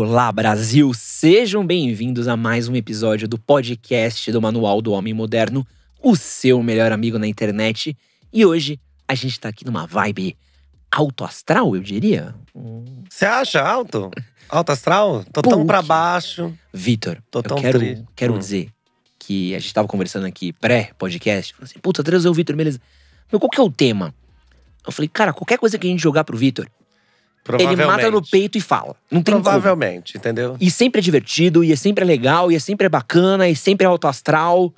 Olá, Brasil! Sejam bem-vindos a mais um episódio do podcast do Manual do Homem Moderno, o seu melhor amigo na internet. E hoje a gente tá aqui numa vibe alto astral, eu diria. Você acha alto? Alto astral? Tô tão pra baixo. Vitor, eu quero, tri. quero Hum. dizer que a gente tava conversando aqui pré-podcast. Falei assim, puta, trazer o Vitor, beleza. Mas qual que é o tema? Eu falei, cara, qualquer coisa que a gente jogar pro Vitor, ele mata no peito e fala. Não tem como. Provavelmente, entendeu? E sempre é divertido, e é sempre legal, e é sempre bacana, e sempre é alto astral.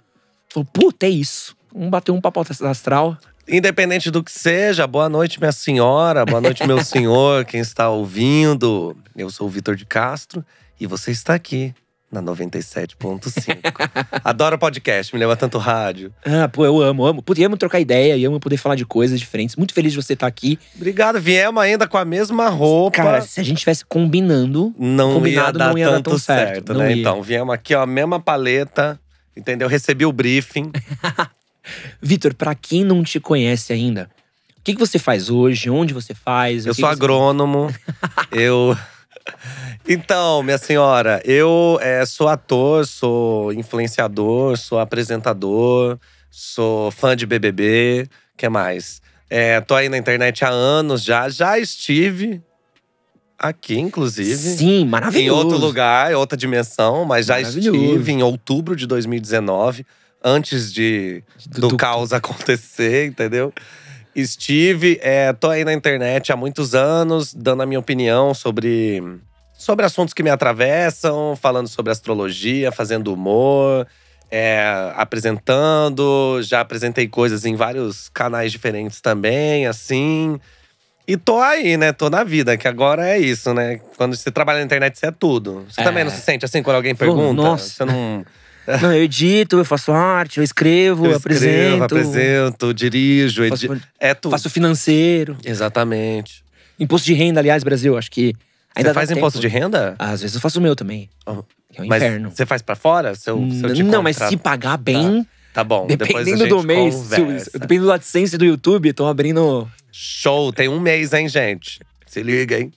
Falei, puta, é isso. Vamos bater um papo astral. Independente do que seja, boa noite, minha senhora, boa noite, meu senhor, quem está ouvindo. Eu sou o Vitor de Castro e você está aqui na 97.5. Adoro podcast, me leva tanto rádio. Ah, pô, eu amo, amo. Puta, e amo trocar ideia, e amo poder falar de coisas diferentes. Muito feliz de você estar aqui. Obrigado, viemos ainda com a mesma roupa. Cara, se a gente tivesse combinando, não combinado, ia dar não ia dar tanto tão certo, não né? ia. Então, viemos aqui, ó, mesma paleta, entendeu? Recebi o briefing. Vitor, pra quem não te conhece ainda, o que, que você faz hoje? Onde você faz? Eu sou você- agrônomo. eu. Então, minha senhora, eu é, sou ator, sou influenciador, sou apresentador, sou fã de BBB. que mais? É, tô aí na internet há anos já. Já estive aqui, inclusive. Sim, Em maravilhoso. outro lugar, em outra dimensão, mas já estive em outubro de 2019, antes de, do, do- caos acontecer, entendeu? Estive, é, tô aí na internet há muitos anos, dando a minha opinião sobre, sobre assuntos que me atravessam, falando sobre astrologia, fazendo humor, é, apresentando. Já apresentei coisas em vários canais diferentes também, assim. E tô aí, né? Tô na vida, que agora é isso, né? Quando você trabalha na internet, você é tudo. Você É. também não se sente assim quando alguém pergunta? nossa. Você não. Não, eu edito, eu faço arte, eu escrevo, eu, Eu apresento. escrevo, apresento, dirijo, edi... faço, é tudo. faço financeiro. Exatamente. Imposto de renda, aliás, Brasil, acho que ainda você faz tempo. imposto de renda? Às vezes eu faço o meu também. Oh, Que é o Mas inferno. você faz pra fora? Se eu, se eu te não, mas se pagar bem, Tá bom, depois a dependendo do mês, se dependendo do AdSense do YouTube, estão abrindo. Show, tem um mês, hein, gente? Se liga, hein?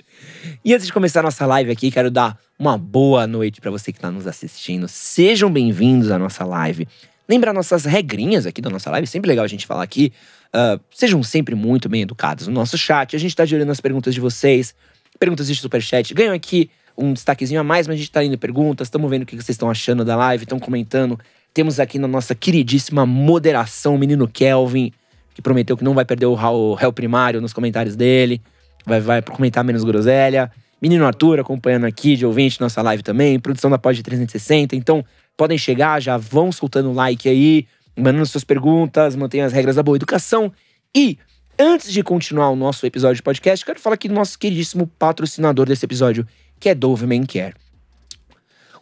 E antes de começar a nossa live aqui, quero dar uma boa noite pra você que tá nos assistindo. Sejam bem-vindos à nossa live. Lembrar nossas regrinhas aqui da nossa live, sempre legal a gente falar aqui. Ah, sejam sempre muito bem educados no nosso chat. A gente tá de olho nas perguntas de vocês, perguntas de superchat. Ganham aqui um destaquezinho a mais, mas a gente tá lendo perguntas, estamos vendo o que vocês estão achando da live, estão comentando. Temos aqui na nossa queridíssima moderação o menino Kelvin, que prometeu que não vai perder o réu primário nos comentários dele. Vai, vai comentar menos groselha. Menino Arthur acompanhando aqui de ouvinte nossa live também. Produção da Pod 360. Então, podem chegar, já vão soltando like aí, mandando suas perguntas, mantenham as regras da boa educação. E, antes de continuar o nosso episódio de podcast, quero falar aqui do nosso queridíssimo patrocinador desse episódio, que é Dove Men Care.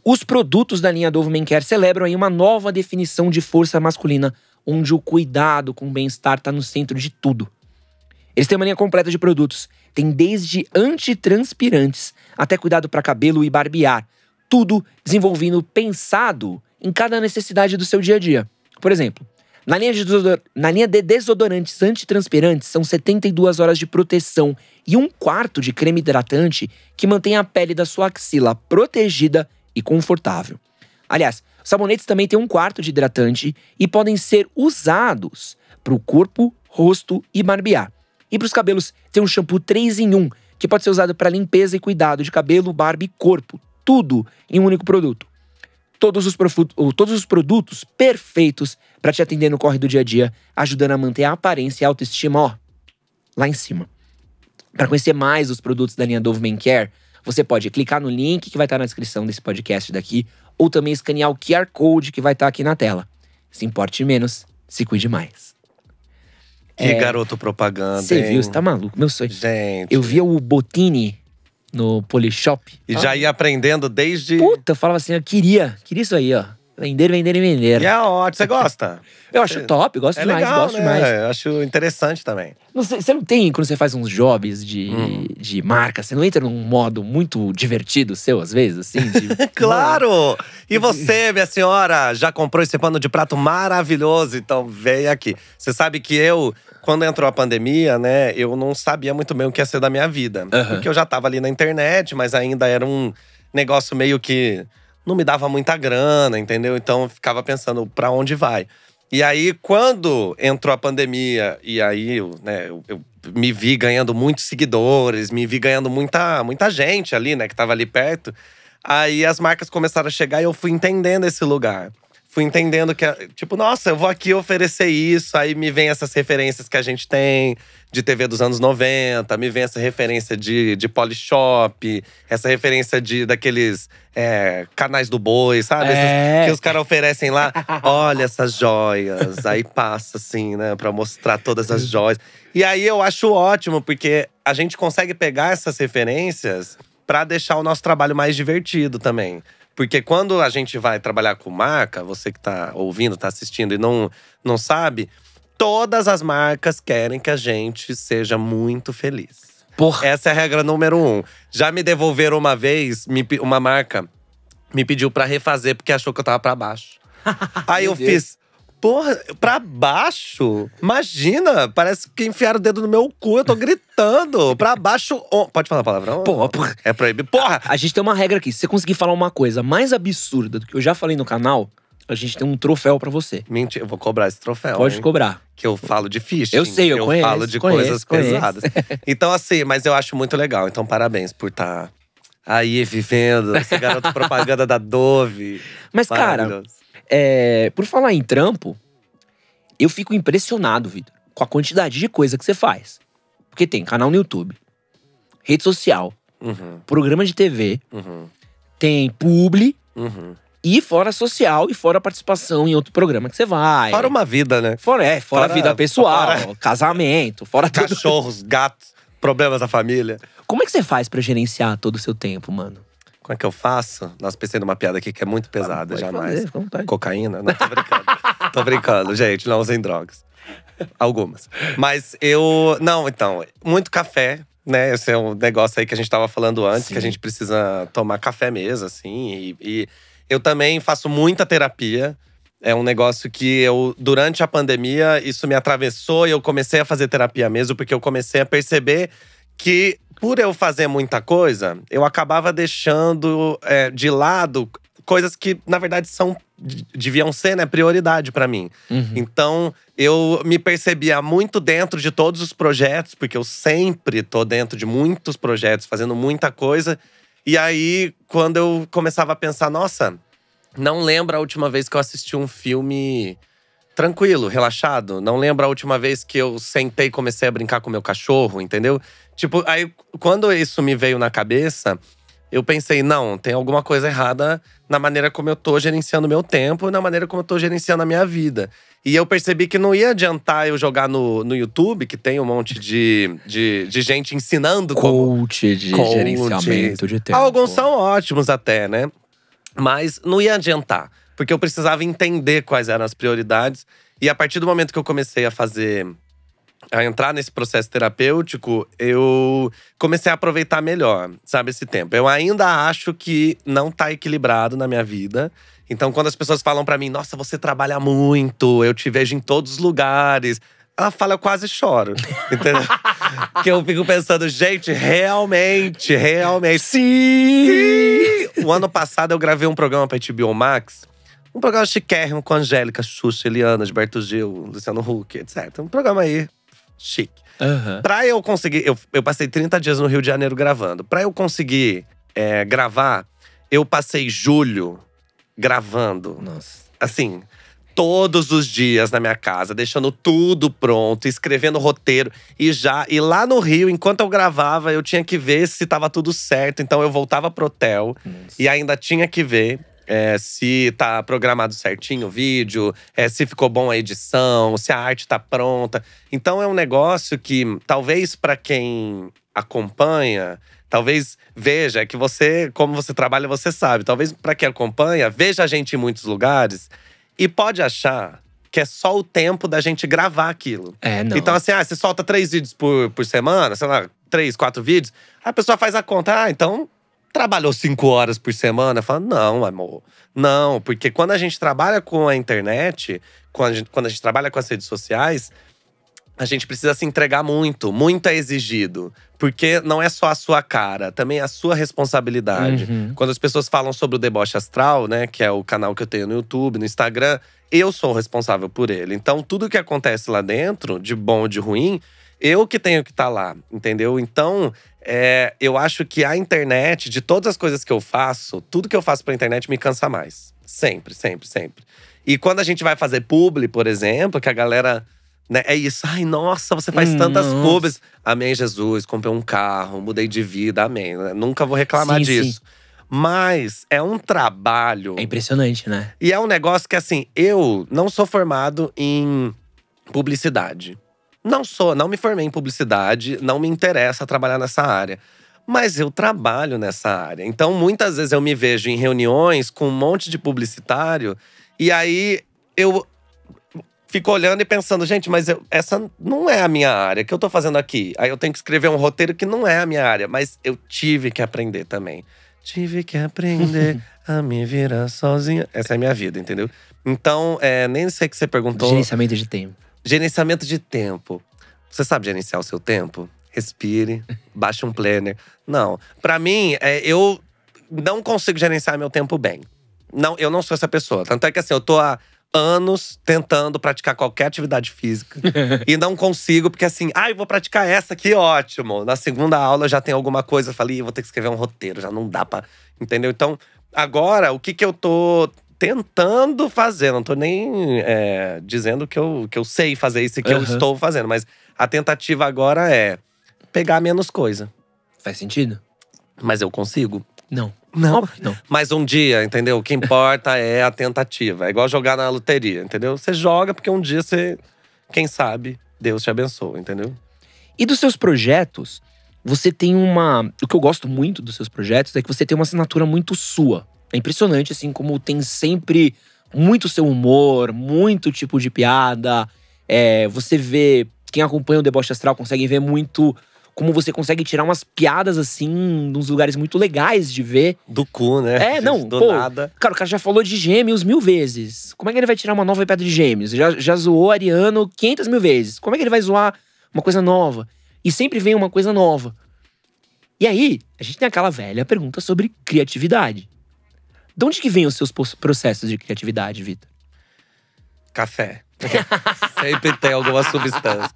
Os produtos da linha Dove Men Care celebram aí uma nova definição de força masculina, onde o cuidado com o bem-estar está no centro de tudo. Eles têm uma linha completa de produtos. Tem desde antitranspirantes até cuidado para cabelo e barbear. Tudo desenvolvido pensado em cada necessidade do seu dia a dia. Por exemplo, na linha de, na linha de desodorantes antitranspirantes são 72 horas de proteção e um quarto de creme hidratante que mantém a pele da sua axila protegida e confortável. Aliás, sabonetes também têm um quarto de hidratante e podem ser usados para o corpo, rosto e barbear. E para os cabelos, tem um shampoo 3 em 1, que pode ser usado para limpeza e cuidado de cabelo, barba e corpo. Tudo em um único produto. Todos os, todos os produtos perfeitos para te atender no corre do dia a dia, ajudando a manter a aparência e a autoestima, ó, lá em cima. Para conhecer mais os produtos da linha Dove Men Care, você pode clicar no link que vai estar na descrição desse podcast daqui, ou também escanear o QR Code que vai estar aqui na tela. Se importe menos, se cuide mais. Que garoto propaganda, Você viu, você tá maluco, meu sonho. Gente. Eu via o Botini no Polishop. E já ia aprendendo desde… Puta, eu falava assim, eu queria, queria isso aí, ó. Vender, vender e vender. E é ótimo, você gosta? Eu acho top, gosto é demais, legal, gosto né? demais. Eu acho interessante também. Não você não tem, quando você faz uns jobs de, Hum. de marca, você não entra num modo muito divertido seu, às vezes, assim? de- Claro! E você, minha senhora, já comprou esse pano de prato maravilhoso? Então vem aqui. Você sabe que eu, quando entrou a pandemia, né, eu não sabia muito bem o que ia ser da minha vida. Aham. Porque eu já tava ali na internet, mas ainda era um. negócio meio que não me dava muita grana, entendeu? Então eu ficava pensando para onde vai. E aí, quando entrou a pandemia, e aí né, eu, eu, me vi ganhando muitos seguidores, me vi ganhando muita, muita gente ali, né, que tava ali perto. Aí as marcas começaram a chegar e eu fui entendendo esse lugar fui entendendo que, tipo, nossa, eu vou aqui oferecer isso. Aí me vem essas referências que a gente tem de TV dos anos 90, me vem essa referência de, de Polishop, essa referência de daqueles é, canais do boi, sabe? É. que os caras oferecem lá. Olha essas joias. Aí passa, assim, né, pra mostrar todas as joias. E aí eu acho ótimo, porque a gente consegue pegar essas referências para deixar o nosso trabalho mais divertido também. Porque quando a gente vai trabalhar com marca, você que tá ouvindo, tá assistindo e não, não sabe, todas as marcas querem que a gente seja muito feliz. Porra. Essa é a regra número um. Já me devolveram uma vez, uma marca me pediu para refazer porque achou que eu tava para baixo. Aí eu Deus. fiz, Porra, pra baixo? Imagina, parece que enfiaram o dedo no meu cu, eu tô gritando. Pra baixo. Oh, pode falar palavrão? Porra, porra. É proibido. Porra! A, a, gente tem uma regra aqui. Se você conseguir falar uma coisa mais absurda do que eu já falei no canal, a gente tem um troféu para você. Mentira, eu vou cobrar esse troféu. Pode hein? cobrar. Que eu falo de fish. Eu sei, eu, eu conheço. Eu falo de conheço, coisas conheço. pesadas. então, assim, mas eu acho muito legal. Então, parabéns por estar tá aí vivendo esse garoto propaganda da Dove. Mas, cara, é, por falar em trampo, eu fico impressionado, Vitor, com a quantidade de coisa que você faz. Porque tem canal no YouTube, rede social, uhum. programa de TV, uhum. tem publi. Uhum. E fora social e fora participação em outro programa que você vai. Fora uma vida, né? Fora, é, fora, fora a vida pessoal, fora... casamento, fora Cachorros, tudo. gatos, problemas da família. Como é que você faz para gerenciar todo o seu tempo, mano? Como é que eu faço? Nós pensei numa piada aqui que é muito pesada, ah, jamais. Fazer, Cocaína? Não, tô brincando. tô brincando, gente, não usem drogas. Algumas. Mas eu. Não, então, muito café, né? Esse é um negócio aí que a gente tava falando antes, Sim. que a gente precisa tomar café mesmo, assim. E, e eu também faço muita terapia. É um negócio que eu, durante a pandemia, isso me atravessou e eu comecei a fazer terapia mesmo, porque eu comecei a perceber que por eu fazer muita coisa, eu acabava deixando é, de lado coisas que, na verdade, são deviam ser né, prioridade para mim. Uhum. Então, eu me percebia muito dentro de todos os projetos, porque eu sempre tô dentro de muitos projetos, fazendo muita coisa. E aí, quando eu começava a pensar, nossa, não lembro a última vez que eu assisti um filme tranquilo, relaxado. Não lembro a última vez que eu sentei e comecei a brincar com meu cachorro, entendeu? Tipo, aí quando isso me veio na cabeça, eu pensei, não, tem alguma coisa errada na maneira como eu tô gerenciando meu tempo e na maneira como eu tô gerenciando a minha vida. E eu percebi que não ia adiantar eu jogar no, no YouTube, que tem um monte de, de, de gente ensinando Coach como. de Coach. gerenciamento de tempo. Alguns são ótimos até, né? Mas não ia adiantar, porque eu precisava entender quais eram as prioridades. E a partir do momento que eu comecei a fazer a entrar nesse processo terapêutico, eu comecei a aproveitar melhor, sabe, esse tempo. Eu ainda acho que não tá equilibrado na minha vida. Então, quando as pessoas falam para mim, nossa, você trabalha muito, eu te vejo em todos os lugares. Ela fala, eu quase choro. Entendeu? que eu fico pensando, gente, realmente, realmente. Sim! Sim! O ano passado eu gravei um programa pra HBO Max. Um programa chiquérrimo com Angélica, Xuxa, Eliana, Gilberto Gil, Luciano Huck, etc. Um programa aí chique. Uhum. Pra eu conseguir. Eu, eu passei 30 dias no Rio de Janeiro gravando. Pra eu conseguir é, gravar, eu passei julho gravando. Nossa. Assim, todos os dias na minha casa, deixando tudo pronto, escrevendo roteiro. E já, e lá no Rio, enquanto eu gravava, eu tinha que ver se tava tudo certo. Então eu voltava pro hotel Nossa. e ainda tinha que ver é, se tá programado certinho o vídeo, é, se ficou bom a edição, se a arte tá pronta. Então é um negócio que talvez para quem acompanha, talvez veja que você, como você trabalha, você sabe. Talvez para quem acompanha, veja a gente em muitos lugares e pode achar que é só o tempo da gente gravar aquilo. É, não. Então, assim, ah, você solta três vídeos por, por semana, sei lá, três, quatro vídeos. A pessoa faz a conta, ah, então trabalhou cinco horas por semana? Fala, não, amor. Não, porque quando a gente trabalha com a internet, quando a gente, quando a gente trabalha com as redes sociais, a gente precisa se entregar muito, muito é exigido. Porque não é só a sua cara, também é a sua responsabilidade. Uhum. Quando as pessoas falam sobre o deboche astral, né, que é o canal que eu tenho no YouTube, no Instagram, eu sou o responsável por ele. Então, tudo que acontece lá dentro, de bom ou de ruim, eu que tenho que estar lá, entendeu? Então, é, eu acho que a internet, de todas as coisas que eu faço, tudo que eu faço pra internet me cansa mais. Sempre, sempre, sempre. E quando a gente vai fazer publi, por exemplo, que a galera. Né, é isso. Ai, nossa, você faz tantas Nossa. pubs. Amém, Jesus. Comprei um carro, mudei de vida, amém. Nunca vou reclamar Sim, disso. Mas é um trabalho. É impressionante, né? E é um negócio que, assim, eu não sou formado em publicidade. Não sou, não me formei em publicidade, não me interessa trabalhar nessa área. Mas eu trabalho nessa área. Então, muitas vezes eu me vejo em reuniões com um monte de publicitário, e aí eu fico olhando e pensando, gente, mas eu- essa não é a minha área, que eu tô fazendo aqui? Aí eu tenho que escrever um roteiro que não é a minha área, mas eu tive que aprender também. Tive que aprender a me virar sozinha. Essa é a minha vida, entendeu? Então, é, nem sei o que você perguntou. Gerenciamento de tempo. Gerenciamento de tempo. Você sabe gerenciar o seu tempo? Respire, baixe um planner. Não. Pra mim, é, eu não consigo gerenciar meu tempo bem. Não, eu não sou essa pessoa. Tanto é que assim, eu tô há anos tentando praticar qualquer atividade física e não consigo, porque assim, ah, eu vou praticar essa aqui, ótimo. Na segunda aula já tem alguma coisa, eu falei, "Ih, vou ter que escrever um roteiro, já não dá pra. Entendeu? Então, agora, o que que eu tô tentando fazer? Não tô nem é, dizendo que eu, que eu sei fazer isso e que eu Aham. estou fazendo, mas a tentativa agora é pegar menos coisa. Faz sentido? Mas eu consigo. Não. Não. Não. Mas um dia, entendeu? O que importa é a tentativa. É igual jogar na loteria, entendeu? Você joga porque um dia você, quem sabe, Deus te abençoa, entendeu? E dos seus projetos, você tem uma. O que eu gosto muito dos seus projetos é que você tem uma assinatura muito sua. É impressionante, assim, como tem sempre muito seu humor, muito tipo de piada. É, você vê. Quem acompanha o Deboche Astral consegue ver muito como você consegue tirar umas piadas, assim, nos lugares muito legais de ver. Do cu, né? É, não, Do pô. nada. Cara, o cara já falou de gêmeos mil vezes. Como é que ele vai tirar uma nova piada de gêmeos? Já, já zoou Ariano 500 mil vezes. Como é que ele vai zoar uma coisa nova? E sempre vem uma coisa nova. E aí, a gente tem aquela velha pergunta sobre criatividade. De onde que vem os seus processos de criatividade, Vitor? Café. sempre tem alguma substância.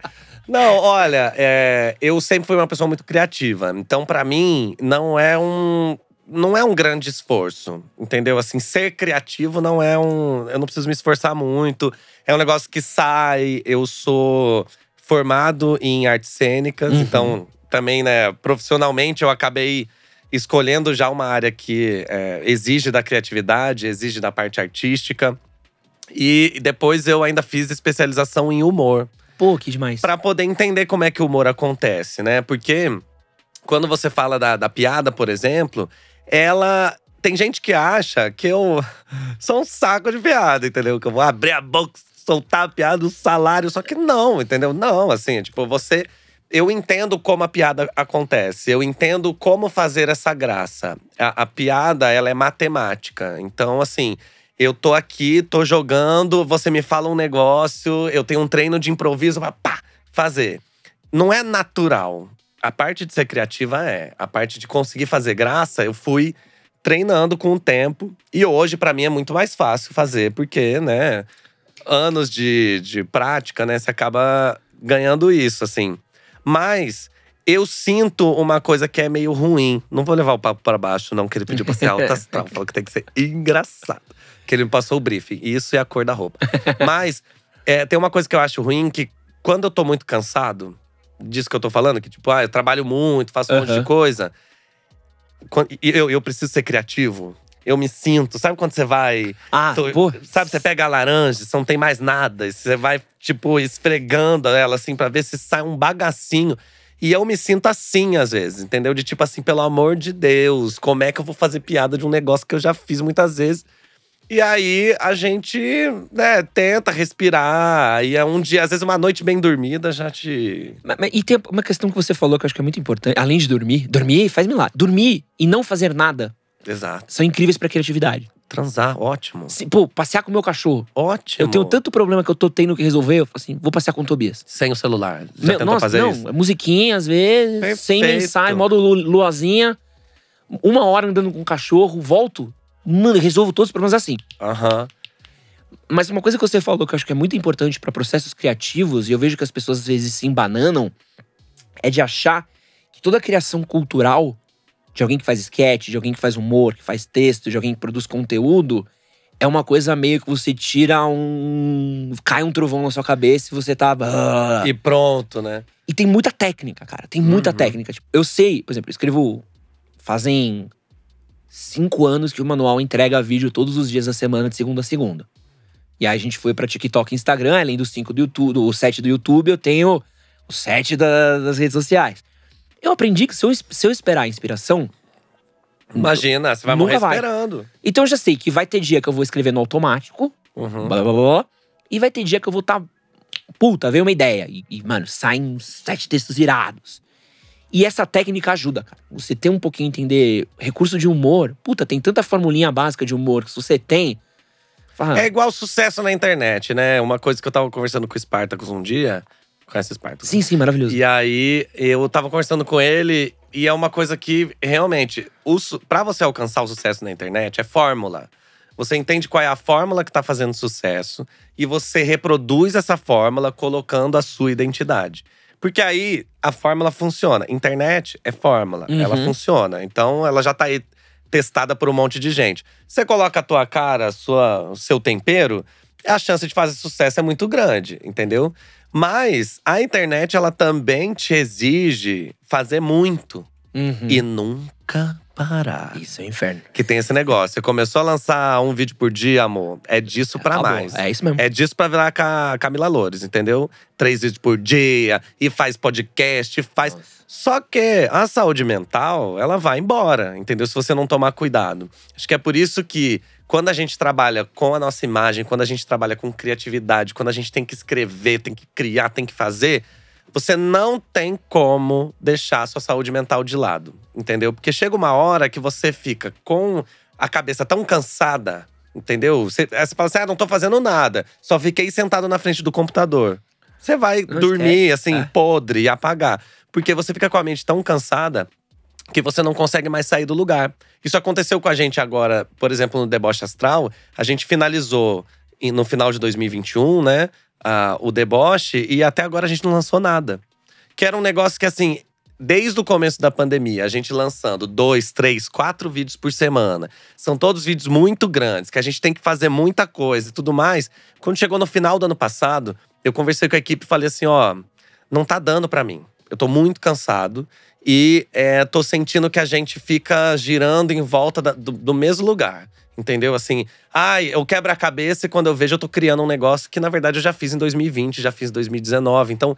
Não, olha, é, eu sempre fui uma pessoa muito criativa. Então, pra mim, não é um. Não é um grande esforço, entendeu? Assim, ser criativo não é um. Eu não preciso me esforçar muito. É um negócio que sai. Eu sou formado em artes cênicas, Uhum. então também, né, profissionalmente eu acabei escolhendo já uma área que é, exige da criatividade, exige da parte artística. E depois eu ainda fiz especialização em humor, Pô, que demais. Pra poder entender como é que o humor acontece, né? Porque quando você fala da, da piada, por exemplo, ela. Tem gente que acha que eu sou um saco de piada, entendeu? Que eu vou abrir a boca, soltar a piada, o salário. Só que não, entendeu? Não, assim, tipo, você. Eu entendo como a piada acontece, eu entendo como fazer essa graça. A, a piada, ela é matemática. Então, assim, eu tô aqui, tô jogando, você me fala um negócio, eu tenho um treino de improviso pra pá, fazer. Não é natural. A parte de ser criativa é. A parte de conseguir fazer graça, eu fui treinando com o tempo. E hoje, pra mim, é muito mais fácil fazer, porque, né, anos de, de prática, né, você acaba ganhando isso, assim. Mas eu sinto uma coisa que é meio ruim. Não vou levar o papo pra baixo, não, que ele pediu pra ser alto astral. Falou que tem que ser engraçado. Que ele me passou o briefing. Isso é a cor da roupa. Mas é, tem uma coisa que eu acho ruim, que quando eu tô muito cansado, disso que eu tô falando, que tipo, ah, eu trabalho muito, faço um monte Aham. de coisa. Eu, eu preciso ser criativo. Eu me sinto. Sabe quando você vai. Ah, tô-. Sabe, você pega a laranja, você não tem mais nada. e Você vai, tipo, esfregando ela assim pra ver se sai um bagacinho. E eu me sinto assim, às vezes, entendeu? De tipo assim, pelo amor de Deus, como é que eu vou fazer piada de um negócio que eu já fiz muitas vezes? E aí a gente, né, tenta respirar. E é um dia, às vezes, uma noite bem dormida já te. Mas- mas- E tem uma questão que você falou que eu acho que é muito importante. Além de dormir, dormir faz milagre. Dormir e não fazer nada Exato. são incríveis pra criatividade. Transar, ótimo. Se- pô, passear com o meu cachorro. Ótimo. Eu tenho tanto problema que eu tô tendo que resolver. Eu falo assim, vou passear com o Tobias. Sem o celular. Já Meu, nossa, fazer não, isso? musiquinha às vezes, sem Perfeito. mensagem, modo lu- luazinha. Uma hora andando com o cachorro, volto. Mano, resolvo todos os problemas assim. Aham. Mas uma coisa que você falou que eu acho que é muito importante pra processos criativos, e eu vejo que as pessoas às vezes se embananam, é de achar que toda criação cultural, de alguém que faz sketch, de alguém que faz humor, que faz texto, de alguém que produz conteúdo, é uma coisa meio que você tira um. cai um trovão na sua cabeça e você tá. ah. E pronto, né? E tem muita técnica, cara. Tem muita Uhum. técnica. Tipo, eu sei, por exemplo, eu escrevo. Fazem cinco anos que o manual entrega vídeo todos os dias da semana, de segunda a segunda. E aí a gente foi pra TikTok e Instagram, além dos cinco do YouTube, o sete do YouTube, eu tenho o sete da- das redes sociais. Eu aprendi que se eu, se eu esperar a inspiração, Imagina, você vai morrer vai. esperando. então eu já sei que vai ter dia que eu vou escrever no automático, Uhum. blá blá blá, blá, e vai ter dia que eu vou estar. puta, veio uma ideia. E, e, mano, saem sete textos irados. E essa técnica ajuda, cara. Você tem um pouquinho entender recurso de humor. Puta, tem tanta formulinha básica de humor que se você tem. Fala, É igual sucesso na internet, né? Uma coisa que eu tava conversando com o Spartacus um dia. Conhece o Spartacus? sim, sim, maravilhoso. E aí, eu tava conversando com ele, e é uma coisa que, realmente, pra você alcançar o sucesso na internet, é fórmula. Você entende qual é a fórmula que tá fazendo sucesso, e você reproduz essa fórmula colocando a sua identidade. Porque aí a fórmula funciona. Internet é fórmula, Uhum. ela funciona. Então ela já tá aí testada por um monte de gente. Você coloca a tua cara, sua, o seu tempero, a chance de fazer sucesso é muito grande, entendeu? Mas a internet, ela também te exige fazer muito Uhum. e nunca parar. Isso é um inferno. Que tem esse negócio. Você começou a lançar um vídeo por dia, amor. É disso pra Acabou. mais. É isso mesmo. É disso pra virar Ca- Camila Loures, entendeu? Três vídeos por dia, e faz podcast, e faz. Nossa. Só que a saúde mental, ela vai embora, entendeu? Se você não tomar cuidado. Acho que é por isso que quando a gente trabalha com a nossa imagem, quando a gente trabalha com criatividade, quando a gente tem que escrever, tem que criar, tem que fazer, você não tem como deixar a sua saúde mental de lado, entendeu? Porque chega uma hora que você fica com a cabeça tão cansada, entendeu? Você, você fala assim: ah, não tô fazendo nada, só fiquei sentado na frente do computador. Você vai Não dormir, esquece, assim, é. podre e apagar. Porque você fica com a mente tão cansada que você não consegue mais sair do lugar. Isso aconteceu com a gente agora, por exemplo, no Deboche Astral. A gente finalizou no final de 2021, né? ah, o Deboche, e até agora a gente não lançou nada. Que era um negócio que, assim, desde o começo da pandemia, a gente lançando dois, três, quatro vídeos por semana. São todos vídeos muito grandes, que a gente tem que fazer muita coisa e tudo mais. Quando chegou no final do ano passado, eu conversei com a equipe e falei assim: ó, não tá dando pra mim. Eu tô muito cansado e é, tô sentindo que a gente fica girando em volta da- do, do mesmo lugar. Entendeu? Assim, ai, eu quebro a cabeça e quando eu vejo, eu tô criando um negócio que, na verdade, eu já fiz em 2020, já fiz em 2019. Então,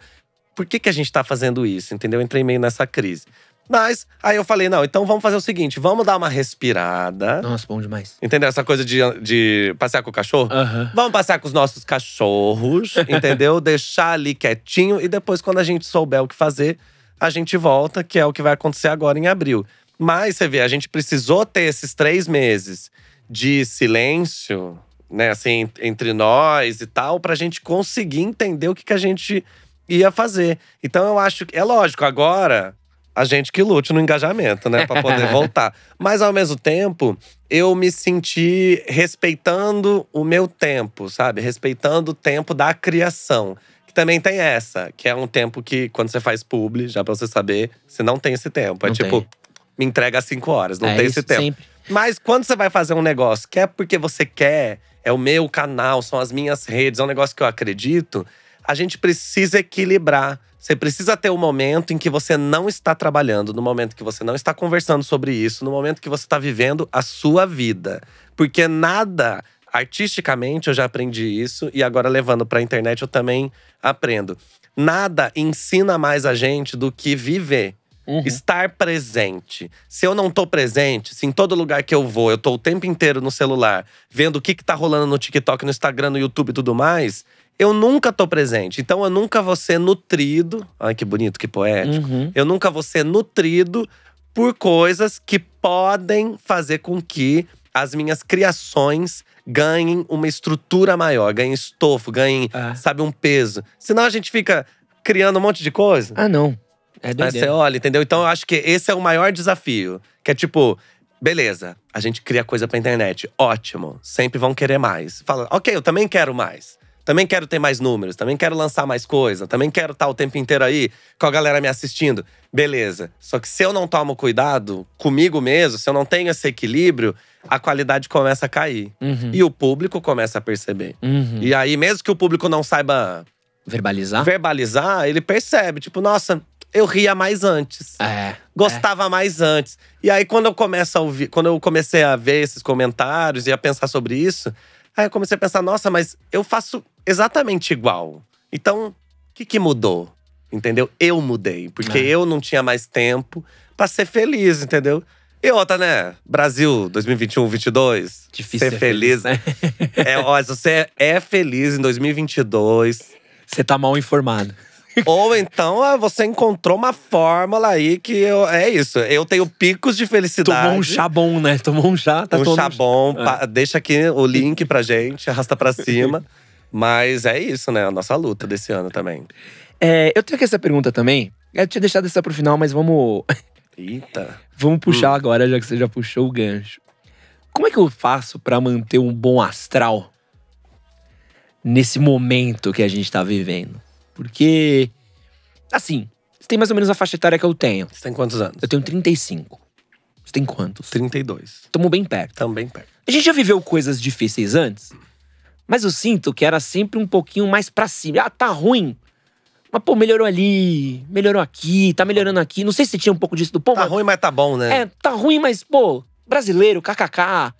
por que, que a gente tá fazendo isso? Entendeu? Eu entrei meio nessa crise. Mas, aí eu falei, não, então vamos fazer o seguinte: vamos dar uma respirada. Nossa, bom demais. Entendeu? Essa coisa de, de passear com o cachorro. Aham. Vamos passear com os nossos cachorros, entendeu? Deixar ali quietinho e depois, quando a gente souber o que fazer, a gente volta, que é o que vai acontecer agora em abril. Mas você vê, a gente precisou ter esses três meses de silêncio, né, assim, entre nós e tal, pra gente conseguir entender o que, que a gente ia fazer. Então eu acho que. É lógico, agora a gente que lute no engajamento, né, pra poder voltar. Mas ao mesmo tempo, eu me senti respeitando o meu tempo, sabe? Respeitando o tempo da criação. Também tem essa, que é um tempo que, quando você faz publi, já pra você saber, você não tem esse tempo. É Não tipo, tem. me entrega às cinco horas, não É tem esse tempo. sempre. Mas quando você vai fazer um negócio que é porque você quer, é o meu canal, são as minhas redes, é um negócio que eu acredito, a gente precisa equilibrar. Você precisa ter um momento em que você não está trabalhando, no momento que você não está conversando sobre isso, no momento que você está vivendo a sua vida. Porque nada, artisticamente, eu já aprendi isso e agora levando para a internet eu também aprendo. Nada ensina mais a gente do que viver. Uhum. Estar presente. Se eu não tô presente, se em todo lugar que eu vou, eu tô o tempo inteiro no celular, vendo o que, que tá rolando no TikTok, no Instagram, no YouTube e tudo mais, eu nunca tô presente. Então eu nunca vou ser nutrido. Ai, que bonito, que poético. Uhum. Eu nunca vou ser nutrido por coisas que podem fazer com que as minhas criações ganhem uma estrutura maior, ganhem estofo, ganhem, É. sabe, um peso. Senão a gente fica criando um monte de coisa. Ah, não. É Aí doideira. você olha, entendeu? Então eu acho que esse é o maior desafio. Que é tipo, beleza, a gente cria coisa pra internet. Ótimo. Sempre vão querer mais. Fala, ok, eu também quero mais. Também quero ter mais números, também quero lançar mais coisa, também quero estar o tempo inteiro aí com a galera me assistindo. Beleza. Só que se eu não tomo cuidado comigo mesmo, se eu não tenho esse equilíbrio, a qualidade começa a cair. Uhum. E o público começa a perceber. Uhum. E aí, mesmo que o público não saiba Verbalizar? verbalizar, ele percebe. Tipo, nossa, eu ria mais antes. É. Gostava mais antes. E aí, quando eu começo a ouvir, quando eu comecei a ver esses comentários e a pensar sobre isso, aí eu comecei a pensar, nossa, mas eu faço exatamente igual. Então, o que, que mudou? Entendeu? Eu mudei. Porque É. eu não tinha mais tempo pra ser feliz, entendeu? E outra, né? Brasil 2021, 22. Difícil ser ser feliz. né? É, ó, se você é feliz em 2022, Você tá mal informado. ou então ah, você encontrou uma fórmula aí que eu, é isso. Eu tenho picos de felicidade. Tomou um chá bom, né? Tomou um chá, tá um chá bom. É. pa- deixa aqui o link pra gente, arrasta pra cima. Mas é isso, né? A nossa luta desse ano também. É, eu tenho aqui essa pergunta também. Eu tinha deixado essa pro final, mas vamos, Eita. vamos Hum. puxar agora, já que você já puxou o gancho. Como é que eu faço pra manter um bom astral nesse momento que a gente tá vivendo? Porque, assim, você tem mais ou menos a faixa etária que eu tenho. Você tem quantos anos? Eu tenho 35. Você tem quantos? 32. Tamo bem perto. Também perto. A gente já viveu coisas difíceis antes, mas eu sinto que era sempre um pouquinho mais pra cima. Ah, tá ruim. Mas, pô, melhorou ali, melhorou aqui, tá melhorando aqui. Não sei se tinha um pouco disso do pô, Tá mas- ruim, mas tá bom, né? É, tá ruim, mas, pô, brasileiro, kkk.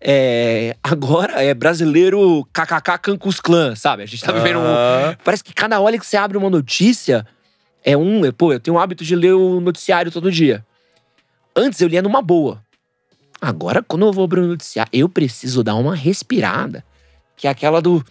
É, agora é brasileiro kkk Cancus Clan, sabe? A gente tá vivendo um. Parece que cada hora que você abre uma notícia é um. é, Pô, eu tenho o hábito de ler o noticiário todo dia. Antes eu lia numa boa. Agora, quando eu vou abrir o noticiário, eu preciso dar uma respirada. Que é aquela do.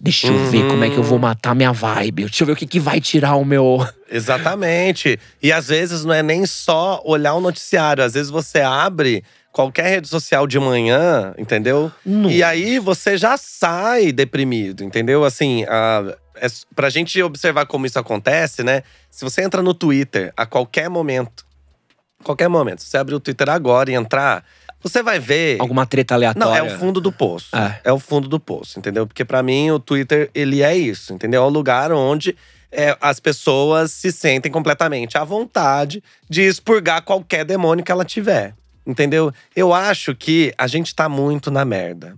Deixa eu ver Uhum. como é que eu vou matar minha vibe. Deixa eu ver o que, que vai tirar o meu. Exatamente. E às vezes não é nem só olhar o noticiário. Às vezes você abre qualquer rede social de manhã, entendeu? Nossa. E aí você já sai deprimido, entendeu? Assim, a, é, pra gente observar como isso acontece, né? Se você entra no Twitter a qualquer momento, qualquer momento, se você abrir o Twitter agora e entrar, você vai ver. Alguma treta aleatória. Não, é o fundo do poço. É. É. o fundo do poço, entendeu? Porque pra mim o Twitter, ele é isso, entendeu? É o lugar onde é, as pessoas se sentem completamente à vontade de expurgar qualquer demônio que ela tiver, entendeu? Eu acho que a gente tá muito na merda.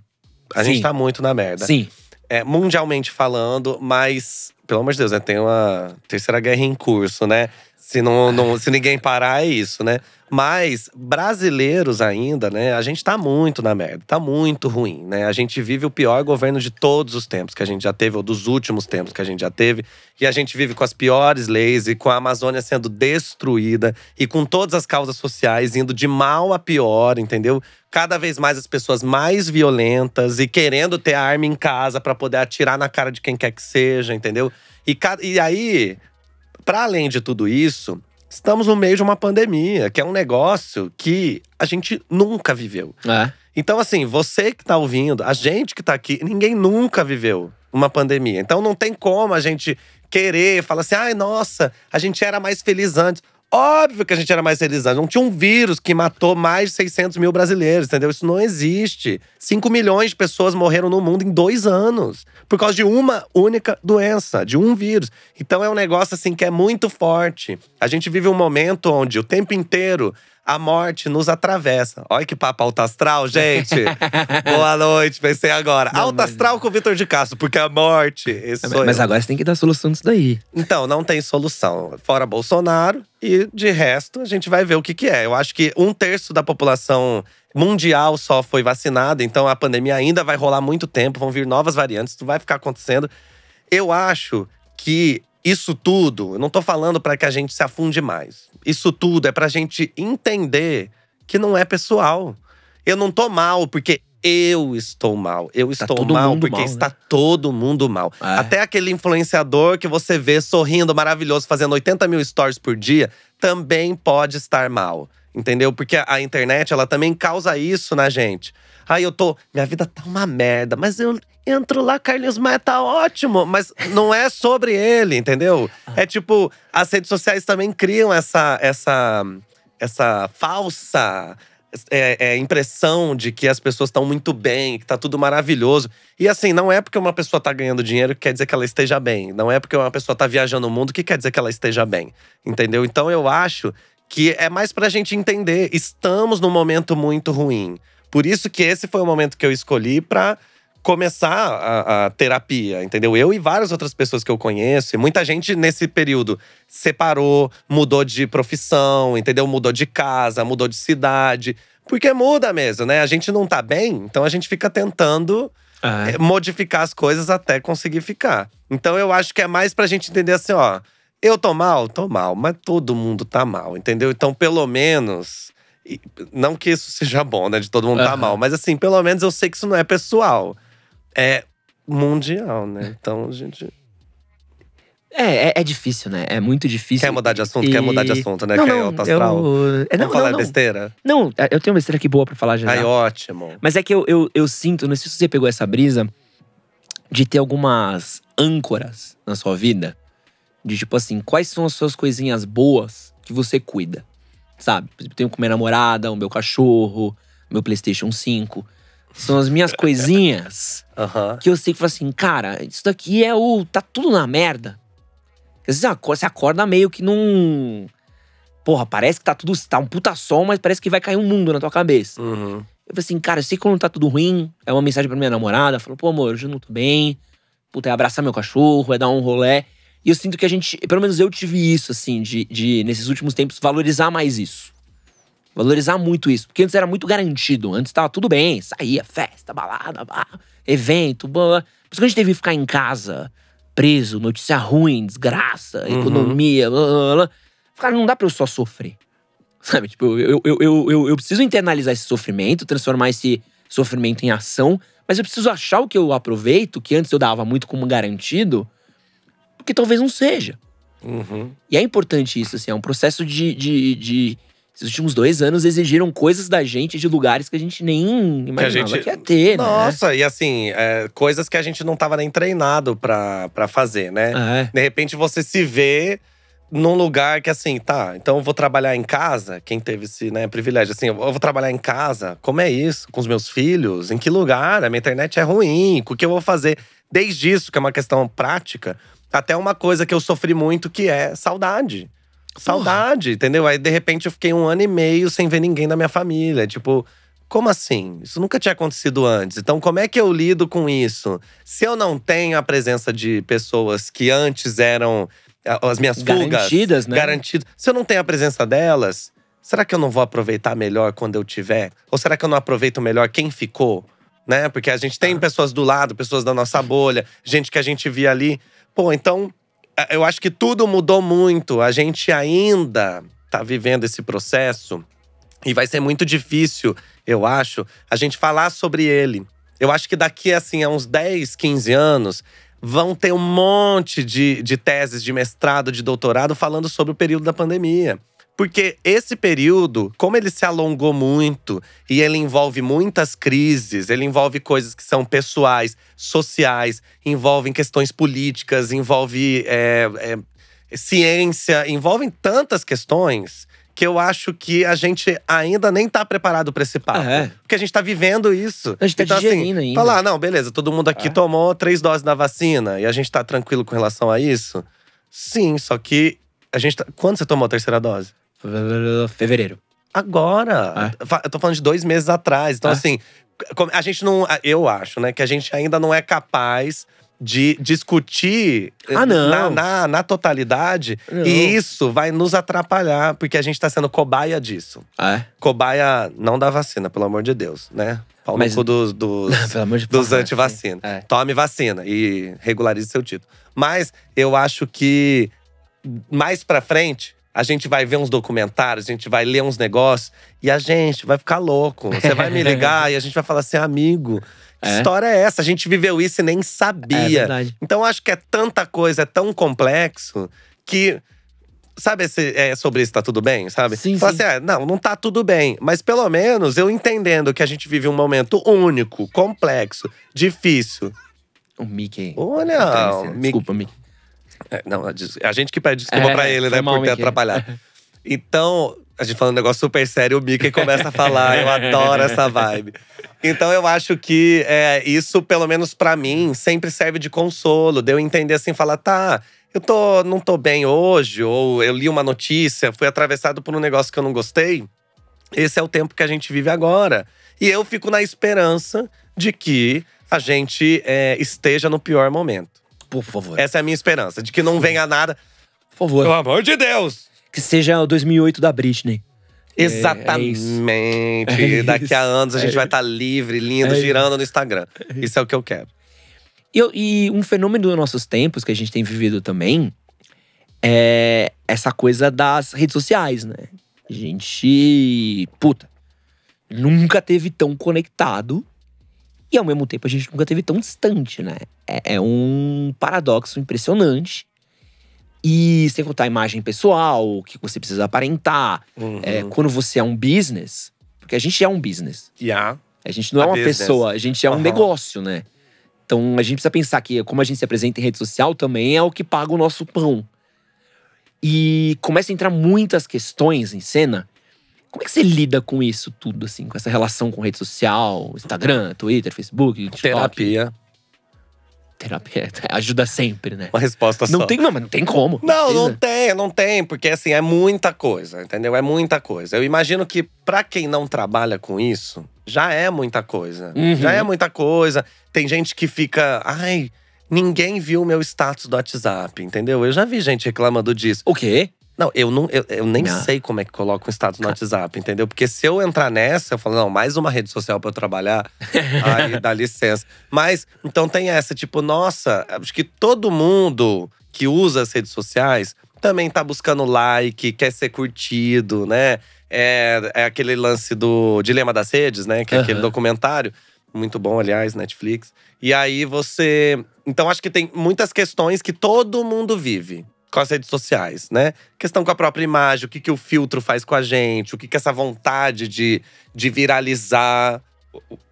A Sim. gente tá muito na merda. Sim. É, mundialmente falando, mas, pelo amor de Deus, né? Tem uma terceira guerra em curso, né? Se, não, não- se ninguém parar, é isso, né? Mas brasileiros ainda, né? A gente tá muito na merda, tá muito ruim, né? A gente vive o pior governo de todos os tempos que a gente já teve, ou dos últimos tempos que a gente já teve. E a gente vive com as piores leis e com a Amazônia sendo destruída e com todas as causas sociais indo de mal a pior, entendeu? Cada vez mais as pessoas mais violentas e querendo ter arma em casa pra poder atirar na cara de quem quer que seja, entendeu? E, e aí, para além de tudo isso, estamos no meio de uma pandemia, que é um negócio que a gente nunca viveu. É. Então, assim, você que tá ouvindo, a gente que tá aqui, ninguém nunca viveu uma pandemia. Então não tem como a gente querer falar assim, ai, nossa, a gente era mais feliz antes. Óbvio que a gente era mais antes. Não tinha um vírus que matou mais de 600 mil brasileiros, entendeu? Isso não existe. 5 milhões de pessoas morreram no mundo em dois anos. Por causa de uma única doença, de um vírus. Então é um negócio assim que é muito forte. A gente vive um momento onde o tempo inteiro a morte nos atravessa. Olha que papo alto astral, gente. Boa noite, pensei agora. Não, alto mas- astral com o Vitor de Castro, porque a morte. Esse Mas eu. agora você tem que dar solução disso daí. Então, não tem solução. Fora Bolsonaro. E de resto, a gente vai ver o que, que é. Eu acho que um terço da população mundial só foi vacinada, então a pandemia ainda vai rolar muito tempo, vão vir novas variantes, isso vai ficar acontecendo. Eu acho que isso tudo, eu não tô falando para que a gente se afunde mais. Isso tudo é pra gente entender que não é pessoal. Eu não tô mal porque eu estou mal. Eu estou todo mal porque mal, né? está todo mundo mal. É. Até aquele influenciador que você vê sorrindo maravilhoso, fazendo 80 mil stories por dia, também pode estar mal. Entendeu? Porque a internet, ela também causa isso na gente. Aí eu tô, minha vida tá uma merda, mas eu entro lá, Carlinhos Maia tá ótimo. Mas não é sobre ele, entendeu? É tipo, as redes sociais também criam essa, essa, essa falsa é, é, impressão de que as pessoas estão muito bem, que tá tudo maravilhoso. E assim, não é porque uma pessoa tá ganhando dinheiro que quer dizer que ela esteja bem. Não é porque uma pessoa tá viajando o mundo que quer dizer que ela esteja bem. Entendeu? Então eu acho que é mais pra gente entender. Estamos num momento muito ruim. Por isso que esse foi o momento que eu escolhi pra começar a, a, terapia, entendeu? Eu e várias outras pessoas que eu conheço, e muita gente nesse período separou, mudou de profissão, entendeu? Mudou de casa, mudou de cidade. Porque muda mesmo, né? A gente não tá bem, então a gente fica tentando é. modificar as coisas até conseguir ficar. Então eu acho que é mais pra gente entender assim, ó. Eu tô mal? Tô mal, mas todo mundo tá mal, entendeu? Então, pelo menos. Não que isso seja bom, né? De todo mundo uhum. tá mal, mas assim, pelo menos eu sei que isso não é pessoal é mundial, né? Então a gente. É, é, é, difícil, né? É muito difícil. Quer mudar de assunto? E... Quer mudar de assunto, né? Não, Quer não, alto astral? Eu... É, não, Vamos falar não. besteira? Não, é, eu tenho uma besteira aqui boa pra falar já. Ai, ótimo. Mas é que eu, eu, eu sinto, não sei se você pegou essa brisa, de ter algumas âncoras na sua vida. De tipo assim, quais são as suas coisinhas boas que você cuida? Sabe? Tenho com minha namorada, o meu cachorro, meu PlayStation 5. São as minhas coisinhas uhum. que eu sei que falo assim, cara, isso daqui é o. tá tudo na merda. Às vezes você acorda meio que num. Porra, parece que tá tudo. tá um puta som, mas parece que vai cair um mundo na tua cabeça. Uhum. Eu falei assim, cara, eu sei que quando tá tudo ruim, é uma mensagem pra minha namorada, falou, pô, amor, hoje eu não tô bem. Puta, é abraçar meu cachorro, é dar um rolé. E eu sinto que a gente, pelo menos eu tive isso, assim, de, de nesses últimos tempos, valorizar mais isso. Valorizar muito isso. Porque antes era muito garantido. Antes tava tudo bem. Saía, festa, balada, evento, blá. Por isso que a gente teve que ficar em casa, preso, notícia ruim, desgraça, uhum. economia, blá, blá, blá. Cara, não dá pra eu só sofrer. Sabe? Tipo, eu, eu, eu, eu, eu preciso internalizar esse sofrimento, transformar esse sofrimento em ação. Mas eu preciso achar o que eu aproveito, que antes eu dava muito como garantido, porque talvez não seja. Uhum. E é importante isso, assim, é um processo de, de, de esses últimos dois anos exigiram coisas da gente de lugares que a gente nem imaginava que, gente... que ia ter, Nossa, né? Nossa, e assim, é, coisas que a gente não tava nem treinado pra fazer, né? É. De repente você se vê num lugar que assim, tá, então eu vou trabalhar em casa, quem teve esse né, privilégio, assim, eu vou trabalhar em casa, como é isso? Com os meus filhos? Em que lugar? A minha internet é ruim, o que eu vou fazer? Desde isso, que é uma questão prática, até uma coisa que eu sofri muito, que é saudade. Saudade, entendeu? Aí, de repente, eu fiquei um ano e meio sem ver ninguém da minha família. Tipo, como assim? Isso nunca tinha acontecido antes. Então, como é que eu lido com isso? Se eu não tenho a presença de pessoas que antes eram as minhas fugas garantidas, né? Garantidas. Se eu não tenho a presença delas, será que eu não vou aproveitar melhor quando eu tiver? Ou será que eu não aproveito melhor quem ficou? Né? Porque a gente tem ah. pessoas do lado, pessoas da nossa bolha, gente que a gente via ali. Pô, então é, eu acho que tudo mudou muito. A gente ainda está vivendo esse processo e vai ser muito difícil, eu acho, a gente falar sobre ele. Eu acho que daqui assim, a uns 10, 15 anos, vão ter um monte de, de teses de mestrado, de doutorado falando sobre o período da pandemia. Porque esse período, como ele se alongou muito e ele envolve muitas crises, ele envolve coisas que são pessoais, sociais, envolve questões políticas, envolve é, é, ciência, envolvem tantas questões que eu acho que a gente ainda nem tá preparado para esse papo. É. Porque a gente tá vivendo isso. A gente tá então, assim, digerindo assim, ainda. Falar, não, beleza, todo mundo aqui é. tomou três doses da vacina e a gente tá tranquilo com relação a isso? Sim, só que a gente tá… Quando você tomou a terceira dose? Fevereiro. Agora. É. Eu tô falando de dois meses atrás. Então, é. assim, a gente não. Eu acho, né, que a gente ainda não é capaz de discutir ah, na, na, na, totalidade. Não. E isso vai nos atrapalhar, porque a gente tá sendo cobaia disso. Ah, é? Cobaia não da vacina, pelo amor de Deus, né? Pau Mas, no dos, dos, de dos antivacina. É. Tome vacina e regularize seu título. Mas eu acho que mais pra frente, a gente vai ver uns documentários, a gente vai ler uns negócios e a gente vai ficar louco. Você vai me ligar e a gente vai falar assim, amigo. Que é? história é essa? A gente viveu isso e nem sabia. É então acho que é tanta coisa, é tão complexo que Sabe esse, é, sobre isso tá tudo bem, sabe? Sim, Fala sim. assim, ah, não, não tá tudo bem. Mas pelo menos eu entendendo que a gente vive um momento único, complexo, difícil. O Mickey. Ou não, Desculpa, Mickey. É, não, a gente que pede desculpa É, pra ele, né, mal, por ter Mickey. atrapalhado. Então, a gente falando um negócio super sério, o Mickey começa a falar. eu adoro essa vibe. Então, eu acho que é, isso, pelo menos pra mim, sempre serve de consolo. De eu entender assim, falar, tá, eu tô, não tô bem hoje, ou eu li uma notícia, fui atravessado por um negócio que eu não gostei. Esse é o tempo que a gente vive agora. E eu fico na esperança de que a gente é, esteja no pior momento. Por favor. Essa é a minha esperança, de que não venha nada. Por favor. Pelo amor de Deus! Que seja o 2008 da Britney. Exatamente. É isso. Daqui a anos a gente É vai estar livre, lindo, É girando no Instagram. Isso é o que eu quero. E, eu- e um fenômeno dos nossos tempos que a gente tem vivido também é essa coisa das redes sociais, né? A gente, puta, nunca teve tão conectado e ao mesmo tempo a gente nunca teve tão distante, né? É, é um paradoxo impressionante. E sem contar a imagem pessoal, o que você precisa aparentar. É, Uhum. quando você é um business, porque a gente é um business. Yeah. A gente não é A uma business. pessoa, a gente é um Aham. negócio, né? Então a gente precisa pensar que como a gente se apresenta em rede social também é o que paga o nosso pão. E começa a entrar muitas questões em cena. Como é que você lida com isso tudo, assim? Com essa relação com rede social, Instagram, Twitter, Facebook, TikTok? Terapia. Terapia ajuda sempre, né? Uma resposta Não só. tem, não, mas não tem como. Não, não precisa. tem, não tem, porque assim, é muita coisa, entendeu? É muita coisa. Eu imagino que pra quem não trabalha com isso, já é muita coisa. Uhum. Já é muita coisa. Tem gente que fica, ai, ninguém viu meu status do WhatsApp, entendeu? Eu já vi gente reclamando disso. O quê? Não, eu, não, eu, eu nem Não. sei como é que coloca um status no WhatsApp, entendeu? Porque se eu entrar nessa, eu falo, não, mais uma rede social pra eu trabalhar, aí dá licença. Mas, então tem essa, tipo, nossa, acho que todo mundo que usa as redes sociais também tá buscando like, quer ser curtido, né? É, é aquele lance do Dilema das Redes, né? Que é aquele documentário. Muito bom, aliás, Netflix. E aí você. Então, acho que tem muitas questões que todo mundo vive com as redes sociais, né? Questão com a própria imagem, o que, que o filtro faz com a gente, o que, que essa vontade de, de viralizar,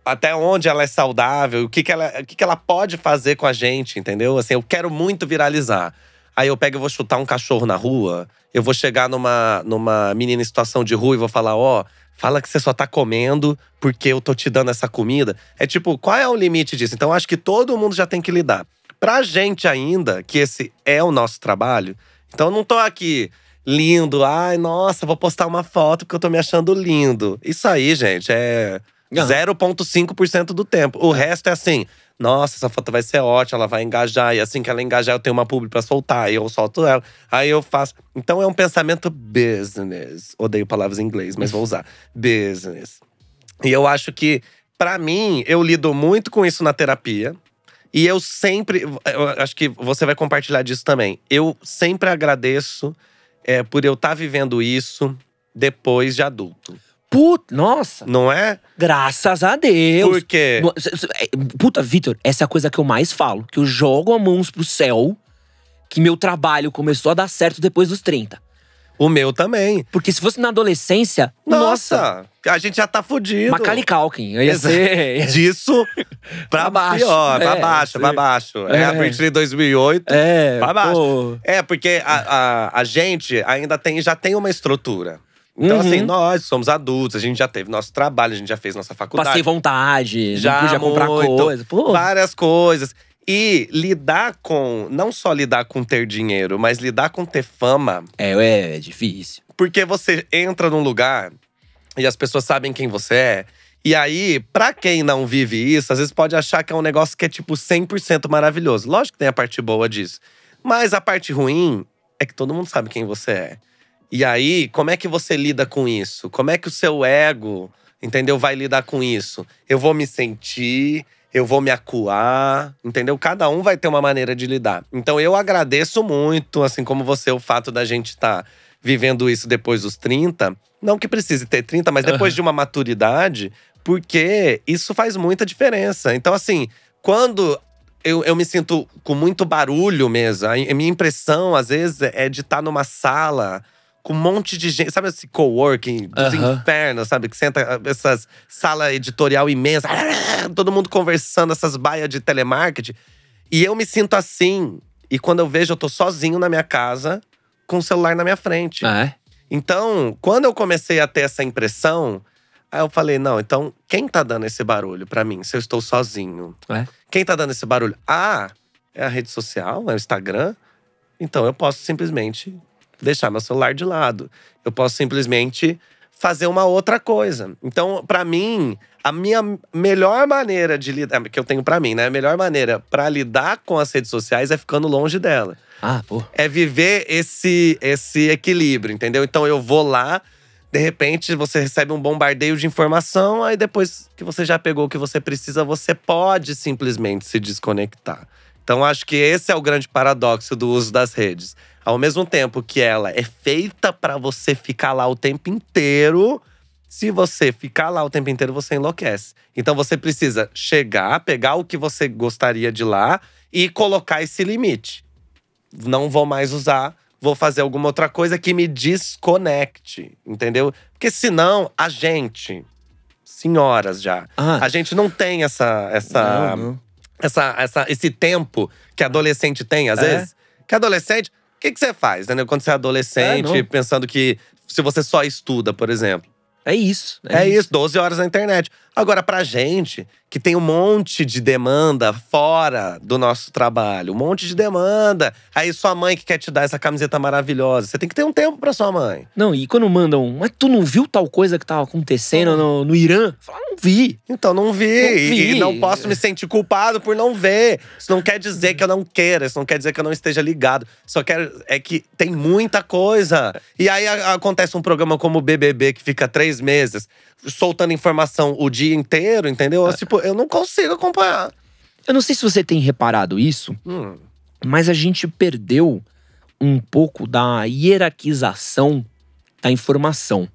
até onde ela é saudável, o que, que, ela, o que, que ela pode fazer com a gente, entendeu? Assim, eu quero muito viralizar. Aí eu pego e vou chutar um cachorro na rua, eu vou chegar numa, numa menina em situação de rua e vou falar: ó, fala que você só tá comendo porque eu tô te dando essa comida. É tipo, qual é o limite disso? Então, acho que todo mundo já tem que lidar. Pra gente ainda, que esse é o nosso trabalho, então eu não tô aqui lindo, ai, nossa, vou postar uma foto porque eu tô me achando lindo. Isso aí, gente, é Aham. 0,5% do tempo. O resto é assim. Nossa, essa foto vai ser ótima, ela vai engajar. E assim que ela engajar, eu tenho uma publi pra soltar. Aí eu solto ela. Aí eu faço. Então é um pensamento business. Odeio palavras em inglês, mas vou usar. business. E eu acho que, pra mim, eu lido muito com isso na terapia. E eu sempre. Eu acho que você vai compartilhar disso também. Eu sempre agradeço é, por eu estar vivendo isso depois de adulto. Puta, nossa, Não é? graças a Deus. Por quê? É, Puta, Vitor, essa é a coisa que eu mais falo. Que eu jogo a mãos pro céu que meu trabalho começou a dar certo depois dos 30. O meu também. Porque se fosse na adolescência, nossa, Nossa, a gente já tá fudido. Macaulay Culkin. Ia ser… Disso pra Pra baixo. pior, pra É, baixo, pra sim. baixo. É, É. a partir de 2008. É, Pra baixo. pô. É, porque a, a, a gente ainda tem, já tem uma estrutura. Então, Uhum. assim, nós somos adultos, a gente já teve nosso trabalho, a gente já fez nossa faculdade. Passei vontade, Já podia comprar coisa. Pô, várias coisas. E lidar com, não só lidar com ter dinheiro, mas lidar com ter fama. é, é, é difícil. Porque você entra num lugar e as pessoas sabem quem você é. E aí, pra quem não vive isso, às vezes pode achar que é um negócio que é tipo 100% maravilhoso. Lógico que tem a parte boa disso. Mas a parte ruim é que todo mundo sabe quem você é. E aí, como é que você lida com isso? Como é que o seu ego, entendeu, vai lidar com isso? Eu vou me sentir, eu vou me acuar, entendeu? Cada um vai ter uma maneira de lidar. Então eu agradeço muito, assim como você, o fato da gente estar vivendo isso depois dos 30. Não que precise ter 30, mas depois de uma maturidade, porque isso faz muita diferença. Então, assim, quando eu, eu me sinto com muito barulho mesmo. A, a minha impressão, às vezes, é de estar numa sala com um monte de gente. Sabe esse coworking dos infernos, sabe? Que senta essas sala editorial imensa, todo mundo conversando, essas baias de telemarketing. E eu me sinto assim. E quando eu vejo, eu tô sozinho na minha casa, com o celular na minha frente. É. Então, quando eu comecei a ter essa impressão, aí eu falei: não, então quem tá dando esse barulho pra mim se eu estou sozinho? É. Quem tá dando esse barulho? Ah, é a rede social, é o Instagram. Então eu posso simplesmente deixar meu celular de lado. Eu posso simplesmente fazer uma outra coisa. Então, pra mim, a minha melhor maneira de lidar, que eu tenho pra mim, né? A melhor maneira pra lidar com as redes sociais é ficando longe dela Ah, pô. é viver esse, esse equilíbrio, entendeu? Então eu vou lá, de repente você recebe um bombardeio de informação, aí depois que você já pegou o que você precisa, você pode simplesmente se desconectar. Então acho que esse é o grande paradoxo do uso das redes. Ao mesmo tempo que ela é feita para você ficar lá o tempo inteiro, se você ficar lá o tempo inteiro, você enlouquece. Então você precisa chegar, pegar o que você gostaria de lá e colocar esse limite não vou mais usar, vou fazer alguma outra coisa que me desconecte, entendeu? Porque senão a gente, senhoras já, Ah, a gente não tem essa essa não, não. essa, essa esse tempo que adolescente tem às É. vezes. Que adolescente, que que você faz, entendeu? Quando você é adolescente, É, pensando que se você só estuda, por exemplo, É isso. é, isso, 12 horas na internet. Agora, pra gente, que tem um monte de demanda fora do nosso trabalho, um monte de demanda. Aí sua mãe que quer te dar essa camiseta maravilhosa, você tem que ter um tempo pra sua mãe. Não, e quando mandam, mas tu não viu tal coisa que tava acontecendo no, no Irã? Fala, não vi. Então não vi, Não e- vi. E, não posso me sentir culpado por não ver. Isso não quer dizer que eu não queira, isso não quer dizer que eu não esteja ligado. Só quero é que tem muita coisa. E aí a- acontece um programa como o BBB que fica três meses soltando informação o dia inteiro, entendeu? É. Tipo, eu não consigo acompanhar. Eu não sei se você tem reparado isso, Hum. mas a gente perdeu um pouco da hierarquização da informação.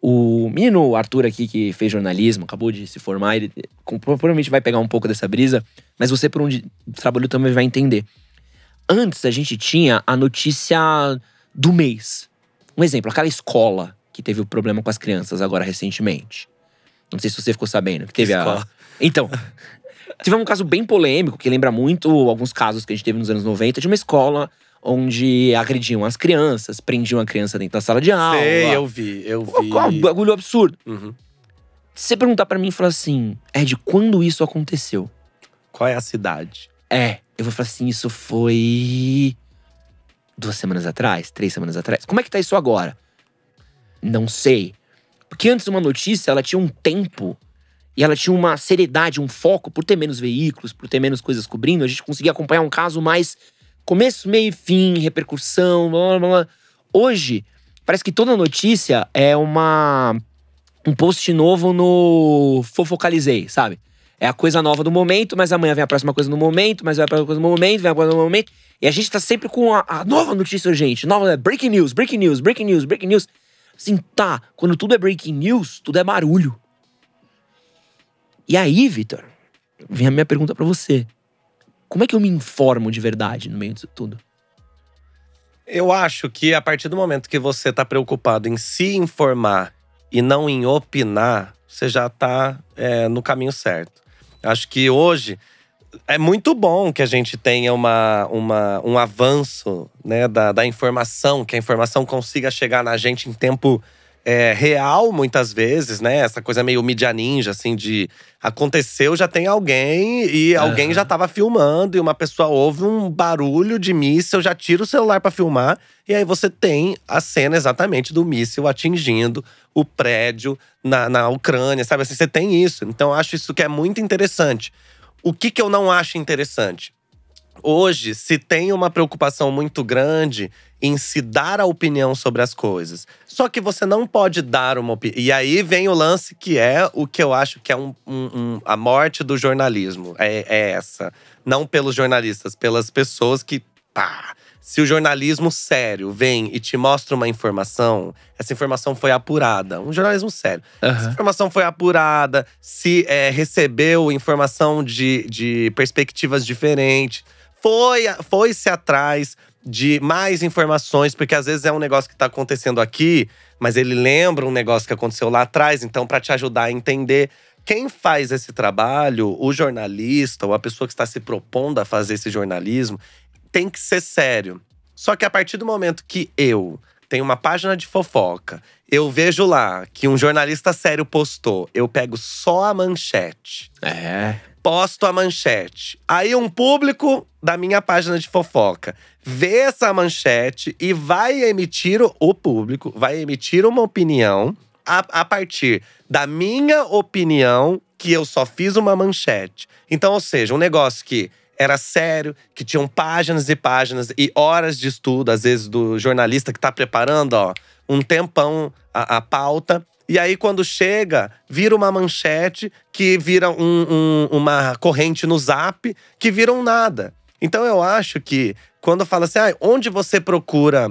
O menino Arthur aqui, que fez jornalismo, acabou de se formar, ele provavelmente vai pegar um pouco dessa brisa, mas você, por onde trabalhou, também vai entender. Antes, a gente tinha a notícia do mês. Um exemplo, aquela escola que teve o problema com as crianças agora recentemente. Não sei se você ficou sabendo, que teve a. Escola. Então. Teve um caso bem polêmico, que lembra muito alguns casos que a gente teve nos anos 90, de uma escola onde agrediam as crianças, prendiam a criança dentro da sala de aula. Sei, eu vi, eu vi. Um bagulho absurdo. Uhum. Se você perguntar pra mim e falar assim, Ed, quando isso aconteceu? Qual é a cidade? É, eu vou falar assim, isso foi. duas semanas atrás? Três semanas atrás? Como é que tá isso agora? Não sei. Porque antes uma notícia, ela tinha um tempo e ela tinha uma seriedade, um foco, por ter menos veículos, por ter menos coisas cobrindo, a gente conseguia acompanhar um caso mais começo, meio e fim, repercussão, blá blá blá. Hoje, parece que toda notícia é uma um post novo no Fofocalizei, sabe? É a coisa nova do momento, mas amanhã vem a próxima coisa no momento, mas vai a próxima coisa no momento, vem a próxima no momento. E a gente tá sempre com a, a nova notícia urgente. Nova, breaking news, breaking news, breaking news, breaking news. Assim, tá, quando tudo é breaking news, tudo é barulho. E aí, Vitor, vem a minha pergunta pra você. Como é que eu me informo de verdade no meio disso tudo? Eu acho que a partir do momento que você tá preocupado em se informar e não em opinar, você já tá é, no caminho certo. Acho que hoje é muito bom que a gente tenha uma, uma, um avanço né, da, da informação, que a informação consiga chegar na gente em tempo é, real, muitas vezes, né? Essa coisa meio mídia ninja, assim, de aconteceu, já tem alguém e alguém Aham. já tava filmando e uma pessoa ouve um barulho de míssil, já tira o celular para filmar e aí você tem a cena exatamente do míssil atingindo o prédio na, na Ucrânia, sabe? Assim, você tem isso. Então, eu acho isso que é muito interessante. O que, que eu não acho interessante? Hoje se tem uma preocupação muito grande em se dar a opinião sobre as coisas. Só que você não pode dar uma opinião. E aí vem o lance que é o que eu acho que é um, um- um- a morte do jornalismo. É, é essa. Não pelos jornalistas, pelas pessoas que pá. Se o jornalismo sério vem e te mostra uma informação, essa informação foi apurada. Um jornalismo sério. Essa informação foi apurada, se é, recebeu informação de, de perspectivas diferentes, foi, foi-se atrás de mais informações, porque às vezes é um negócio que está acontecendo aqui, mas ele lembra um negócio que aconteceu lá atrás, então para te ajudar a entender. Quem faz esse trabalho, o jornalista ou a pessoa que está se propondo a fazer esse jornalismo, tem que ser sério. Só que a partir do momento que eu tenho uma página de fofoca, eu vejo lá que um jornalista sério postou, eu pego só a manchete. É. Posto a manchete. Aí um público da minha página de fofoca vê essa manchete e vai emitir o público, vai emitir uma opinião a, a partir da minha opinião que eu só fiz uma manchete. Então, ou seja, um negócio que era sério, que tinham páginas e páginas e horas de estudo, às vezes, do jornalista que está preparando, ó, um tempão a, a, pauta. E aí, quando chega, vira uma manchete que vira um, um, uma corrente no zap, que vira um nada. Então, eu acho que quando fala assim, ah, onde você procura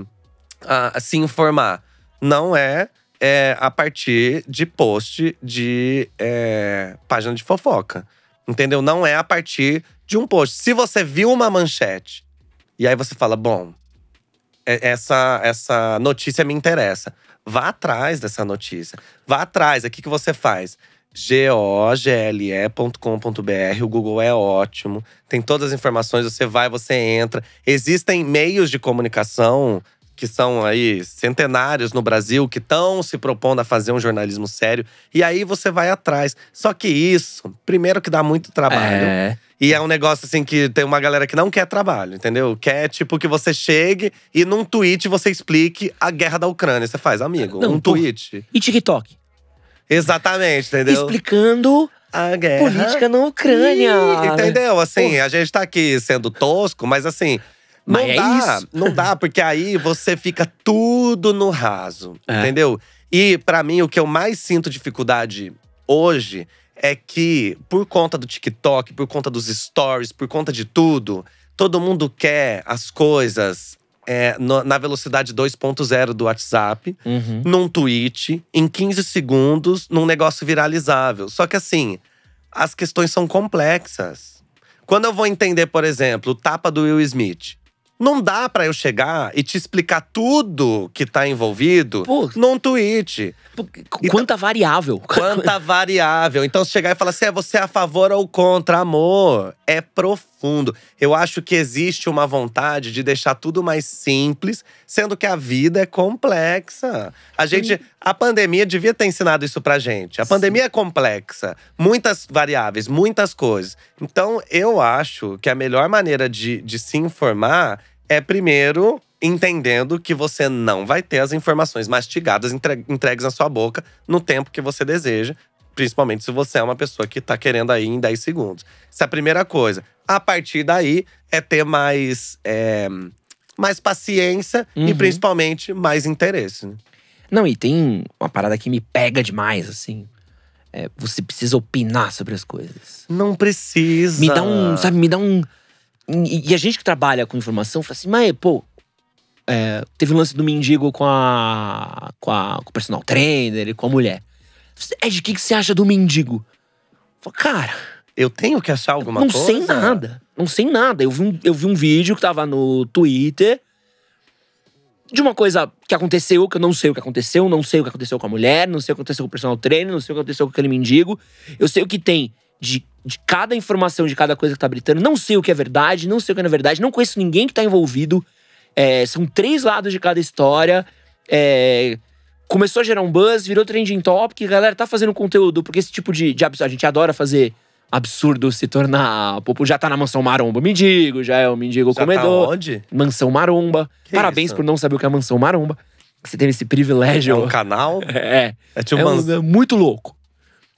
se informar? Não é, é, a partir de post de é, página de fofoca. Entendeu? Não é a partir de um post. Se você viu uma manchete e aí você fala, bom, é, essa, essa notícia me interessa. Vá atrás dessa notícia. Vá atrás. O que, que você faz? gogle.com.br, o Google é ótimo, tem todas as informações, você vai, você entra. Existem meios de comunicação que são aí centenários no Brasil, que estão se propondo a fazer um jornalismo sério. E aí você vai atrás. Só que isso, primeiro que dá muito trabalho. É. E é um negócio assim que tem uma galera que não quer trabalho, entendeu? Quer, tipo, que você chegue e num tweet você explique a guerra da Ucrânia. Você faz, amigo, Não, um tweet. E TikTok? Exatamente, entendeu? Explicando A guerra. política na Ucrânia. Ih, Entendeu? Assim, a gente tá aqui sendo tosco, mas assim. Não Mas é dá, isso. não dá, porque aí você fica tudo no raso, É. entendeu? E pra mim, o que eu mais sinto dificuldade hoje é que, por conta do TikTok, por conta dos stories, por conta de tudo, todo mundo quer as coisas é, no- na velocidade 2.0 do WhatsApp Uhum. num tweet, em 15 segundos, num negócio viralizável. Só que assim, as questões são complexas. Quando eu vou entender, por exemplo, o tapa do Will Smith, não dá pra eu chegar e te explicar tudo que tá envolvido Pô. num tweet. Pô, Quanta variável. Quanta variável. Então, se chegar e falar assim, é você é a favor ou contra, amor, é profundo. Eu acho que existe uma vontade de deixar tudo mais simples, sendo que a vida é complexa. A gente, a pandemia devia ter ensinado isso pra gente. A pandemia é complexa, muitas variáveis, muitas coisas. Então, eu acho que a melhor maneira de, de se informar é primeiro entendendo que você não vai ter as informações mastigadas entre- entregues na sua boca no tempo que você deseja, principalmente se você é uma pessoa que tá querendo aí em 10 segundos. Essa é a primeira coisa. A partir daí é ter mais é, mais paciência e Uhum. principalmente mais interesse. né? Não, e tem uma parada que me pega demais, assim. É, você precisa opinar sobre as coisas. Não precisa. Me dá um, sabe, me dá um. E, e a gente que trabalha com informação fala assim, mas, pô, é, teve o lance do mendigo com a, com a. com o personal trainer e com a mulher. Ed, o que, que você acha do mendigo? Eu falo, Cara, Eu tenho que achar alguma não coisa? sei nada. Não sei nada. Eu vi, um, eu vi um vídeo que tava no Twitter de uma coisa que aconteceu, que eu não sei o que aconteceu, não sei o que aconteceu com a mulher, não sei o que aconteceu com o personal trainer, não sei o que aconteceu com aquele mendigo. Eu sei o que tem de, de cada informação de cada coisa que tá gritando, não sei o que é verdade, não sei o que não é verdade, não conheço ninguém que tá envolvido. É, são três lados de cada história. É, começou a gerar um buzz, virou trending topic, a galera tá fazendo conteúdo, porque esse tipo de, de absurdo, a gente adora fazer absurdo se tornar. Já tá na mansão maromba, mendigo, já é o mendigo Já tá comedor. onde? Mansão Maromba. Que Parabéns isso? por não saber o que é Mansão Maromba. Você teve esse privilégio. É um canal? É, É tipo é, um- é muito louco.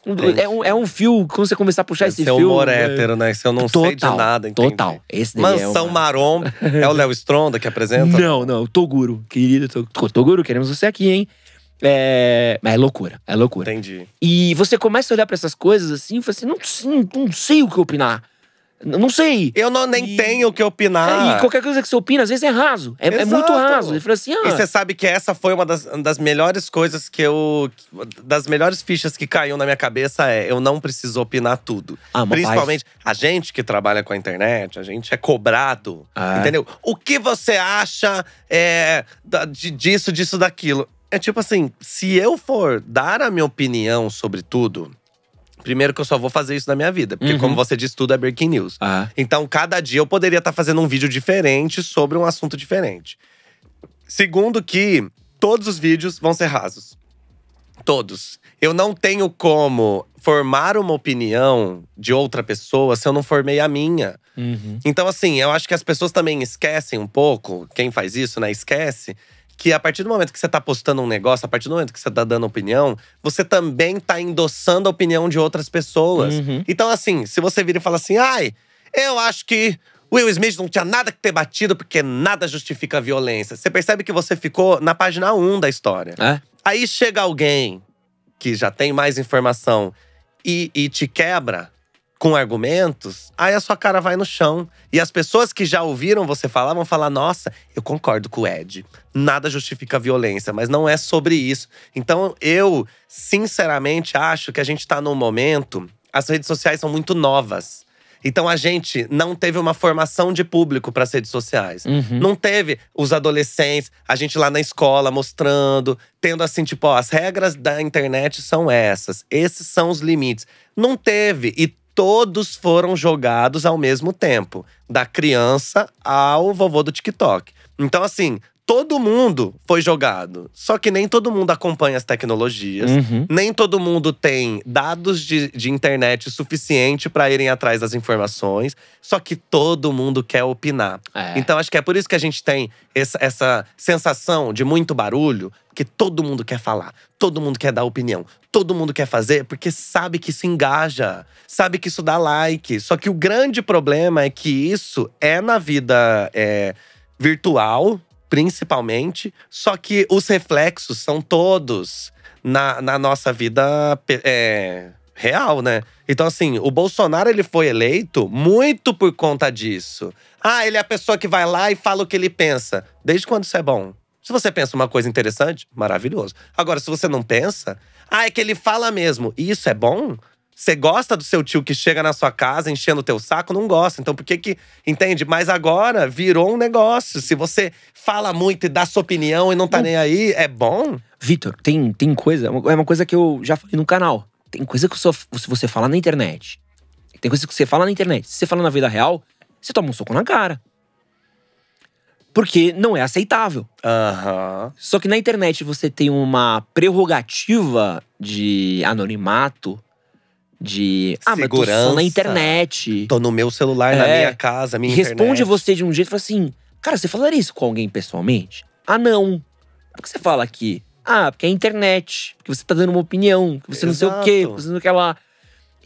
Entendi. É um, é um fio, quando você começar a puxar esse Esse é fio. humor é- hétero, né? Se eu não sei de total, nada, entendi. Total. Esse é Mansão uma- Maromba. É o Léo Stronda que apresenta? Não, não, Toguro. Querido Tog- Toguro, queremos você aqui, hein? É, mas é loucura, é loucura. Entendi. E você começa a olhar pra essas coisas assim e fala assim: não, não sei o que opinar. Não sei. Eu não, nem E- tenho o que opinar. É, e qualquer coisa que você opina, às vezes é raso. É, é muito raso. Ele assim, ah, E você sabe que essa foi uma das, das melhores coisas que eu. Das melhores fichas que caiu na minha cabeça é eu não preciso opinar tudo. ah, Principalmente a gente que trabalha com a internet, a gente é cobrado. Ah. Entendeu? O que você acha é, disso, disso, daquilo? É tipo assim, se eu for dar a minha opinião sobre tudo, primeiro que eu só vou fazer isso na minha vida. Porque, Uhum. como você disse, tudo é breaking news. Ah, Então, cada dia eu poderia estar fazendo um vídeo diferente sobre um assunto diferente. Segundo, que todos os vídeos vão ser rasos. Todos. Eu não tenho como formar uma opinião de outra pessoa se eu não formei a minha. uhum. Então, assim, eu acho que as pessoas também esquecem um pouco, quem faz isso, né? Esquece que a partir do momento que você tá postando um negócio, a partir do momento que você tá dando opinião, você também tá endossando a opinião de outras pessoas. Uhum. Então, assim, se você vira e fala assim, ai, eu acho que Will Smith não tinha nada que ter batido porque nada justifica a violência. Você percebe que você ficou na página 1 da história. É? Aí chega alguém que já tem mais informação e, e te quebra com argumentos, aí a sua cara vai no chão. E as pessoas que já ouviram você falar vão falar: nossa, eu concordo com o Ed. Nada justifica a violência, mas não é sobre isso. Então eu, sinceramente, acho que a gente tá num momento. As redes sociais são muito novas. Então a gente não teve uma formação de público para as redes sociais. Uhum. Não teve os adolescentes, a gente lá na escola mostrando, tendo assim, tipo, ó, as regras da internet são essas, esses são os limites. Não teve. E todos foram jogados ao mesmo tempo, da criança ao vovô do TikTok. Então, assim, todo mundo foi jogado. Só que nem todo mundo acompanha as tecnologias. Uhum. Nem todo mundo tem dados de, de internet suficiente para irem atrás das informações. Só que todo mundo quer opinar. É. Então acho que é por isso que a gente tem essa, essa sensação de muito barulho, porque todo mundo quer falar, todo mundo quer dar opinião, todo mundo quer fazer, porque sabe que isso engaja, sabe que isso dá like. Só que o grande problema é que isso é na vida é, virtual, principalmente, só que os reflexos são todos na, na nossa vida é, real, né? Então, assim, o Bolsonaro ele foi eleito muito por conta disso. Ah, ele é a pessoa que vai lá e fala o que ele pensa. Desde quando isso é bom? Se você pensa uma coisa interessante, maravilhoso. Agora, se você não pensa, ah, é que ele fala mesmo. E isso é bom? Você gosta do seu tio que chega na sua casa enchendo o teu saco? Não gosta. Então por que que… Entende? Mas agora virou um negócio. Se você fala muito e dá sua opinião e não tá nem aí, é bom? Vitor, tem, tem coisa, é uma coisa que eu já falei no canal. Tem coisa que só, se você fala na internet. Tem coisa que você fala na internet. Se você fala na vida real, você toma um soco na cara. Porque não é aceitável. Aham. Só que na internet você tem uma prerrogativa de anonimato, de. Ah, mas tô só na internet. Tô no meu celular, na É. minha casa, minha responde internet. você de um jeito e fala assim: Cara, você falaria isso com alguém pessoalmente? Ah, não. Por que você fala aqui? Ah, porque é internet. Porque você tá dando uma opinião. Que você não sei o quê. Exato. Que você não quer lá.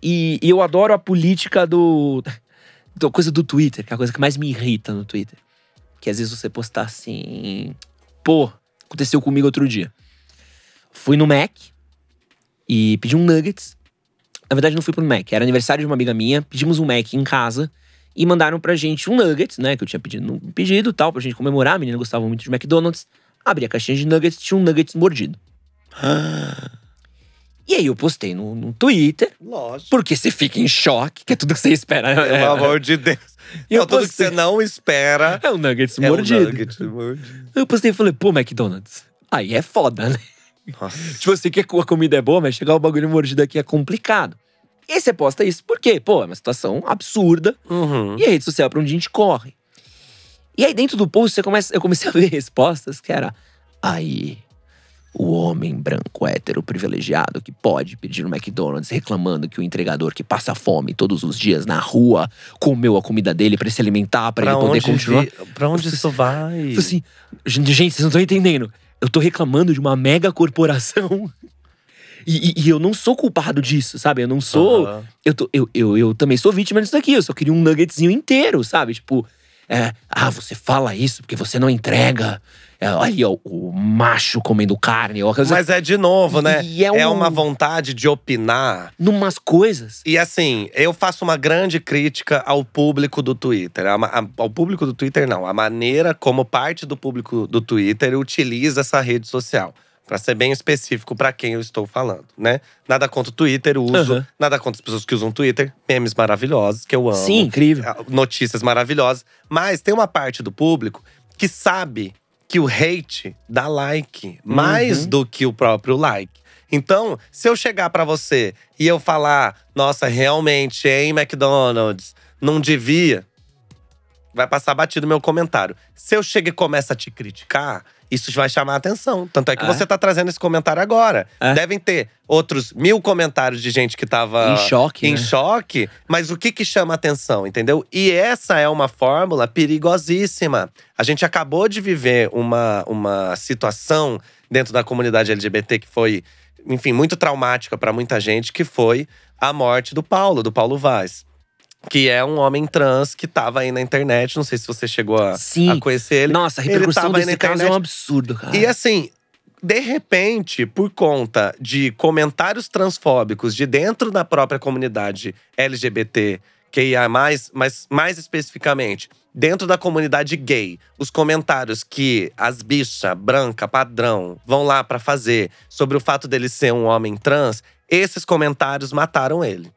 E, e eu adoro a política do. da coisa do Twitter, que é a coisa que mais me irrita no Twitter. Que às vezes você postar assim. Pô, aconteceu comigo outro dia. Fui no Mac e pedi um nuggets. Na verdade, não fui pro Mac, era aniversário de uma amiga minha. Pedimos um Mac em casa e mandaram pra gente um nuggets, né? Que eu tinha pedido um pedido tal, pra gente comemorar. A menina gostava muito de McDonald's. Abri a caixinha de nuggets, tinha um nuggets mordido. E aí eu postei no, no Twitter, Lógico. porque você fica em choque, que é tudo que você espera. Pelo É, amor de Deus. E eu tudo que postei. você não espera é um nuggets é mordido. um nugget mordido. Eu postei e falei, pô, McDonald's. Aí é foda, né? Tipo, sei que a comida é boa, mas chegar o bagulho mordido aqui é complicado. E aí você posta isso, por quê? Pô, é uma situação absurda. Uhum. E a rede social é pra onde a gente corre. E aí, dentro do post, você começa, eu comecei a ver respostas que era. Aí, o homem branco hétero privilegiado que pode pedir no McDonald's reclamando que o entregador que passa fome todos os dias na rua comeu a comida dele pra se alimentar, pra, Pra ele poder continuar. vi- pra onde isso vai? Assim, gente, vocês não estão entendendo. Eu tô reclamando de uma mega corporação. E, e- e eu não sou culpado disso, sabe? Eu não sou. Aham. Eu, tô, eu, eu, eu também sou vítima disso daqui. Eu só queria um nuggetzinho inteiro, sabe? Tipo, É, ah, você fala isso porque você não entrega. É, olha ó, o macho comendo carne. Mas é de novo, né? É é um- uma vontade de opinar numas coisas. E assim, eu faço uma grande crítica ao público do Twitter. A a- Ao público do Twitter, não. A maneira como parte do público do Twitter utiliza essa rede social. Pra ser bem específico pra quem eu estou falando, né? Nada contra o Twitter, uso. Aham. Nada contra as pessoas que usam Twitter. Memes maravilhosos, que eu amo. Sim, incrível. Ah, Notícias maravilhosas. Mas tem uma parte do público que sabe que o hate dá like. Mais Uhum. do que o próprio like. Então, se eu chegar pra você e eu falar, nossa, realmente, hein, McDonald's, não devia, vai passar batido meu comentário. Se eu chego e começo a te criticar, isso vai chamar a atenção. Tanto é que É. você tá trazendo esse comentário agora. É. Devem ter outros mil comentários de gente que tava Em choque, em né? choque, mas o que que chama atenção, entendeu? E essa é uma fórmula perigosíssima. A gente acabou de viver uma, uma situação dentro da comunidade LGBT que foi, enfim, muito traumática para muita gente, que foi a morte do Paulo, do Paulo Vaz. Que é um homem trans que tava aí na internet. Não sei se você chegou a, a conhecer ele. Nossa, a repercussão desse caso é um absurdo, cara. E assim, de repente, por conta de comentários transfóbicos de dentro da própria comunidade LGBT, que mais, mas mais especificamente, dentro da comunidade gay, os comentários que as bichas branca padrão vão lá pra fazer sobre o fato dele ser um homem trans, esses comentários mataram ele.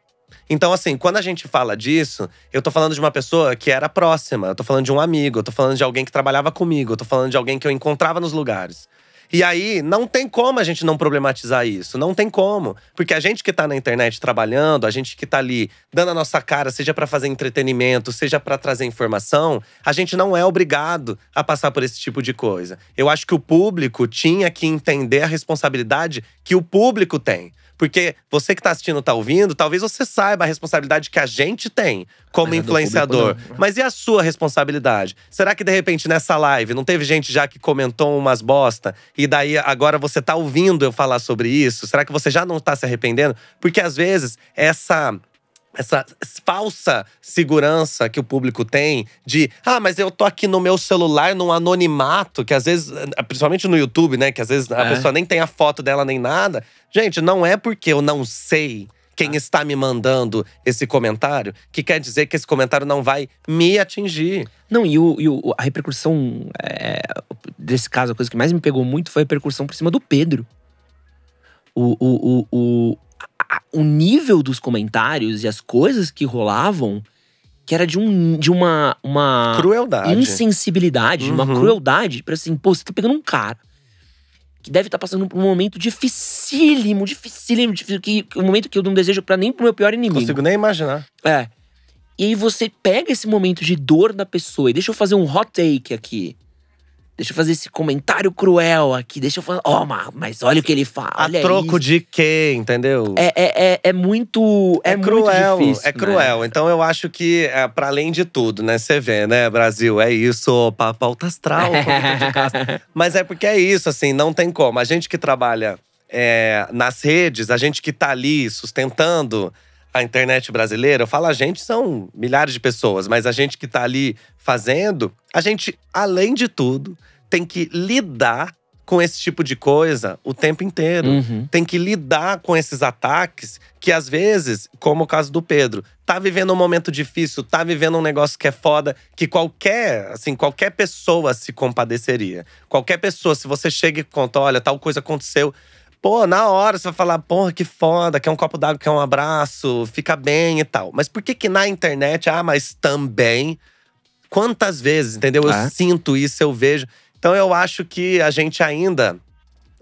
Então, assim, quando a gente fala disso, eu tô falando de uma pessoa que era próxima, eu tô falando de um amigo, eu tô falando de alguém que trabalhava comigo, eu tô falando de alguém que eu encontrava nos lugares. E aí, não tem como a gente não problematizar isso, não tem como. Porque a gente que tá na internet trabalhando, a gente que tá ali dando a nossa cara, seja pra fazer entretenimento, seja pra trazer informação, a gente não é obrigado a passar por esse tipo de coisa. Eu acho que o público tinha que entender a responsabilidade que o público tem. Porque você que tá assistindo, tá ouvindo, talvez você saiba a responsabilidade que a gente tem como Mas do influenciador. público não. Mas e a sua responsabilidade? Será que de repente nessa live não teve gente já que comentou umas bosta e daí agora você tá ouvindo eu falar sobre isso? Será que você já não tá se arrependendo? Porque às vezes essa essa falsa segurança que o público tem de ah, mas eu tô aqui no meu celular num anonimato, que às vezes, principalmente no YouTube, né, que às vezes a É. pessoa nem tem a foto dela nem nada. Gente, não é porque eu não sei quem está me mandando esse comentário que quer dizer que esse comentário não vai me atingir. Não, e, o, e o- a repercussão é, desse caso, a coisa que mais me pegou muito foi a repercussão por cima do Pedro. O, o, o, o, a- o nível dos comentários e as coisas que rolavam, que era de, um, de uma, uma Crueldade. insensibilidade, de uma Uhum. crueldade, pra assim, pô, você tá pegando um cara que deve estar passando por um momento dificílimo, dificílimo, difícil, que, que um momento que eu não desejo pra nem pro meu pior Não inimigo. consigo nem imaginar. É. E aí você pega esse momento de dor da pessoa e deixa eu fazer um hot take aqui. Deixa eu fazer esse comentário cruel aqui. Deixa eu falar. Ó, ma- mas olha o que ele fala. A troco isso. de quê, entendeu? É, é, é, é muito. É, cruel, muito difícil. é cruel. Então eu acho que, é, para além de tudo, né? Você vê, né, Brasil? É isso, pa- pauta astral. fofoca de casa. Mas é porque é isso, assim, não tem como. A gente que trabalha é, nas redes, a gente que tá ali sustentando a internet brasileira, eu falo a gente, são milhares de pessoas, mas a gente que tá ali fazendo, a gente, além de tudo, tem que lidar com esse tipo de coisa o tempo inteiro Uhum. tem que lidar com esses ataques que às vezes, como o caso do Pedro, tá vivendo um momento difícil, tá vivendo um negócio que é foda, que qualquer, assim, qualquer pessoa se compadeceria. Qualquer pessoa, se você chega e conta, olha, tal coisa aconteceu, pô, na hora você vai falar, porra, que foda, quer um copo d'água, quer um abraço, fica bem e tal. Mas por que que na internet, ah, mas também quantas vezes, entendeu? Eu É. sinto isso, eu vejo. Então eu acho que a gente ainda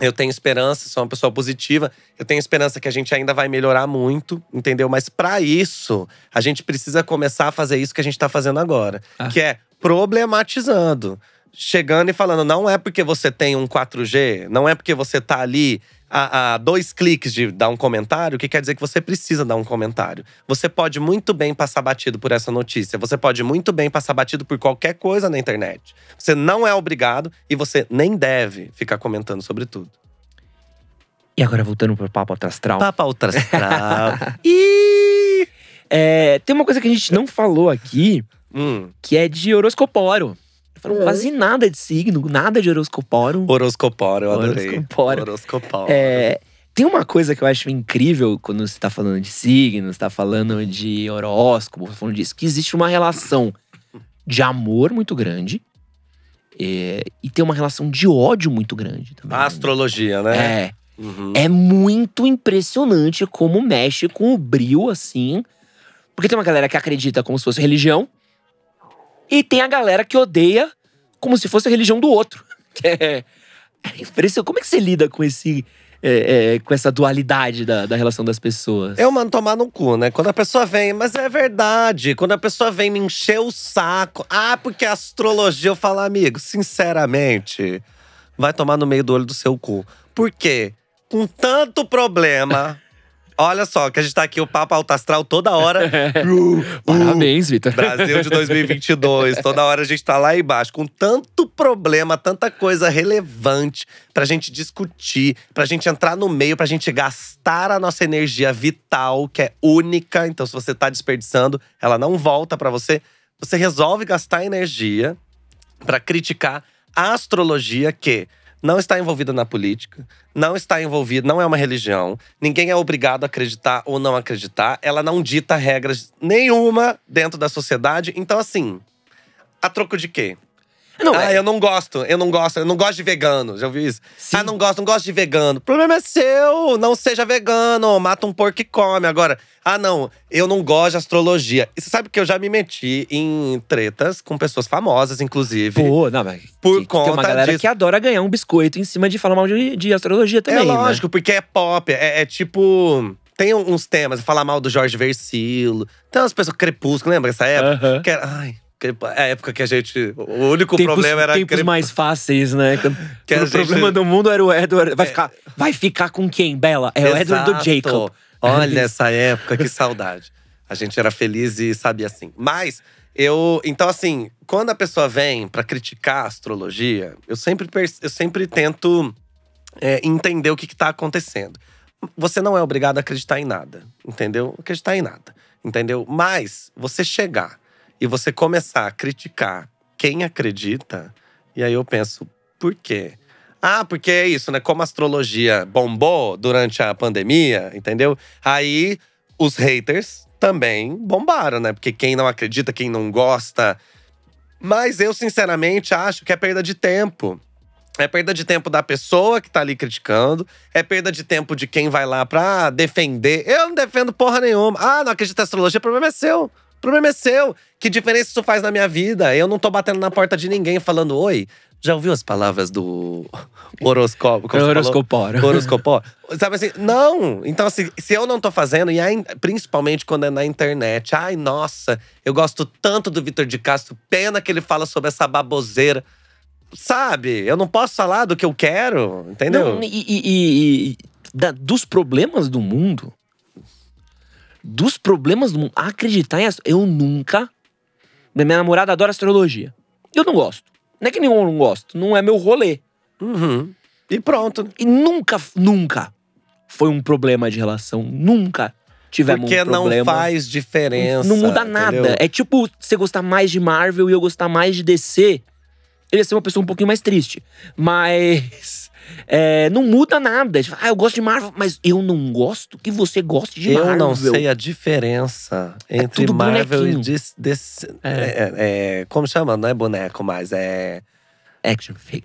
eu tenho esperança, sou uma pessoa positiva. Eu tenho esperança que a gente ainda vai melhorar muito, entendeu? Mas para isso, a gente precisa começar a fazer isso que a gente tá fazendo agora, Ah. que é problematizando. Chegando e falando, não é porque você tem um 4G, não é porque você tá ali a, a dois cliques de dar um comentário, que quer dizer que você precisa dar um comentário. Você pode muito bem passar batido por essa notícia, você pode muito bem passar batido por qualquer coisa na internet. Você não é obrigado e você nem deve ficar comentando sobre tudo. E agora voltando pro papo astral. Papa ultra astral. Ih! É, tem uma coisa que a gente não falou aqui, Hum, que é de horoscoporo. Falam Hum. quase nada de signo, nada de horoscoporo. horoscoporo, eu adorei. Horoscoporo. É, tem uma coisa que eu acho incrível quando você tá falando de signos, tá falando de horóscopo, tá falando disso, que existe uma relação de amor muito grande é, e tem uma relação de ódio muito grande também. A astrologia, né? É. Uhum. É muito impressionante como mexe com o brilho, assim. Porque tem uma galera que acredita como se fosse religião. E tem a galera que odeia como se fosse a religião do outro. É, é impressionante. Como é que você lida com esse. é, é, com essa dualidade da, da relação das pessoas? Eu mando tomar no cu, né? Quando a pessoa vem, mas é verdade. Quando a pessoa vem me encher o saco. Ah, porque a astrologia, eu falo, amigo, sinceramente, vai tomar no meio do olho do seu cu. Por quê? Com tanto problema. Olha só, que a gente tá aqui, o Papo Alto Astral toda hora. Uh, Parabéns, Vitor. Brasil de 2022. Toda hora a gente tá lá embaixo com tanto problema, tanta coisa relevante pra gente discutir, pra gente entrar no meio, pra gente gastar a nossa energia vital, que é única. Então, se você tá desperdiçando, ela não volta pra você. Você resolve gastar energia pra criticar a astrologia que não está envolvida na política, não está envolvida, não é uma religião. Ninguém é obrigado a acreditar ou não acreditar. Ela não dita regras nenhuma dentro da sociedade. Então, assim, a troco de quê? Não, ah, é, eu não gosto, eu não gosto, eu não gosto de vegano. Já ouviu isso? Sim. Ah, não gosto, não gosto de vegano. O problema é seu, não seja vegano, mata um porco e come. Agora, ah, não, eu não gosto de astrologia. E você sabe que eu já me meti em tretas com pessoas famosas, inclusive. Pô, não, mas. Por que- que Tem uma conta galera disso. que adora ganhar um biscoito em cima de falar mal de, de astrologia também. é né? lógico, porque é pop, é, é tipo. Tem uns temas, falar mal do Jorge Versilo. Tem umas pessoas, Crepúsculo, lembra essa época? Que era, ai, é a época que a gente. O único tempos, problema era tempos mais fáceis, né? Quando- Que o gente- problema do mundo era o Edward. Vai, ficar, vai ficar com quem, Bela? É o Edward do Exato. Jacob. Olha essa época, que saudade. A gente era feliz e sabia assim. Mas eu. Então, assim, quando a pessoa vem pra criticar a astrologia, eu sempre, eu sempre tento é, entender o que, que tá acontecendo. Você não é obrigado a acreditar em nada, entendeu? Acreditar em nada, entendeu? Mas você chegar e você começar a criticar quem acredita, e aí eu penso, por quê? Ah, porque é isso, né? Como a astrologia bombou durante a pandemia, entendeu? Aí os haters também bombaram, né? Porque quem não acredita, quem não gosta. Mas eu, sinceramente, acho que é perda de tempo. É perda de tempo da pessoa que tá ali criticando. É perda de tempo de quem vai lá pra defender. Eu não defendo porra nenhuma. Ah, não acredita em astrologia, o problema é seu. O problema é seu. Que diferença isso faz na minha vida? Eu não tô batendo na porta de ninguém falando, oi. Já ouviu as palavras do horoscópio? Como você falou? Horoscoporo. Horoscopó. Sabe assim, não. Então, assim, se eu não tô fazendo, e aí, principalmente quando é na internet, ai, nossa, eu gosto tanto do Vitor de Castro, pena que ele fala sobre essa baboseira. Sabe? Eu não posso falar do que eu quero, entendeu? Não, e, e- e- e- da- dos problemas do mundo. Dos problemas do mundo. Acreditar em. Eu nunca. Minha namorada adora astrologia. Eu não gosto. Não é que nenhum não gosto. Não é meu rolê. Uhum. E pronto. E nunca, nunca foi um problema de relação. Nunca tivemos Porque um problema. não faz diferença. Não muda nada. entendeu? É tipo você gostar mais de Marvel e eu gostar mais de DC. Ele ia ser uma pessoa um pouquinho mais triste. Mas. É, não muda nada. Tipo, Ah, eu gosto de Marvel, mas eu não gosto que você goste de Eu Marvel. não sei a diferença entre tudo Marvel bonequinho. e dis, dis- É. é, é, Como chama? Não é boneco, mas é. Action figure.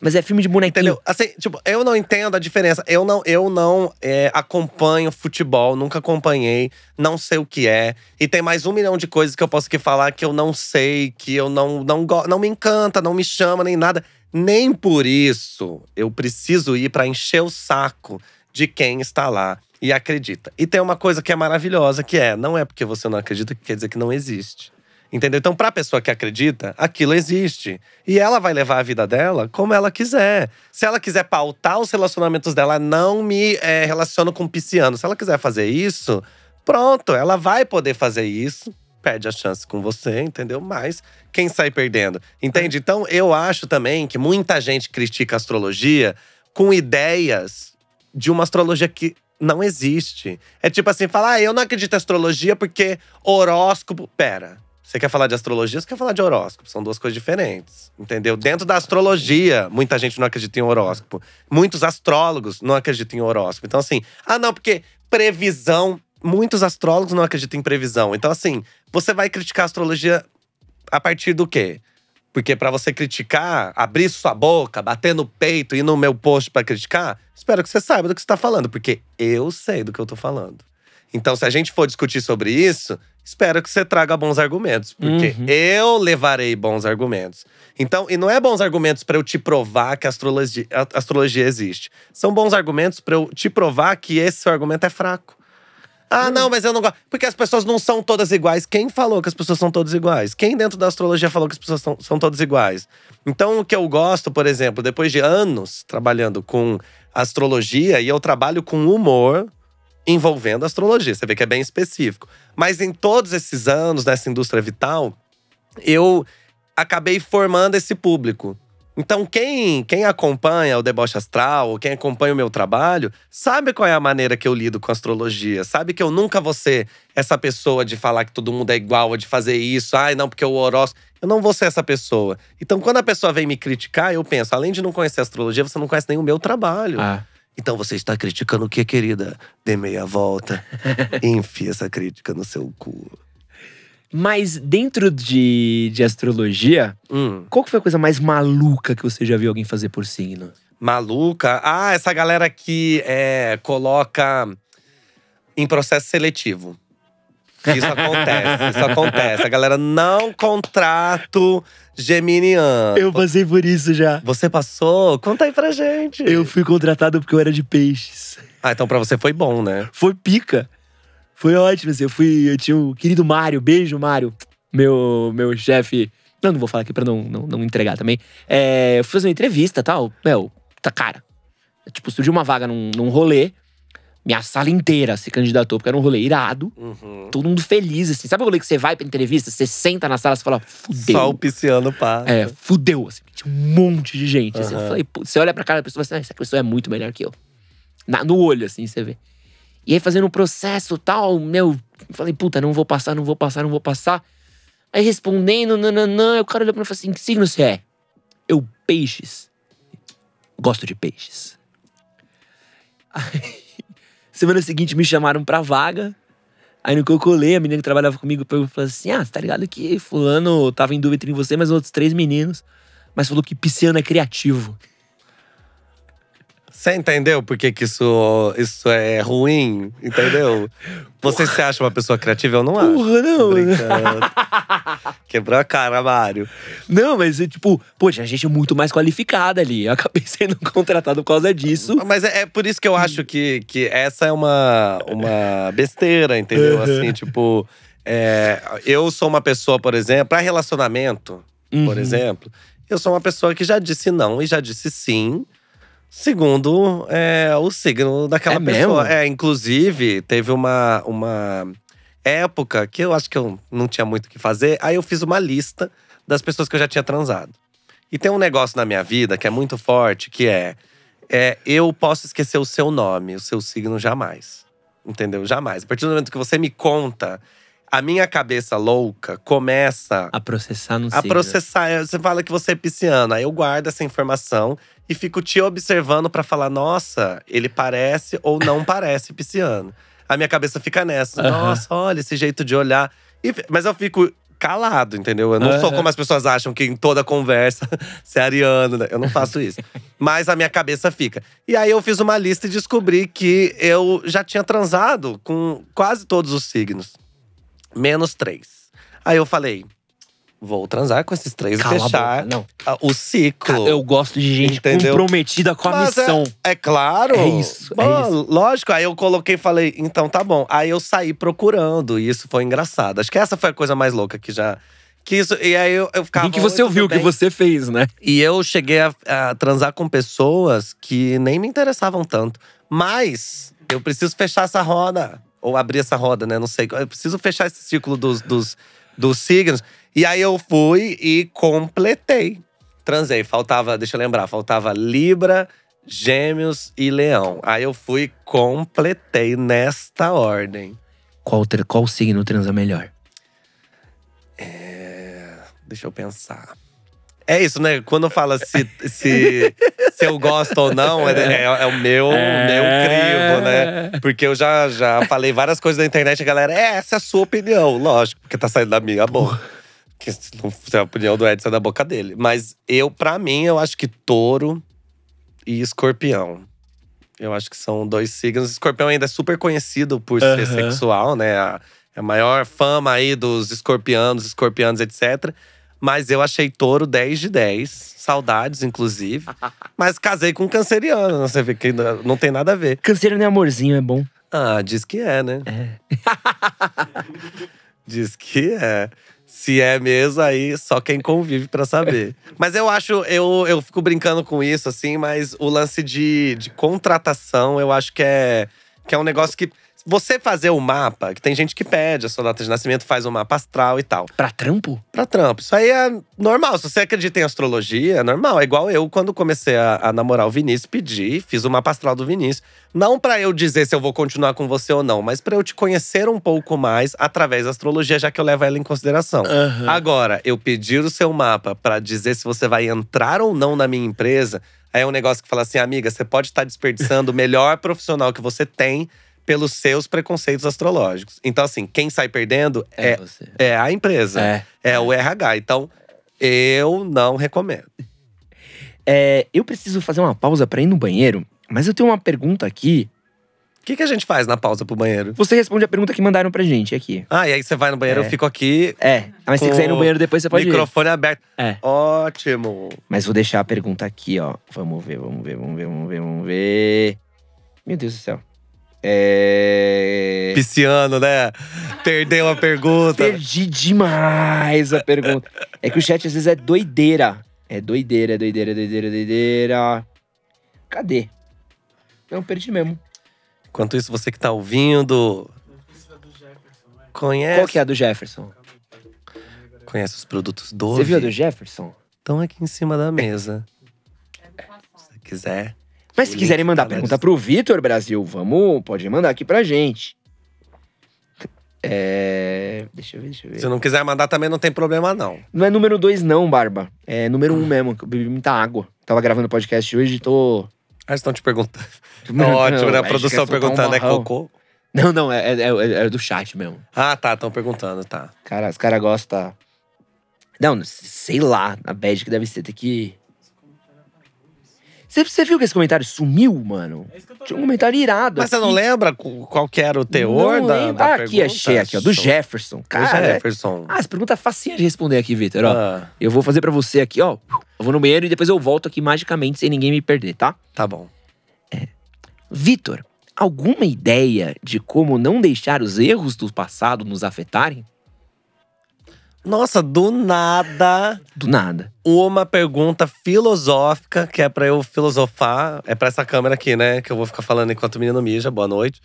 Mas é filme de bonequinho. Entendeu? Assim, tipo, eu não entendo a diferença. Eu não, eu não é, acompanho futebol, nunca acompanhei, não sei o que é. E tem mais um milhão de coisas que eu posso aqui falar que eu não sei, que eu não, não, não me encanta, não me chama, nem nada. Nem por isso eu preciso ir pra encher o saco de quem está lá e acredita. E tem uma coisa que é maravilhosa, que é: não é porque você não acredita que quer dizer que não existe. Entendeu? Então, pra pessoa que acredita, aquilo existe. E ela vai levar a vida dela como ela quiser. Se ela quiser pautar os relacionamentos dela, não me é, relaciono com pisciano. Se ela quiser fazer isso, pronto, ela vai poder fazer isso. Perde a chance com você, entendeu? Mas quem sai perdendo? Entende? Então, eu acho também que muita gente critica a astrologia com ideias de uma astrologia que não existe. É tipo assim, falar, ah, eu não acredito em astrologia porque horóscopo. Pera. Você quer falar de astrologia, você quer falar de horóscopo. São duas coisas diferentes, entendeu? Dentro da astrologia, muita gente não acredita em horóscopo. Muitos astrólogos não acreditam em horóscopo. Então, assim, ah, não, porque previsão. Muitos astrólogos não acreditam em previsão. Então, assim, você vai criticar a astrologia a partir do quê? Porque para você criticar, abrir sua boca, bater no peito e ir no meu post para criticar, espero que você saiba do que você tá falando, porque eu sei do que eu tô falando. Então, se a gente for discutir sobre isso, espero que você traga bons argumentos, porque Uhum. eu levarei bons argumentos. Então, e não é bons argumentos para eu te provar que a astrologia, a astrologia existe. São bons argumentos para eu te provar que esse seu argumento é fraco. Ah, não, mas eu não gosto. Porque as pessoas não são todas iguais. Quem falou que as pessoas são todas iguais? Quem dentro da astrologia falou que as pessoas são, são todas iguais? Então, o que eu gosto, por exemplo, depois de anos trabalhando com astrologia, e eu trabalho com humor envolvendo astrologia. Você vê que é bem específico. Mas em todos esses anos nessa indústria vital, eu acabei formando esse público. Então, quem, quem acompanha o Deboche Astral, ou quem acompanha o meu trabalho, sabe qual é a maneira que eu lido com astrologia. Sabe que eu nunca vou ser essa pessoa de falar que todo mundo é igual, ou de fazer isso. Ai, não, porque o horóscopo. Eu não vou ser essa pessoa. Então, quando a pessoa vem me criticar, eu penso, além de não conhecer astrologia, você não conhece nem o meu trabalho. Ah. Então você está criticando o que, querida? Dê meia volta enfia essa crítica no seu cu. Mas dentro de, de astrologia, Hum, qual que foi a coisa mais maluca que você já viu alguém fazer por signo? maluca. Ah, essa galera que é, coloca em processo seletivo. Isso acontece, isso acontece. A galera não contrato geminiano. Eu passei por isso já. Você passou? Conta aí pra gente. Eu fui contratado porque eu era de peixes. Ah, então pra você foi bom, né? Foi pica. Foi ótimo, assim. Eu fui. Eu tinha o querido Mário, beijo, Mário. Meu, meu chefe. Não, não vou falar aqui pra não, não, não entregar também. É, eu fui fazer uma entrevista e tal. Meu, tá cara. Tipo, surgiu uma vaga num, num rolê. Minha sala inteira se candidatou, porque era um rolê irado. Uhum. Todo mundo feliz, assim. Sabe o rolê que você vai pra entrevista, você senta na sala e fala, fudeu. Só o pisciano passa. É, fudeu, assim. Tinha um monte de gente. assim. Eu falei, você olha pra cara da pessoa e fala assim, "Ah, essa pessoa é muito melhor que eu. Na- no olho, assim, você vê. E aí, fazendo um processo tal, meu, eu falei, puta, não vou passar, não vou passar, não vou passar. Aí respondendo, nananã, o cara olhou pra mim e falou assim: que signo você é? Eu, peixes. Gosto de peixes. Aí, semana seguinte me chamaram pra vaga. Aí no que eu colei, a menina que trabalhava comigo falou assim: Ah, você tá ligado que fulano tava em dúvida entre você, mas outros três meninos. Mas falou que pisciano é criativo. Você entendeu por que, que isso, isso é ruim? Entendeu? Você se acha uma pessoa criativa? Eu não acho. Porra, não. Brincando. Quebrou a cara, Mário. Não, mas é tipo, pô, tinha gente muito mais qualificada ali. Eu acabei sendo contratado por causa disso. Mas é, é por isso que eu acho que, que essa é uma, uma besteira, entendeu? Assim, tipo… é, eu sou uma pessoa, por exemplo… Pra relacionamento, por Uhum. exemplo… Eu sou uma pessoa que já disse não e já disse sim… Segundo é, o signo daquela É pessoa. mesmo? É, inclusive, teve uma, uma época que eu acho que eu não tinha muito o que fazer. Aí eu fiz uma lista das pessoas que eu já tinha transado. E tem um negócio na minha vida que é muito forte, que é, é eu posso esquecer o seu nome, o seu signo jamais. Entendeu? Jamais. A partir do momento que você me conta, a minha cabeça louca começa A processar no a processar. Você fala que você é pisciano, aí eu guardo essa informação e fico te observando pra falar: nossa, ele parece ou não parece pisciano. A minha cabeça fica nessa. Aham. Nossa, olha esse jeito de olhar. E mas eu fico calado, entendeu? Eu não sou Aham. como as pessoas acham que em toda conversa você é ariano, né? Eu não faço isso. Mas a minha cabeça fica. E aí eu fiz uma lista e descobri que eu já tinha transado com quase todos os signos. Menos três. Aí eu falei, vou transar com esses três Cala e fechar boca, não. o ciclo. Eu gosto de gente Entendeu? comprometida com a Mas missão. É, é claro. É isso, é isso. Lógico. Aí eu coloquei e falei, então tá bom. Aí eu saí procurando e isso foi engraçado. Acho que essa foi a coisa mais louca que já. Que isso, e aí eu, eu ficava. E que você "Oi, ouviu, tudo que bem?" você fez, né? E eu cheguei a, a transar com pessoas que nem me interessavam tanto. Mas eu preciso fechar essa roda. Ou abrir essa roda, né? Não sei. Eu preciso fechar esse ciclo dos, dos, dos signos. E aí eu fui e completei. Transei. Faltava, deixa eu lembrar, faltava Libra, Gêmeos e Leão. Aí eu fui e completei nesta ordem. Qual, qual signo transa melhor? Deixa eu pensar. É isso, né? Quando fala se, se, se eu gosto ou não, é, é, é o meu, É. meu crivo, né? Porque eu já, já falei várias coisas na internet e a galera, é, essa é a sua opinião. Lógico, porque tá saindo da minha boca. Que se a opinião do Edson é da boca dele. Mas eu, pra mim, eu acho que touro e escorpião. Eu acho que são dois signos. Escorpião ainda é super conhecido por ser sexual, né? A, a maior fama aí dos escorpianos, escorpianos, etc. Mas eu achei touro 10 de 10. Saudades, inclusive. Mas casei com um canceriano. Você vê que não tem nada a ver. Canseiro nem amorzinho, é bom. Ah, diz que é, né? É. Diz que é. Se é mesmo, aí só quem convive pra saber. Mas eu acho, eu, eu fico brincando com isso, assim, mas o lance de, de contratação, eu acho que é, que é um negócio que. Você fazer o mapa, que tem gente que pede a sua data de nascimento, faz o mapa astral e tal. Pra trampo? Pra trampo. Isso aí é normal. Se você acredita em astrologia, é normal. É igual eu, quando comecei a, a namorar o Vinícius, pedi, fiz o mapa astral do Vinícius. Não pra eu dizer se eu vou continuar com você ou não, mas pra eu te conhecer um pouco mais através da astrologia, já que eu levo ela em consideração. Aham. Agora, eu pedir o seu mapa pra dizer se você vai entrar ou não na minha empresa, aí é um negócio que fala assim, amiga, você pode estar desperdiçando o melhor profissional que você tem pelos seus preconceitos astrológicos. Então, assim, quem sai perdendo É, é, é a empresa. É. É o RH. Então, eu não recomendo. É, eu preciso fazer uma pausa pra ir no banheiro, mas eu tenho uma pergunta aqui. O que, que a gente faz na pausa pro banheiro? Você responde a pergunta que mandaram pra gente aqui. Ah, e aí você vai no banheiro, É. eu fico aqui, É, mas se quiser ir no banheiro depois, você pode ir. microfone aberto. É. Ótimo. Mas vou deixar a pergunta aqui, ó. Vamos ver, vamos ver, vamos ver, vamos ver, vamos ver. Meu Deus do céu. É. Pisciano, né? Perdeu a pergunta. Perdi demais a pergunta. É que o chat às vezes é doideira. É doideira, é doideira, é doideira, é doideira. Cadê? Não, perdi mesmo. Enquanto isso, você que tá ouvindo. Conhece, Qual que é a do Jefferson? conhece os produtos Dove? Você viu a do Jefferson? Estão aqui em cima da mesa. Se você quiser. Mas se quiserem mandar tá pergunta pro Vitor Brasil, vamos, pode mandar aqui pra gente. É. Deixa eu ver, deixa eu ver. Se não quiser mandar, também não tem problema, não. Não é número 2, não, Barba. É número 1 um mesmo, que eu bebi muita água. Tava gravando podcast hoje e tô. Ah, eles estão te perguntando. Não, Ótimo, né? A produção soltar um perguntando, é cocô? Não, não, é, é, é- é do chat mesmo. Ah, tá, estão perguntando, tá. Cara, os caras gostam. Não, sei lá, na bad que deve ser, tem que. Você, você viu que esse comentário sumiu, mano? Tinha um comentário irado. Mas você não aqui. lembra qual que era o teor Não da, lembro. da Ah, aqui, pergunta? achei aqui, ó. Do. Jefferson. Do Cara, é- Jefferson. Ah, essa pergunta é facinha de responder aqui, Vitor. Ó, Ah, eu vou fazer pra você aqui, ó. Eu vou no banheiro e depois eu volto aqui magicamente sem ninguém me perder, tá? tá bom. Vitor, alguma ideia de como não deixar os erros do passado nos afetarem? Nossa, do nada, Do nada. uma pergunta filosófica que é pra eu filosofar. É pra essa câmera aqui, né? Que eu vou ficar falando enquanto o menino mija. Boa noite.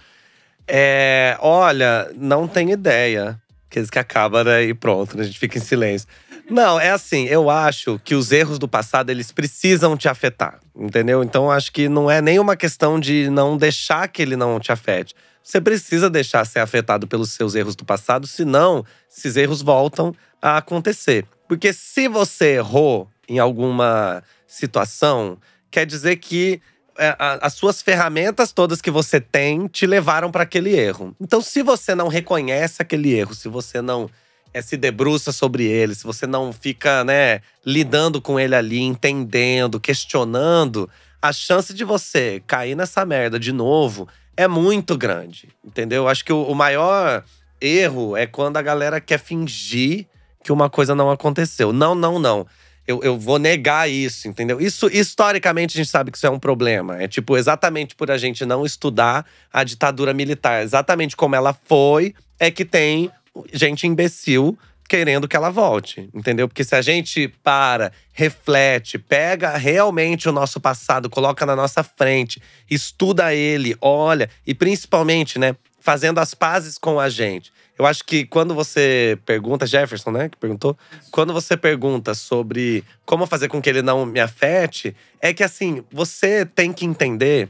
É, olha, não tenho ideia. Aqueles que acaba, né? E pronto, né, a gente fica em silêncio. Não, é assim, eu acho que os erros do passado, eles precisam te afetar, entendeu? Então, eu acho que não é nem uma questão de não deixar que ele não te afete. Você precisa deixar ser afetado pelos seus erros do passado, senão esses erros voltam a acontecer. Porque se você errou em alguma situação, quer dizer que é, as suas ferramentas todas que você tem te levaram para aquele erro. Então, se você não reconhece aquele erro, se você não é, se debruça sobre ele, se você não fica, né, lidando com ele ali, entendendo, questionando, a chance de você cair nessa merda de novo é muito grande, entendeu? Acho que o, o maior erro é quando a galera quer fingir que uma coisa não aconteceu. Não, não, não. Eu, eu vou negar isso, entendeu? Isso, historicamente, a gente sabe que isso é um problema. É tipo, exatamente por a gente não estudar a ditadura militar, exatamente como ela foi, é que tem gente imbecil querendo que ela volte, entendeu? Porque se a gente para, reflete, pega realmente o nosso passado, coloca na nossa frente, estuda ele, olha, e principalmente, né, fazendo as pazes com a gente. Eu acho que quando você pergunta, Jefferson, né, que perguntou, quando você pergunta sobre como fazer com que ele não me afete, é que assim, você tem que entender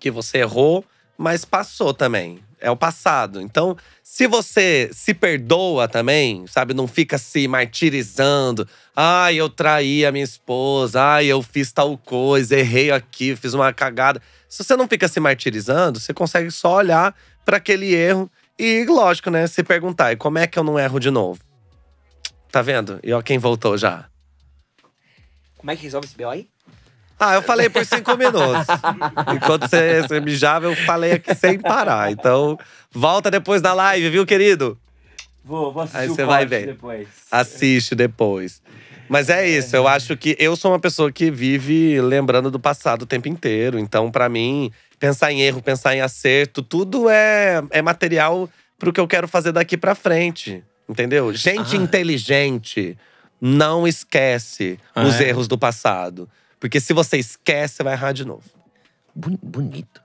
que você errou, mas passou também. é o passado. Então, se você se perdoa também, sabe, não fica se martirizando. Ai, eu traí a minha esposa. Ai, eu fiz tal coisa, errei aqui, fiz uma cagada. Se você não fica se martirizando, você consegue só olhar para aquele erro e, lógico, né, se perguntar: e como é que eu não erro de novo? Tá vendo? E ó, quem voltou já. Como é que resolve esse BO aí? Ah, eu falei por cinco minutos. Enquanto você, você mijava, eu falei aqui sem parar. Então, volta depois da live, viu, querido? Vou, vou assistir Aí o você vai ver. depois. Assiste depois. Mas é isso, eu acho que eu sou uma pessoa que vive lembrando do passado o tempo inteiro. Então, pra mim, pensar em erro, pensar em acerto, tudo é, é material pro que eu quero fazer daqui pra frente. Entendeu? Gente Ah. inteligente não esquece Ah, os é? erros do passado. Porque se você esquece, você vai errar de novo. Boni- Bonito.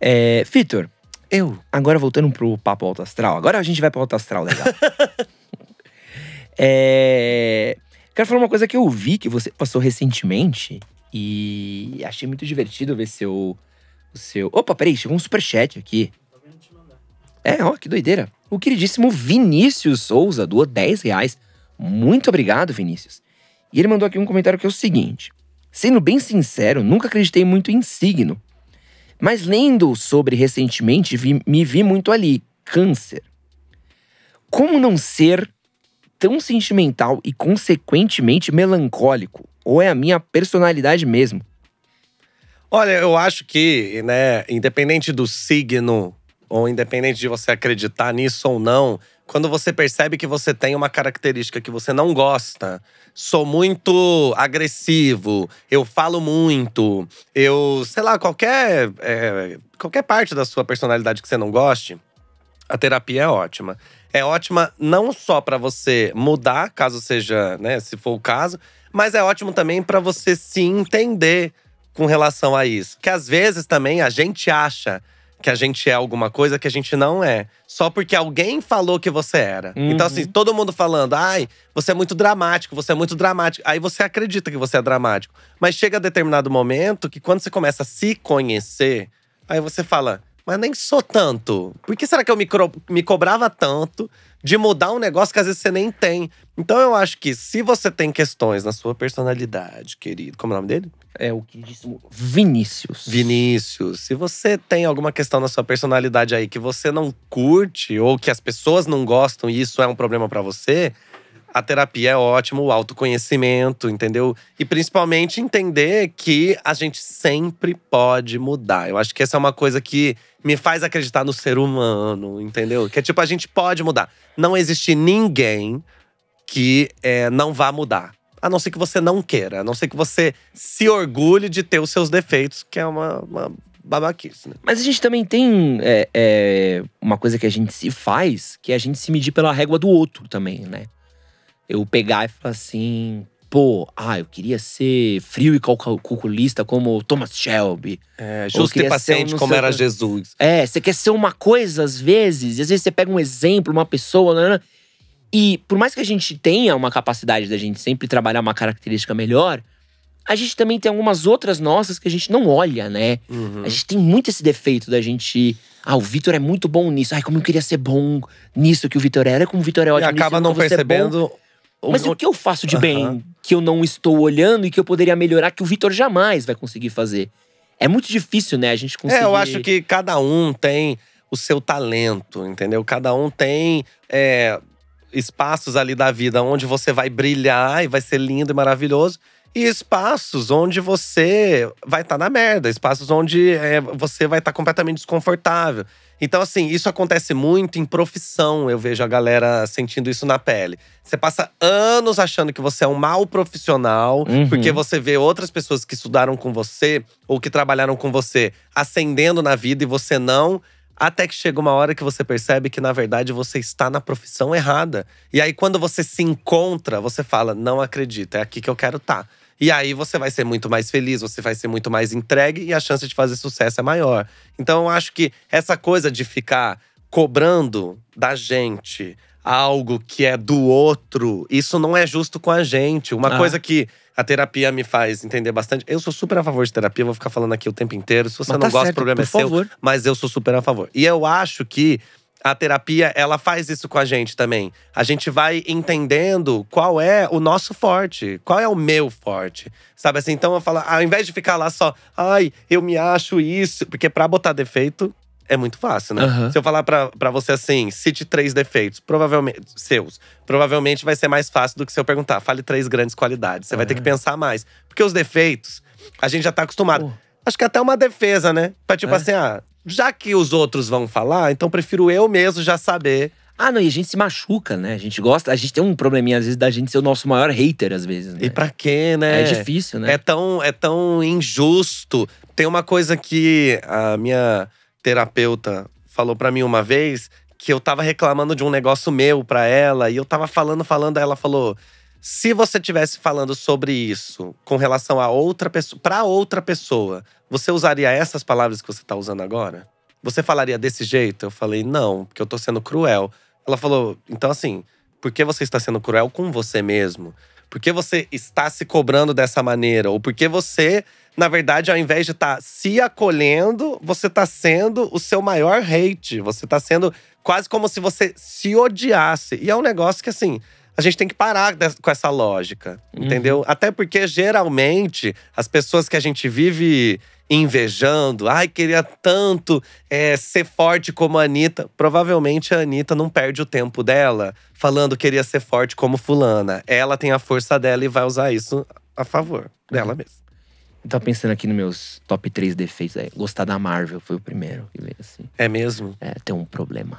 É, Vitor, eu, agora voltando pro papo alto astral. Agora a gente vai pro alto astral, legal. é, quero falar uma coisa que eu vi que você passou recentemente e achei muito divertido ver seu. O seu. Opa, peraí, chegou um superchat aqui. É, ó, que doideira. O queridíssimo Vinícius Souza doou 10 reais. Muito obrigado, Vinícius. E ele mandou aqui um comentário que é o seguinte: Sendo bem sincero, nunca acreditei muito em signo. Mas lendo sobre recentemente, vi- me vi muito ali. Câncer. Como não ser tão sentimental e consequentemente melancólico? Ou é a minha personalidade mesmo? Olha, eu acho que, né, independente do signo, ou independente de você acreditar nisso ou não, quando você percebe que você tem uma característica que você não gosta, sou muito agressivo, eu falo muito, eu, sei lá, qualquer, é, qualquer parte da sua personalidade que você não goste, a terapia é ótima. É ótima não só para você mudar, caso seja, né, se for o caso, mas é ótimo também para você se entender com relação a isso. Que às vezes também a gente acha que a gente é alguma coisa que a gente não é. Só porque alguém falou que você era. Uhum. Então, assim, todo mundo falando, ai, você é muito dramático, você é muito dramático. Aí você acredita que você é dramático. Mas chega a determinado momento que quando você começa a se conhecer, aí você fala, mas nem sou tanto. Por que será que eu me, me cobrava tanto de mudar um negócio que às vezes você nem tem? Então eu acho que se você tem questões na sua personalidade, querido, como é o nome dele? É o queridíssimo Vinícius. Vinícius, se você tem alguma questão na sua personalidade aí que você não curte ou que as pessoas não gostam e isso é um problema pra você, a terapia é ótimo, o autoconhecimento, entendeu? E principalmente entender que a gente sempre pode mudar. Eu acho que essa é uma coisa que me faz acreditar no ser humano, entendeu? Que é tipo, a gente pode mudar. Não existe ninguém que é, não vá mudar. A não ser que você não queira, a não ser que você se orgulhe de ter os seus defeitos, que é uma, uma babaquice, né? Mas a gente também tem é, é, uma coisa que a gente se faz, que é a gente se medir pela régua do outro também, né? Eu pegar e falar assim, pô, ah, eu queria ser frio e calculista como o Thomas Shelby. É, justo e um paciente como era. Jesus. É, você quer ser uma coisa às vezes, e às vezes você pega um exemplo, uma pessoa, né, né, e por mais que a gente tenha uma capacidade da gente sempre trabalhar uma característica melhor, a gente também tem algumas outras nossas que a gente não olha, né? Uhum. A gente tem muito esse defeito da gente. Ah, o Vitor é muito bom nisso. Ai, como eu queria ser bom nisso que o Vitor era. Como o Vitor é E ótimo nisso, acaba eu não bom. percebendo. Mas o que eu faço de bem Aham. que eu não estou olhando e que eu poderia melhorar que o Vitor jamais vai conseguir fazer? É muito difícil, né? A gente conseguir. É, eu acho que cada um tem o seu talento, entendeu? Cada um tem é, espaços ali da vida onde você vai brilhar e vai ser lindo e maravilhoso. E espaços onde você vai estar na merda, espaços onde é, você vai estar completamente desconfortável. Então, assim, isso acontece muito em profissão. Eu vejo a galera sentindo isso na pele. Você passa anos achando que você é um mau profissional, Uhum. porque você vê outras pessoas que estudaram com você ou que trabalharam com você ascendendo na vida e você não. Até que chega uma hora que você percebe que, na verdade, você está na profissão errada. E aí, quando você se encontra, você fala: não acredito, é aqui que eu quero estar. E aí você vai ser muito mais feliz, você vai ser muito mais entregue e a chance de fazer sucesso é maior. Então eu acho que essa coisa de ficar cobrando da gente algo que é do outro, isso não é justo com a gente. Uma Ah. coisa que a terapia me faz entender bastante. Eu sou super a favor de terapia, vou ficar falando aqui o tempo inteiro. Se você Mas não tá gosta, certo, o problema é seu favor. mas eu sou super a favor. E eu acho que a terapia, ela faz isso com a gente também. A gente vai entendendo qual é o nosso forte, qual é o meu forte. Sabe assim? Então eu falo, ao invés de ficar lá só, ai, eu me acho isso, porque pra botar defeito é muito fácil, né? Aham. Se eu falar pra, pra você assim, cite três defeitos, provavelmente seus, provavelmente vai ser mais fácil do que se eu perguntar, fale três grandes qualidades. Você vai ter que pensar mais. Porque os defeitos, a gente já tá acostumado. Pô. Acho que até uma defesa, né? Pra tipo É. assim, ah, já que os outros vão falar, então prefiro eu mesmo já saber. Ah, não, e a gente se machuca, né? A gente gosta, a gente tem um probleminha, às vezes, da gente ser o nosso maior hater, às vezes. Né? E pra quê, né? É difícil, né? É tão, é tão injusto. Tem uma coisa que a minha terapeuta falou pra mim uma vez, que eu tava reclamando de um negócio meu pra ela, e eu tava falando, falando, aí ela falou: se você tivesse falando sobre isso com relação a outra pessoa, pra outra pessoa, você usaria essas palavras que você tá usando agora? Você falaria desse jeito? Eu falei, não, porque eu tô sendo cruel. Ela falou, então assim, por que você está sendo cruel com você mesmo? Por que você está se cobrando dessa maneira? Ou por que você, na verdade, ao invés de estar se acolhendo, você está sendo o seu maior hate. Você está sendo quase como se você se odiasse. E é um negócio que, assim, a gente tem que parar com essa lógica, Uhum. entendeu? Até porque, geralmente, as pessoas que a gente vive invejando, ai, queria tanto é, ser forte como a Anitta. Provavelmente a Anitta não perde o tempo dela falando que queria ser forte como fulana. Ela tem a força dela e vai usar isso a favor dela mesma. Eu tava pensando aqui nos meus top 3 defeitos. É, gostar da Marvel foi o primeiro que veio, assim. É mesmo? É, tem um problema.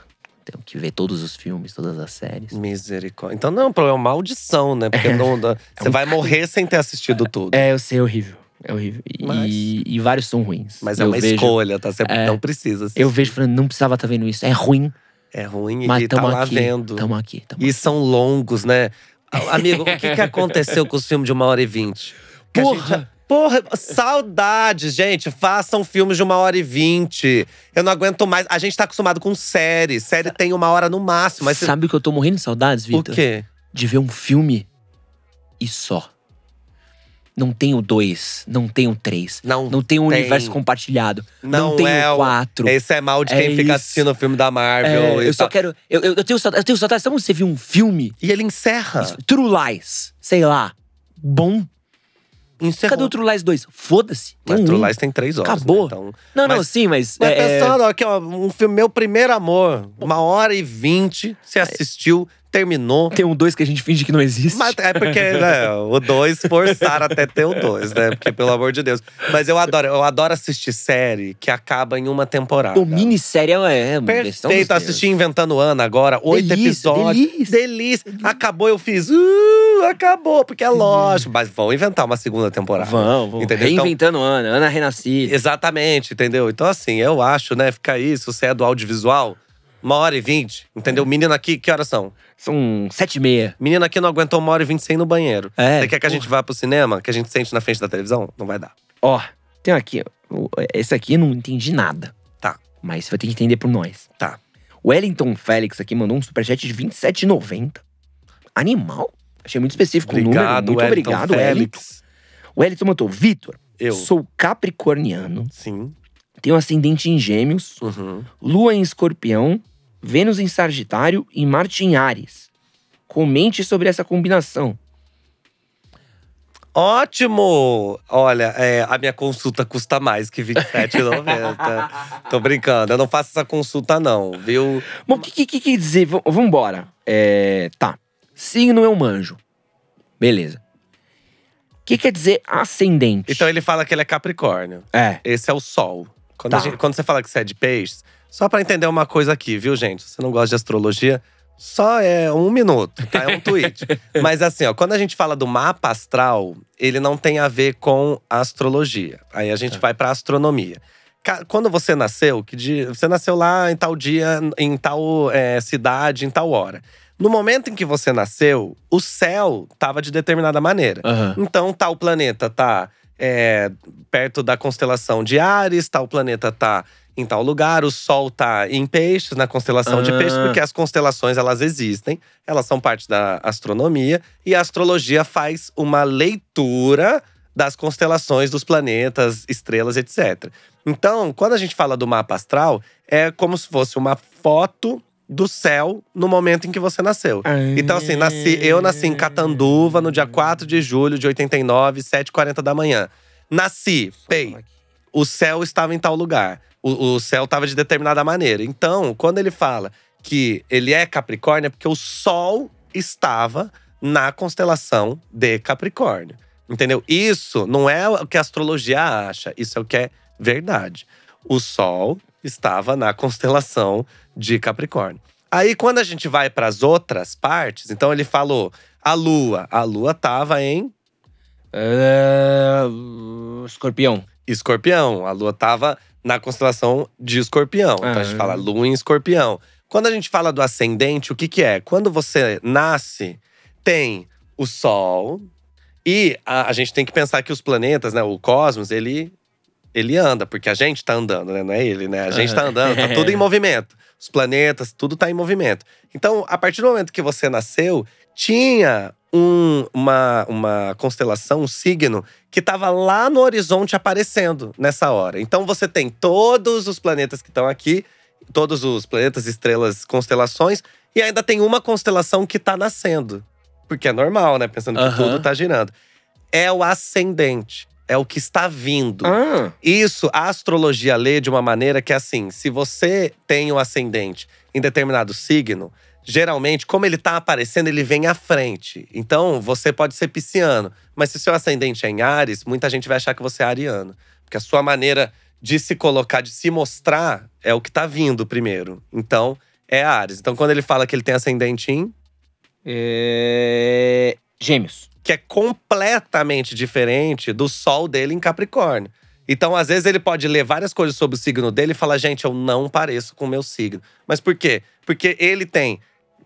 Tenho que ver todos os filmes, todas as séries. Misericórdia. Então não é um problema, é uma maldição, né? Porque não dá- você vai morrer sem ter assistido tudo. É, eu sei, é horrível. É horrível. E, Mas- e vários são ruins. Mas é Eu uma vejo- escolha, tá? Você É. não precisa assistir. Eu vejo falando, não precisava estar vendo isso. É ruim, É ruim mas e tá lá aqui. vendo. Tamo aqui, tamo E são longos, né? Amigo, o que, que aconteceu com os filmes de uma hora e vinte? Porra! Porra, saudades, gente. Façam filmes de uma hora e vinte. Eu não aguento mais. A gente tá acostumado com série. Série tem uma hora no máximo. Mas Sabe o que eu tô morrendo de saudades, o Vitor? quê? De ver um filme e só. Não tem o dois, não tem o três. Não, Não tem um tem. universo compartilhado. não, Não, tem é o o quatro. Esse é mal de É quem fica isso. assistindo o filme da É, Marvel. e eu só tal. quero. Eu, eu, tenho saudades. Eu tenho saudades. Sabe quando você viu um filme? E ele encerra. True Lies, sei lá. Bom. Encerrou. Cadê o True Lies 2? Foda-se. Mas um. True Lies tem três horas. Acabou. né? Então, Não, não, Mas- sim, mas. Mas é, é, pensando, aqui, ó, um filme Meu Primeiro Amor, uma hora e vinte, você assistiu, terminou. tem um dois que a gente finge que não existe. Mas é porque né, o dois forçaram até ter o dois, né? Porque, pelo amor de Deus. Mas eu adoro, eu adoro assistir série que acaba em uma temporada. Pô, minissérie é. é Perfeito, assisti Inventando Ana agora, oito Delícia, episódios. delícia. delícia. Acabou, eu fiz. Uh, acabou, porque é lógico. Mas vão inventar uma segunda temporada. Vão, vão. Entendeu? Então- Reinventando Ana, Ana Renascida. Exatamente, entendeu? Então, assim, eu acho, né? Fica aí, se você é do audiovisual, uma hora e vinte, entendeu? Menino aqui, que horas são? São sete e meia. Menino aqui não aguentou uma hora e vinte sem ir no banheiro. É, você quer que a gente vá pro cinema? Que a gente sente na frente da televisão? Não vai dar. Ó, tem aqui. ó, Esse aqui eu não entendi nada. Tá. Mas você vai ter que entender por nós. Tá. O Wellington Félix aqui mandou um superchat de R$27,90. Animal. Achei muito específico o número. Muito Wellington obrigado, Wellington. Félix. O Wellington mandou, Vitor, Eu. sou capricorniano, Sim. tenho ascendente em gêmeos, Uhum. lua em escorpião, Vênus em sagitário e Marte em Ares. Comente sobre essa combinação. Ótimo! Olha, é, a minha consulta custa mais que R$27,90. Tô brincando, eu não faço essa consulta, não, viu? Bom, o que, que, que quer dizer? V vambora. É, tá. Signo eu manjo. Beleza. O que quer dizer ascendente? Então ele fala que ele é Capricórnio. É. Esse é o Sol. Quando, Tá. gente- quando você fala que você é de peixes, só pra entender uma coisa aqui, viu, gente? Se você não gosta de astrologia, só é um minuto, tá? É um tweet. Mas assim, ó, quando a gente fala do mapa astral, ele não tem a ver com astrologia. Aí a gente vai pra astronomia. Quando você nasceu, que dia, você nasceu lá em tal dia, em tal é, cidade, em tal hora. No momento em que você nasceu, o céu tava de determinada maneira. Aham. Então, tal planeta tá é, perto da constelação de Ares, tal planeta tá em tal lugar, o Sol tá em Peixes, na constelação de Peixes, Ah. porque as constelações elas existem, elas são parte da astronomia e a astrologia faz uma leitura das constelações dos planetas, estrelas, etc. Então, quando a gente fala do mapa astral, é como se fosse uma foto do céu no momento em que você nasceu. Então, assim, nasci, eu nasci em Catanduva no dia 4 de julho de 89, 7h40 da manhã. Nasci, pei, o céu estava em tal lugar. O, o céu estava de determinada maneira. Então, quando ele fala que ele é Capricórnio, é porque o Sol estava na constelação de Capricórnio. Entendeu? Isso não é o que a astrologia acha, isso é o que é verdade. O Sol estava na constelação de Capricórnio. Aí, quando a gente vai para as outras partes, então ele falou a Lua. A Lua estava em Ah, escorpião. Escorpião. A lua tava na constelação de Escorpião. Então a gente Ah. fala lua em Escorpião. Quando a gente fala do ascendente, o que que é? Quando você nasce, tem o Sol e a, a gente tem que pensar que os planetas, né, o cosmos, ele ele anda, porque a gente tá andando, né? Não é ele, né? A gente tá Aham. andando, tá tudo em movimento. Os planetas, tudo tá em movimento. Então, a partir do momento que você nasceu, tinha um- uma, uma constelação, um signo, que estava lá no horizonte aparecendo nessa hora. Então, você tem todos os planetas que estão aqui, todos os planetas, estrelas, constelações, e ainda tem uma constelação que tá nascendo. Porque é normal, né? Pensando que Aham. tudo tá girando. É o ascendente. É o que está vindo. Ah, Isso a astrologia lê de uma maneira que é assim: se você tem o ascendente em determinado signo, geralmente, como ele tá aparecendo, ele vem à frente. Então, você pode ser pisciano, mas se seu ascendente é em Ares, muita gente vai achar que você é ariano. Porque a sua maneira de se colocar, de se mostrar, é o que tá vindo primeiro. Então, é Ares. Então, quando ele fala que ele tem ascendente em é... Gêmeos. que é completamente diferente do sol dele em Capricórnio. Então, às vezes, ele pode ler várias coisas sobre o signo dele e falar: gente, eu não pareço com o meu signo. Mas por quê? Porque ele tem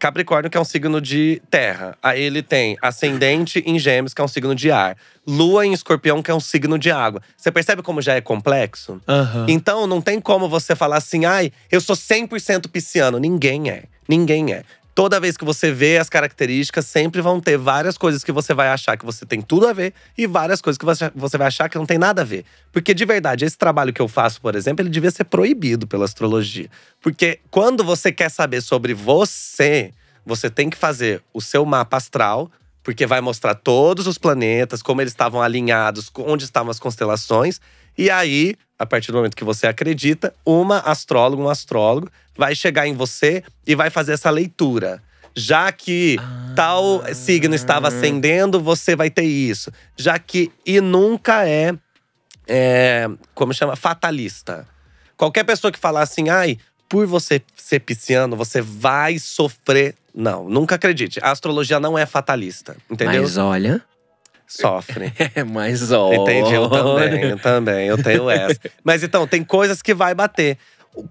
Capricórnio, que é um signo de terra. Aí ele tem ascendente em Gêmeos, que é um signo de ar. Lua em Escorpião, que é um signo de água. Você percebe como já é complexo? Aham. Então, não tem como você falar assim, ai, eu sou 100% pisciano. Ninguém é. Ninguém é. Toda vez que você vê as características, sempre vão ter várias coisas que você vai achar que você tem tudo a ver e várias coisas que você vai achar que não tem nada a ver. Porque, de verdade, esse trabalho que eu faço, por exemplo, ele devia ser proibido pela astrologia. Porque quando você quer saber sobre você, você tem que fazer o seu mapa astral, porque vai mostrar todos os planetas, como eles estavam alinhados, onde estavam as constelações. E aí, a partir do momento que você acredita, uma astróloga, um astrólogo vai chegar em você e vai fazer essa leitura. Já que tal signo estava ascendendo, você vai ter isso. Já que. E nunca é, é. Como chama? Fatalista. Qualquer pessoa que falar assim, ai, por você ser pisciano, você vai sofrer. Não, nunca acredite. A astrologia não é fatalista, entendeu? Mas olha. Sofre. É, mas olha. Entendi, eu também, eu também, eu tenho essa. Mas então, tem coisas que vai bater.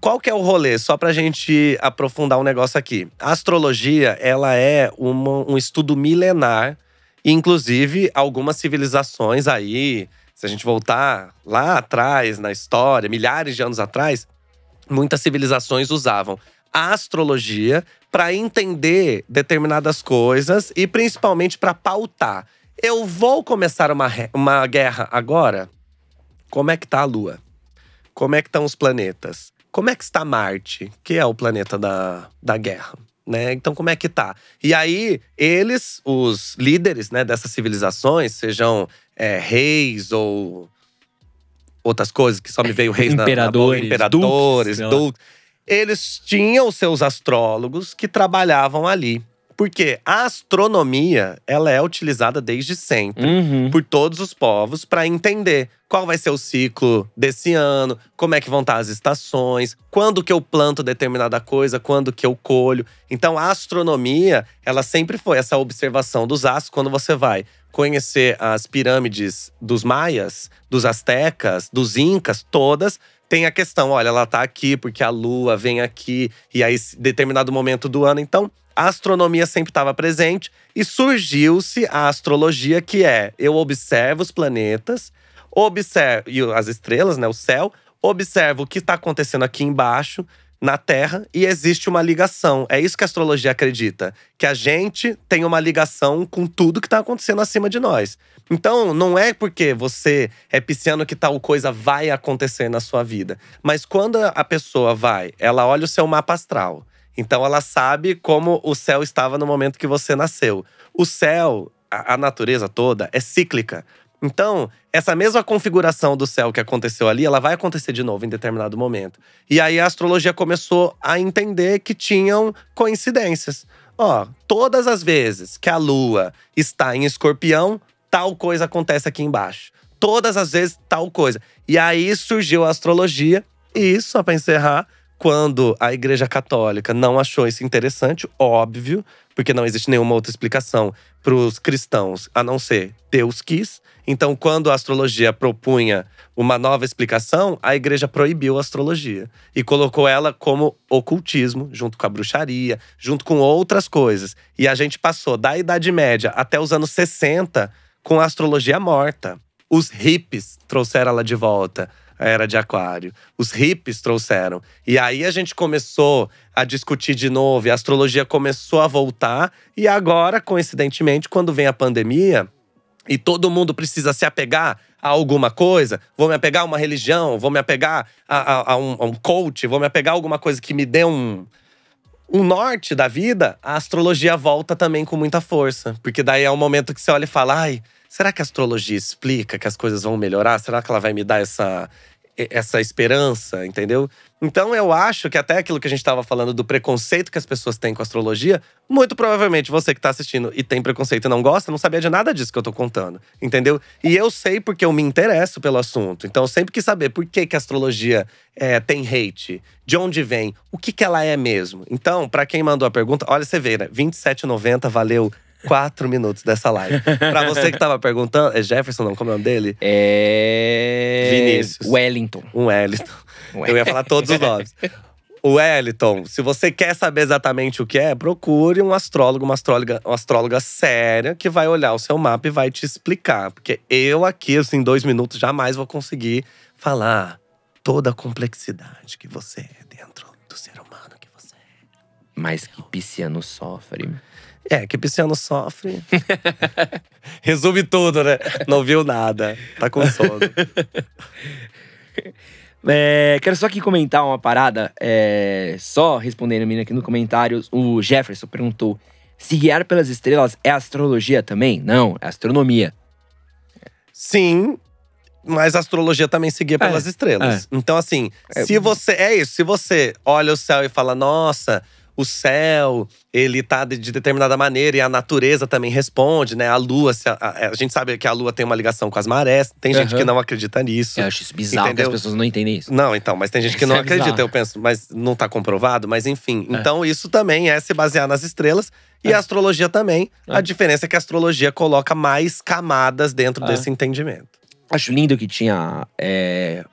Qual que é o rolê? Só pra gente aprofundar um negócio aqui. A astrologia, ela é uma- um estudo milenar. e, Inclusive, algumas civilizações aí, se a gente voltar lá atrás na história, milhares de anos atrás, muitas civilizações usavam a astrologia para entender determinadas coisas e principalmente para pautar. Eu vou começar uma, uma guerra agora? Como é que tá a Lua? Como é que estão os planetas? Como é que está Marte, que é o planeta da, da guerra? Né? Então, como é que tá? E aí, eles, os líderes né, dessas civilizações, sejam é, reis ou outras coisas, que só me veio reis na- na, boca, Imperadores, imperadores, duques, duques. Eles tinham seus astrólogos que trabalhavam ali. Porque a astronomia, ela é utilizada desde sempre Uhum. por todos os povos para entender qual vai ser o ciclo desse ano, como é que vão estar as estações, quando que eu planto determinada coisa, quando que eu colho. Então a astronomia, ela sempre foi essa observação dos astros quando você vai conhecer as pirâmides dos maias, dos astecas, dos incas, todas tem a questão, olha, ela tá aqui porque a lua vem aqui e aí determinado momento do ano, então a astronomia sempre estava presente e surgiu-se a astrologia, que é eu observo os planetas, observa e as estrelas, né, o céu, observa o que está acontecendo aqui embaixo na Terra e existe uma ligação. É isso que a astrologia acredita, que a gente tem uma ligação com tudo que está acontecendo acima de nós. Então, não é porque você é pisciano que tal coisa vai acontecer na sua vida, mas quando a pessoa vai, ela olha o seu mapa astral. Então ela sabe como o céu estava no momento que você nasceu. O céu, a, natureza toda é cíclica. Então, essa mesma configuração do céu que aconteceu ali, ela vai acontecer de novo em determinado momento. E aí a astrologia começou a entender que tinham coincidências. Ó, todas as vezes que a lua está em escorpião, tal coisa acontece aqui embaixo. Todas as vezes, tal coisa. E aí surgiu a astrologia, e só para encerrar, quando a Igreja Católica não achou isso interessante, óbvio, porque não existe nenhuma outra explicação para os cristãos a não ser Deus quis. Então, quando a astrologia propunha uma nova explicação, a igreja proibiu a astrologia e colocou ela como ocultismo, junto com a bruxaria, junto com outras coisas. E a gente passou da Idade Média até os anos 60 com a astrologia morta. Os hippies trouxeram ela de volta a era de Aquário. Os hippies trouxeram. E aí a gente começou a discutir de novo, e a astrologia começou a voltar. E agora, coincidentemente, quando vem a pandemia e todo mundo precisa se apegar a alguma coisa, vou me apegar a uma religião, vou me apegar a, a, a, um, a um coach, vou me apegar a alguma coisa que me dê um, um norte da vida, a astrologia volta também com muita força. Porque daí é um momento que você olha e fala: ai, será que a astrologia explica que as coisas vão melhorar? Será que ela vai me dar essa, essa esperança, entendeu? Então eu acho que até aquilo que a gente estava falando do preconceito que as pessoas têm com a astrologia, muito provavelmente você que está assistindo e tem preconceito e não gosta, não sabia de nada disso que eu tô contando, entendeu? E eu sei porque eu me interesso pelo assunto. Então eu sempre quis saber por que, que a astrologia é, tem hate, de onde vem, o que, que ela é mesmo. Então, para quem mandou a pergunta, olha, você vê, né? R$27,90, valeu quatro minutos dessa live. Pra você que tava perguntando, é Jefferson, não? Como é o nome dele? É. Vinícius. Wellington. Um Wellington. Eu ia falar todos os nomes. O Wellington, se você quer saber exatamente o que é, procure um astrólogo, uma astróloga, uma astróloga séria que vai olhar o seu mapa e vai te explicar. Porque eu aqui, assim, em dois minutos, jamais vou conseguir falar toda a complexidade que você é dentro do ser humano que você é. Mas que pisciano sofre. É, que pisciano sofre. Resume tudo, né? Não viu nada. Tá com sono. É, quero só aqui comentar uma parada. É, só respondendo a menina aqui no comentários, o Jefferson perguntou: se guiar pelas estrelas é astrologia também? Não, é astronomia. Sim, mas a astrologia também seguia pelas É, estrelas. Então, assim, É. se você. É isso, se você olha o céu e fala, nossa. O céu, ele tá de, de determinada maneira e a natureza também responde, né? A lua, a, a- a gente sabe que a lua tem uma ligação com as marés. Tem gente Aham. que não acredita nisso. Eu acho isso bizarro Entendeu? que as pessoas não entendem isso. Não, então, mas tem gente que Isso não é acredita, bizarro. eu penso, mas não tá comprovado, mas enfim. É. Então, isso também é se basear nas estrelas e É. a astrologia também. É. A diferença é que a astrologia coloca mais camadas dentro É. desse entendimento. Acho lindo que tinha é,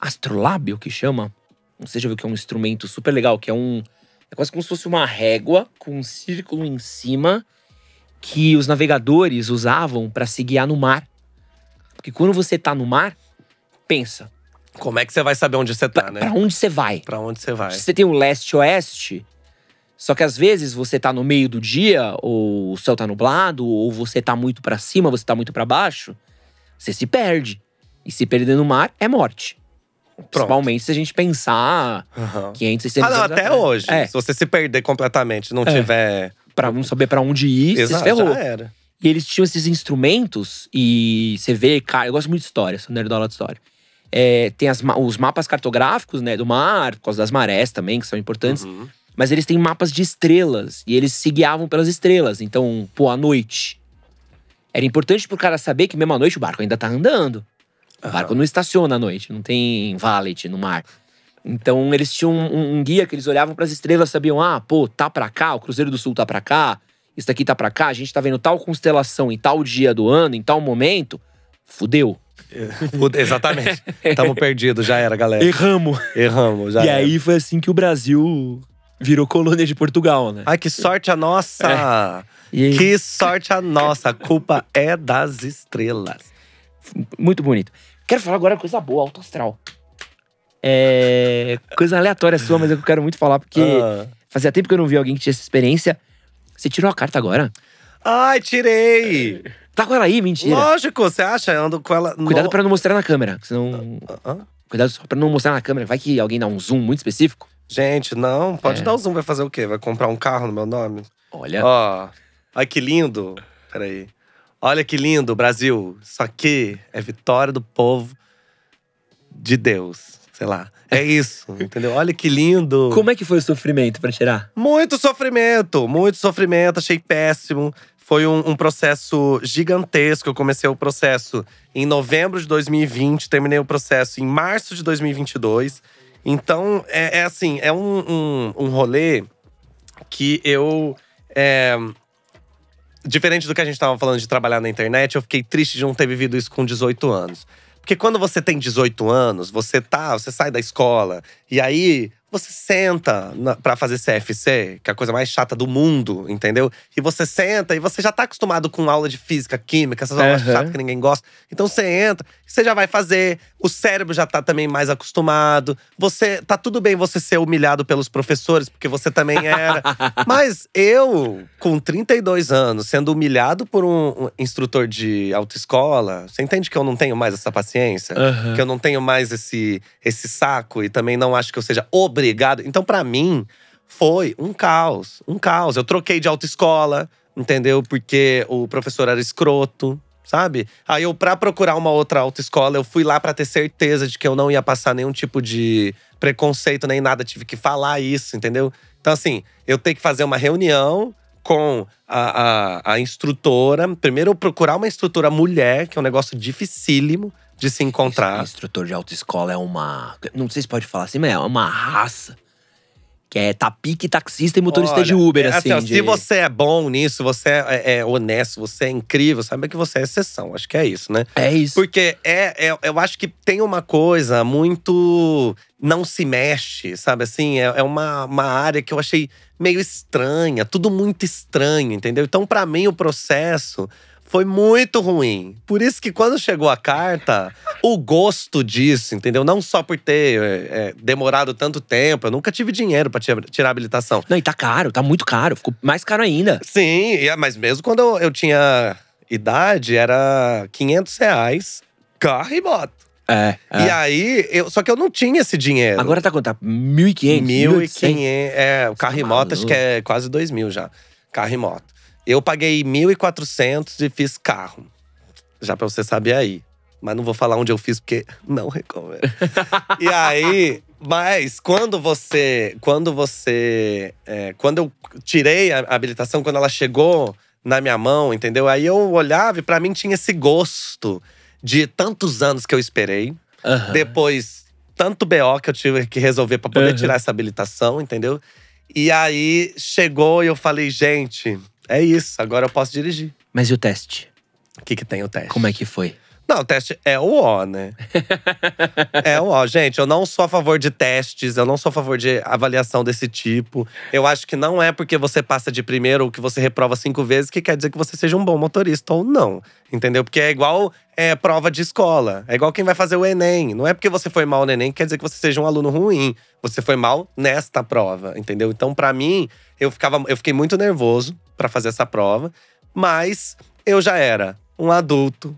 astrolábio que chama. Não sei se já viu que é um instrumento super legal, que é um é quase como se fosse uma régua com um círculo em cima que os navegadores usavam para se guiar no mar. Porque quando você tá no mar, pensa, Como é que você vai saber onde você tá, pra, né? pra onde você vai? Pra onde você vai. Você tem o leste-oeste, só que às vezes você tá no meio do dia, ou o céu tá nublado, ou você tá muito pra cima, você tá muito pra baixo, você se perde. E se perder no mar é morte. Principalmente se a gente pensar Aham. 500, 600 Ah, não, até atrás. hoje. É, Se você se perder completamente, não É. tiver. pra não saber pra onde ir, você se Exato, ferrou. já era. E eles tinham esses instrumentos e você vê, cara, eu gosto muito de história, sou nerdola de história. É, tem as os mapas cartográficos, né, do mar, por causa das marés também, que são importantes. Uhum. Mas eles têm mapas de estrelas e eles se guiavam pelas estrelas. Então, pô, à noite. Era importante pro cara saber que mesmo à noite o barco ainda tá andando. O barco não estaciona à noite, não tem valet no mar. Então, eles tinham um, um guia que eles olhavam pras estrelas, sabiam, ah, pô, tá pra cá, o Cruzeiro do Sul tá pra cá, isso daqui tá pra cá, a gente tá vendo tal constelação em tal dia do ano, em tal momento. Fudeu. Exatamente. Tamo perdidos, já era, galera. Erramos. Erramos, já e era. aí foi assim que o Brasil virou colônia de Portugal, né? Ai, que sorte a nossa! Aí- Que sorte a nossa! A culpa é das estrelas. Muito bonito. Quero falar agora coisa boa, alto astral. É. Coisa aleatória sua, mas eu quero muito falar porque Ah. fazia tempo que eu não vi alguém que tinha essa experiência. Você tirou a carta agora? Ai, tirei! Tá com ela aí, mentira. Lógico, você acha? Eu ando com ela. Cuidado no... pra não mostrar na câmera. Senão. Hã? Cuidado só pra não mostrar na câmera. Vai que alguém dá um zoom muito específico. Gente, não, pode É. dar o zoom, vai fazer o quê? Vai comprar um carro no meu nome? Olha. Ó, olha que lindo. Peraí. Olha que lindo, Brasil. Isso aqui é vitória do povo de Deus. Sei lá. É isso, entendeu? Olha que lindo. Como é que foi o sofrimento pra tirar? Muito sofrimento, muito sofrimento, achei péssimo. Foi um, um processo gigantesco. Eu comecei o processo em novembro de 2020, terminei o processo em março de 2022. Então, é, é assim, é um, um, um rolê que eu. é, diferente do que a gente tava falando de trabalhar na internet, eu fiquei triste de não ter vivido isso com 18 anos. Porque quando você tem 18 anos, você tá, você sai da escola e aí você senta na, pra fazer CFC, que é a coisa mais chata do mundo, entendeu? E você senta e você já tá acostumado com aula de física, química, essas aulas Aham. chatas que ninguém gosta. Então você entra, você já vai fazer, o cérebro já tá também mais acostumado. Você tá tudo bem você ser humilhado pelos professores, porque você também era. Mas eu, com 32 anos, sendo humilhado por um, instrutor de autoescola, você entende que eu não tenho mais essa paciência? Aham. Que eu não tenho mais esse, esse saco e também não acho que eu seja obrigado. Então, pra mim, foi um caos. Um caos. Eu troquei de autoescola, entendeu? Porque o professor era escroto. Sabe? Aí eu, pra procurar uma outra autoescola, eu fui lá pra ter certeza de que eu não ia passar nenhum tipo de preconceito nem nada. Tive que falar isso, entendeu? Então, assim, eu tenho que fazer uma reunião com a, a, a instrutora. Primeiro, eu procurar uma instrutora mulher, que é um negócio dificílimo de se encontrar. Instrutor de autoescola é uma. Não sei se pode falar assim, mas é uma raça. Que é tapique, taxista e motorista Olha, de Uber, é assim. ó, de- Se você é bom nisso, você é, é honesto, você é incrível, sabe que você é exceção. Acho que é isso, né? É isso. Porque é, é- eu acho que tem uma coisa muito. Não se mexe, sabe assim? É, é uma, uma área que eu achei meio estranha, tudo muito estranho, entendeu? Então, pra mim, o processo foi muito ruim. Por isso que quando chegou a carta, o gosto disso, entendeu? Não só por ter é, é, demorado tanto tempo, eu nunca tive dinheiro pra tirar, a habilitação. Não, e tá caro, tá muito caro. Ficou mais caro ainda. Sim, é- mas mesmo quando eu, eu tinha idade, era 500 reais, carro e moto. É. E aí, eu, só que eu não tinha esse dinheiro. Agora tá quanto? Tá 1.500? 1.500, é, o carro Tá e moto acho que é quase 2 mil já. Carro e moto. Eu paguei 1.400 e fiz carro. Já pra você saber aí. Mas não vou falar onde eu fiz, porque não recomendo. e aí, mas quando você. Quando você. é, quando eu tirei a habilitação, quando ela chegou na minha mão, entendeu? Aí eu olhava e pra mim tinha esse gosto de tantos anos que eu esperei. Aham. Depois, tanto BO que eu tive que resolver pra poder Uhum. tirar essa habilitação, entendeu? E aí chegou e eu falei, gente, é isso, agora eu posso dirigir. Mas e o teste? O que, que tem o teste? Como é que foi? Não, o teste é o O, né? é o O. Gente, eu não sou a favor de testes, eu não sou a favor de avaliação desse tipo. Eu acho que não é porque você passa de primeiro ou que você reprova cinco vezes que quer dizer que você seja um bom motorista ou não. Entendeu? Porque é igual é, prova de escola. É igual quem vai fazer o Enem. Não é porque você foi mal no Enem que quer dizer que você seja um aluno ruim. Você foi mal nesta prova, entendeu? Então, pra mim, eu, ficava, eu fiquei muito nervoso pra fazer essa prova, mas eu já era um adulto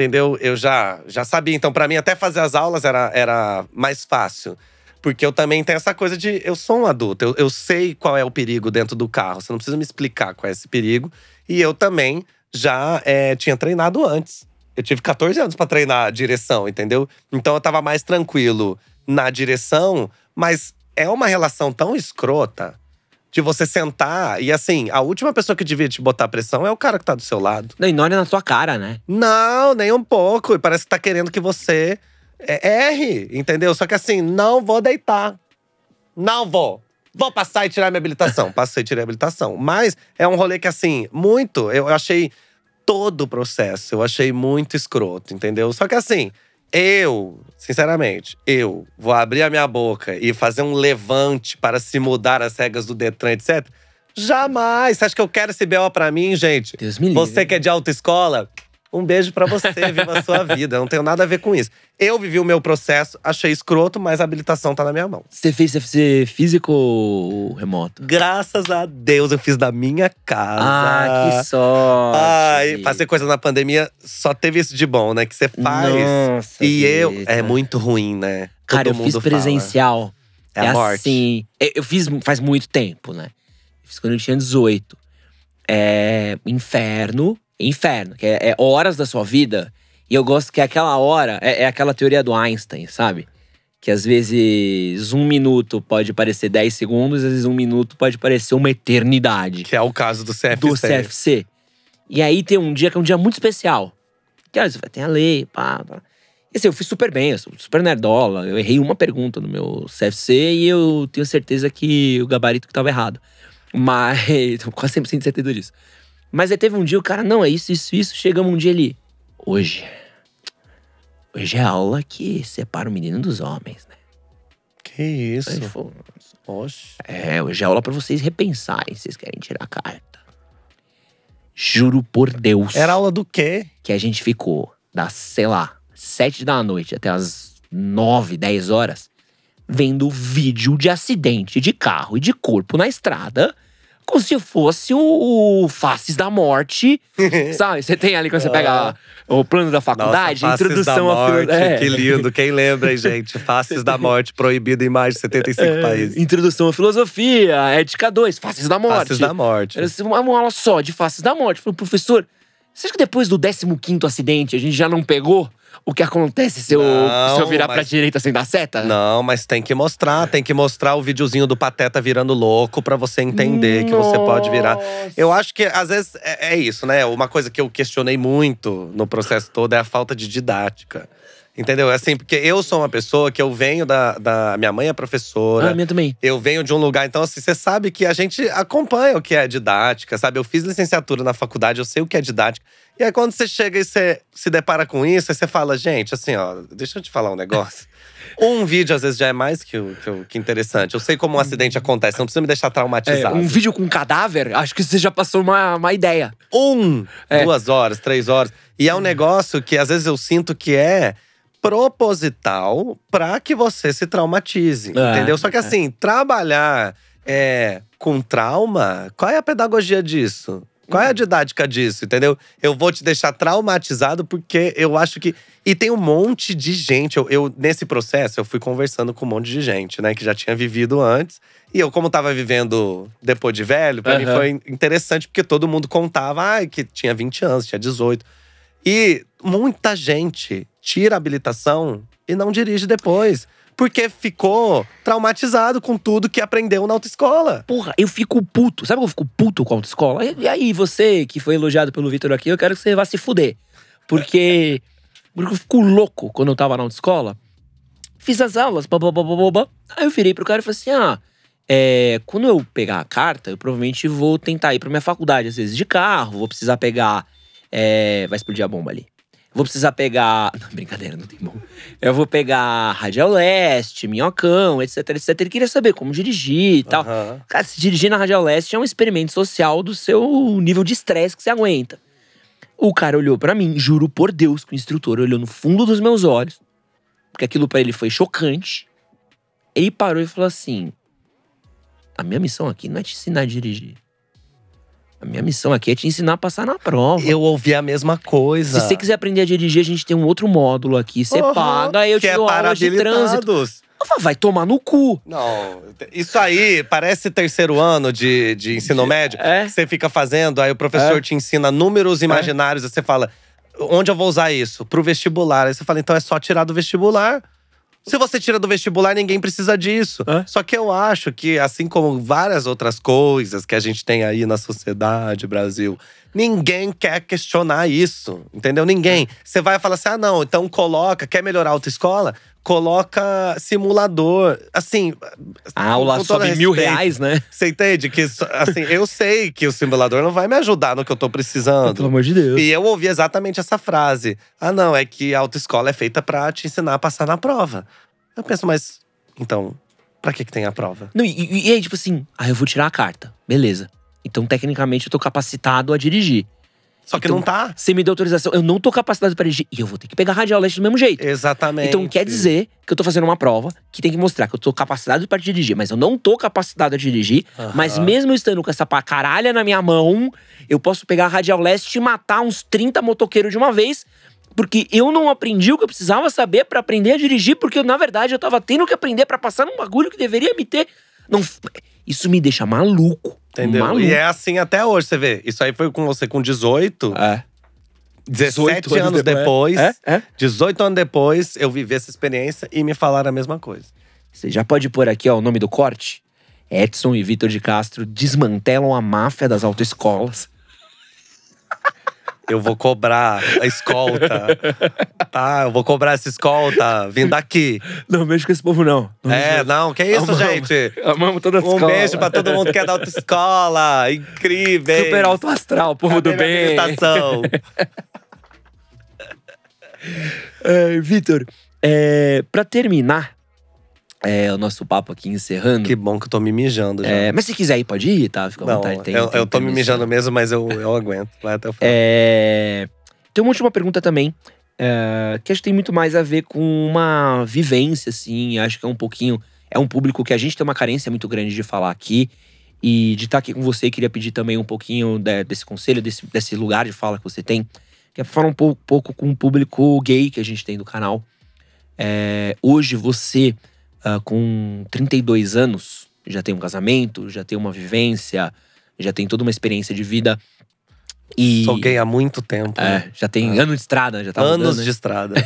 entendeu? Eu já, já sabia. Então, pra mim, até fazer as aulas era, era mais fácil. Porque eu também tenho essa coisa de… Eu sou um adulto, eu, eu sei qual é o perigo dentro do carro. Você não precisa me explicar qual é esse perigo. E eu também já é, tinha treinado antes. Eu tive 14 anos pra treinar direção, entendeu? Então, eu tava mais tranquilo na direção. Mas é uma relação tão escrota de você sentar… E assim, a última pessoa que devia te botar pressão é o cara que tá do seu lado. Não, e não olha na tua cara, né? Não, nem um pouco. E parece que tá querendo que você é, erre, entendeu? Só que assim, não vou deitar. Não vou. Vou passar e tirar minha habilitação. Passei e tirei a habilitação. Mas é um rolê que, assim, muito. Eu achei todo o processo. Eu achei muito escroto, entendeu? Só que assim, eu, sinceramente, eu vou abrir a minha boca e fazer um levante para se mudar as regras do Detran, etc. Jamais! Você acha que eu quero esse BO pra mim, gente? Deus me livre. Você que é de autoescola, Um beijo pra você, viva a sua vida. Eu não tenho nada a ver com isso. Eu vivi o meu processo, achei escroto, mas a habilitação tá na minha mão. Você fez CFC físico ou remoto? Graças a Deus eu fiz da minha casa. Ah, que sorte. Ai, fazer coisa na pandemia só teve isso de bom, né? Que você faz. Nossa, e eu. Vitor. É muito ruim, né? Cara, Todo eu fiz presencial. Fala. É a morte. assim. Eu eu fiz faz muito tempo, né? Fiz quando eu tinha 18. É inferno, inferno, que é, é horas da sua vida. E eu gosto que aquela hora é, é aquela teoria do Einstein, sabe? Que às vezes um minuto pode parecer 10 segundos, às vezes um minuto pode parecer uma eternidade Que é o caso do CFC. do CFC. E aí tem um dia que é um dia muito especial. Que olha, tem a lei, pá, pá. E assim, eu fiz super bem, eu sou super nerdola. Eu errei uma pergunta no meu CFC e eu tenho certeza que o gabarito que tava errado. Mas. tô quase 100% de certeza disso. Mas aí teve um dia, o cara, não, é isso, isso, isso. Chegamos um dia ali. Hoje. Hoje é a aula que separa o menino dos homens, né? Que isso? Aí ele falou, Oxe. é, hoje é aula pra vocês repensarem se vocês querem tirar a carta. Juro por Deus. Era aula do quê? que a gente ficou das, sei lá, sete da noite até as nove, dez horas, vendo vídeo de acidente de carro e de corpo na estrada, como se fosse o, o Faces da Morte, sabe? Você tem ali quando você pega o plano da faculdade, Nossa, introdução da à morte, filo- é. Que lindo. Quem lembra, gente? Faces da morte, proibido em mais de 75 É, países. Introdução à filosofia, ética 2, Faces da Morte. Faces da morte. Era assim, uma uma aula só de faces da morte. Falei, professor, você acha que depois do 15 acidente a gente já não pegou o que acontece se eu, Não, se eu virar pra mas- direita sem dar seta? Não, mas tem que mostrar, tem que mostrar o videozinho do Pateta virando louco pra você entender que você pode virar. Eu acho que às vezes é, é isso, né? Uma coisa que eu questionei muito no processo todo é a falta de didática. Entendeu? É assim, porque eu sou uma pessoa que eu venho da. da minha mãe é professora. Ah, minha também. Eu venho de um lugar, então assim, você sabe que a gente acompanha o que é didática, sabe? Eu fiz licenciatura na faculdade, eu sei o que é didática. E aí quando você chega e você se depara com isso, aí você fala, gente, assim, ó, deixa eu te falar um negócio. Um vídeo às vezes já é mais que, o, que, que interessante. Eu sei como um acidente acontece, não precisa me deixar É, traumatizado. um vídeo com cadáver, acho que você já passou uma, uma ideia. Um, É. duas horas, três horas. E é um negócio que às vezes eu sinto que é proposital pra que você se traumatize, É, entendeu? Só que é. assim, trabalhar é, com trauma, qual é a pedagogia disso? Qual é a didática disso, entendeu? Eu vou te deixar traumatizado porque eu acho que… E tem um monte de gente, eu, eu- nesse processo eu fui conversando com um monte de gente, né? Que já tinha vivido antes. E eu, como tava vivendo depois de velho, pra mim Aham. foi interessante porque todo mundo contava ai, que tinha 20 anos, tinha 18. E muita gente tira a habilitação e não dirige depois. Porque ficou traumatizado com tudo que aprendeu na autoescola. Porra, eu fico puto. Sabe que eu fico puto com a autoescola? E aí, você que foi elogiado pelo Vitor aqui, eu quero que você vá se fuder. Porque, porque eu fico louco quando eu tava na autoescola. Fiz as aulas, babá. Aí eu virei pro cara e falei assim: ah, é, quando eu pegar a carta, eu provavelmente vou tentar ir pra minha faculdade, às vezes de carro, vou precisar pegar. é, vai explodir a bomba ali. Vou precisar pegar. Não, brincadeira, não tem bomba. Eu vou pegar Radial Leste, Minhocão, etc, etc. Ele queria saber como dirigir e tal. Aham. Cara, se dirigir na Radial Leste é um experimento social do seu nível de estresse que você aguenta. O cara olhou pra mim, juro por Deus que o instrutor olhou no fundo dos meus olhos, porque aquilo pra ele foi chocante. Ele parou e falou assim: A minha missão aqui não é te ensinar a dirigir. A minha missão aqui é te ensinar a passar na prova. Eu ouvi a mesma coisa. Se você quiser aprender a dirigir, a gente tem um outro módulo aqui. Você Aham, paga, eu te é dou aulas de trânsito. falo, vai tomar no cu. Não, isso aí parece terceiro ano de, de ensino médio. É. Você fica fazendo, aí o professor É. te ensina números imaginários, aí você fala, onde eu vou usar isso? Pro vestibular. Aí você fala, então é só tirar do vestibular. Se você tira do vestibular, ninguém precisa disso. É. Só que eu acho que, assim como várias outras coisas que a gente tem aí na sociedade, Brasil, ninguém quer questionar isso, entendeu? Ninguém. Você vai falar assim: ah, não, então coloca, quer melhorar a autoescola? Coloca simulador. Assim. A aula sobe mil reais, né? Você entende? Que, assim, eu sei que o simulador não vai me ajudar no que eu tô precisando. Pelo amor de Deus. E eu ouvi exatamente essa frase. Ah, não, é que a autoescola é feita pra te ensinar a passar na prova. Eu penso, mas então, pra que, que tem a prova? Não, e, e- e aí, tipo assim, ah, eu vou tirar a carta. Beleza. Então, tecnicamente, eu tô capacitado a dirigir. Só que Então, não tá. Você me deu autorização, eu não tô capacitado para dirigir. E eu vou ter que pegar radial leste do mesmo jeito. Exatamente. Então quer dizer que eu tô fazendo uma prova que tem que mostrar que eu tô capacitado para dirigir, mas eu não tô capacitado a dirigir. Aham. Mas mesmo estando com essa pacaralha na minha mão, eu posso pegar a radial leste e matar uns 30 motoqueiros de uma vez. Porque eu não aprendi o que eu precisava saber pra aprender a dirigir, porque na verdade eu tava tendo que aprender pra passar num bagulho que deveria me ter. Não, isso me deixa maluco. Entendeu? Maluco. E é assim até hoje, você vê. Isso aí foi com você com 18, É. 17 18 anos depois. É, é. 18 anos depois, eu vivi essa experiência e me falaram a mesma coisa. Você já pode pôr aqui ó, o nome do corte? Edson e Vitor de Castro desmantelam a máfia das autoescolas. Eu vou cobrar a escolta. tá? Eu vou cobrar essa escolta vindo daqui. Não mexe com esse povo, não. não É, não, que isso, Amamos. gente? Amamos toda a Um escola. beijo pra todo mundo que é da autoescola. Incrível. Super alto astral, povo do bem. É, Vitor, é, pra terminar é, o nosso papo aqui encerrando. que bom que eu tô me mijando já. é, mas se quiser ir, pode ir, tá? Fica à não, vontade. Tem, eu, tem eu tô me mijando mesmo, mas eu, eu aguento. Vai até o final. É, tem uma última pergunta também, é, que acho que tem muito mais a ver com uma vivência, assim. Acho que é um pouquinho. É um público que a gente tem uma carência muito grande de falar aqui. E de estar aqui com você, queria pedir também um pouquinho de- desse conselho, desse, desse lugar de fala que você tem. Que é pra falar um pouco, pouco com o público gay que a gente tem do canal. É, hoje você, ah, com 32 anos, já tem um casamento, já tem uma vivência, já tem toda uma experiência de vida. E, Sou gay há muito tempo. né? é, já tem ano de estrada, já tá Anos rodando, né? de estrada.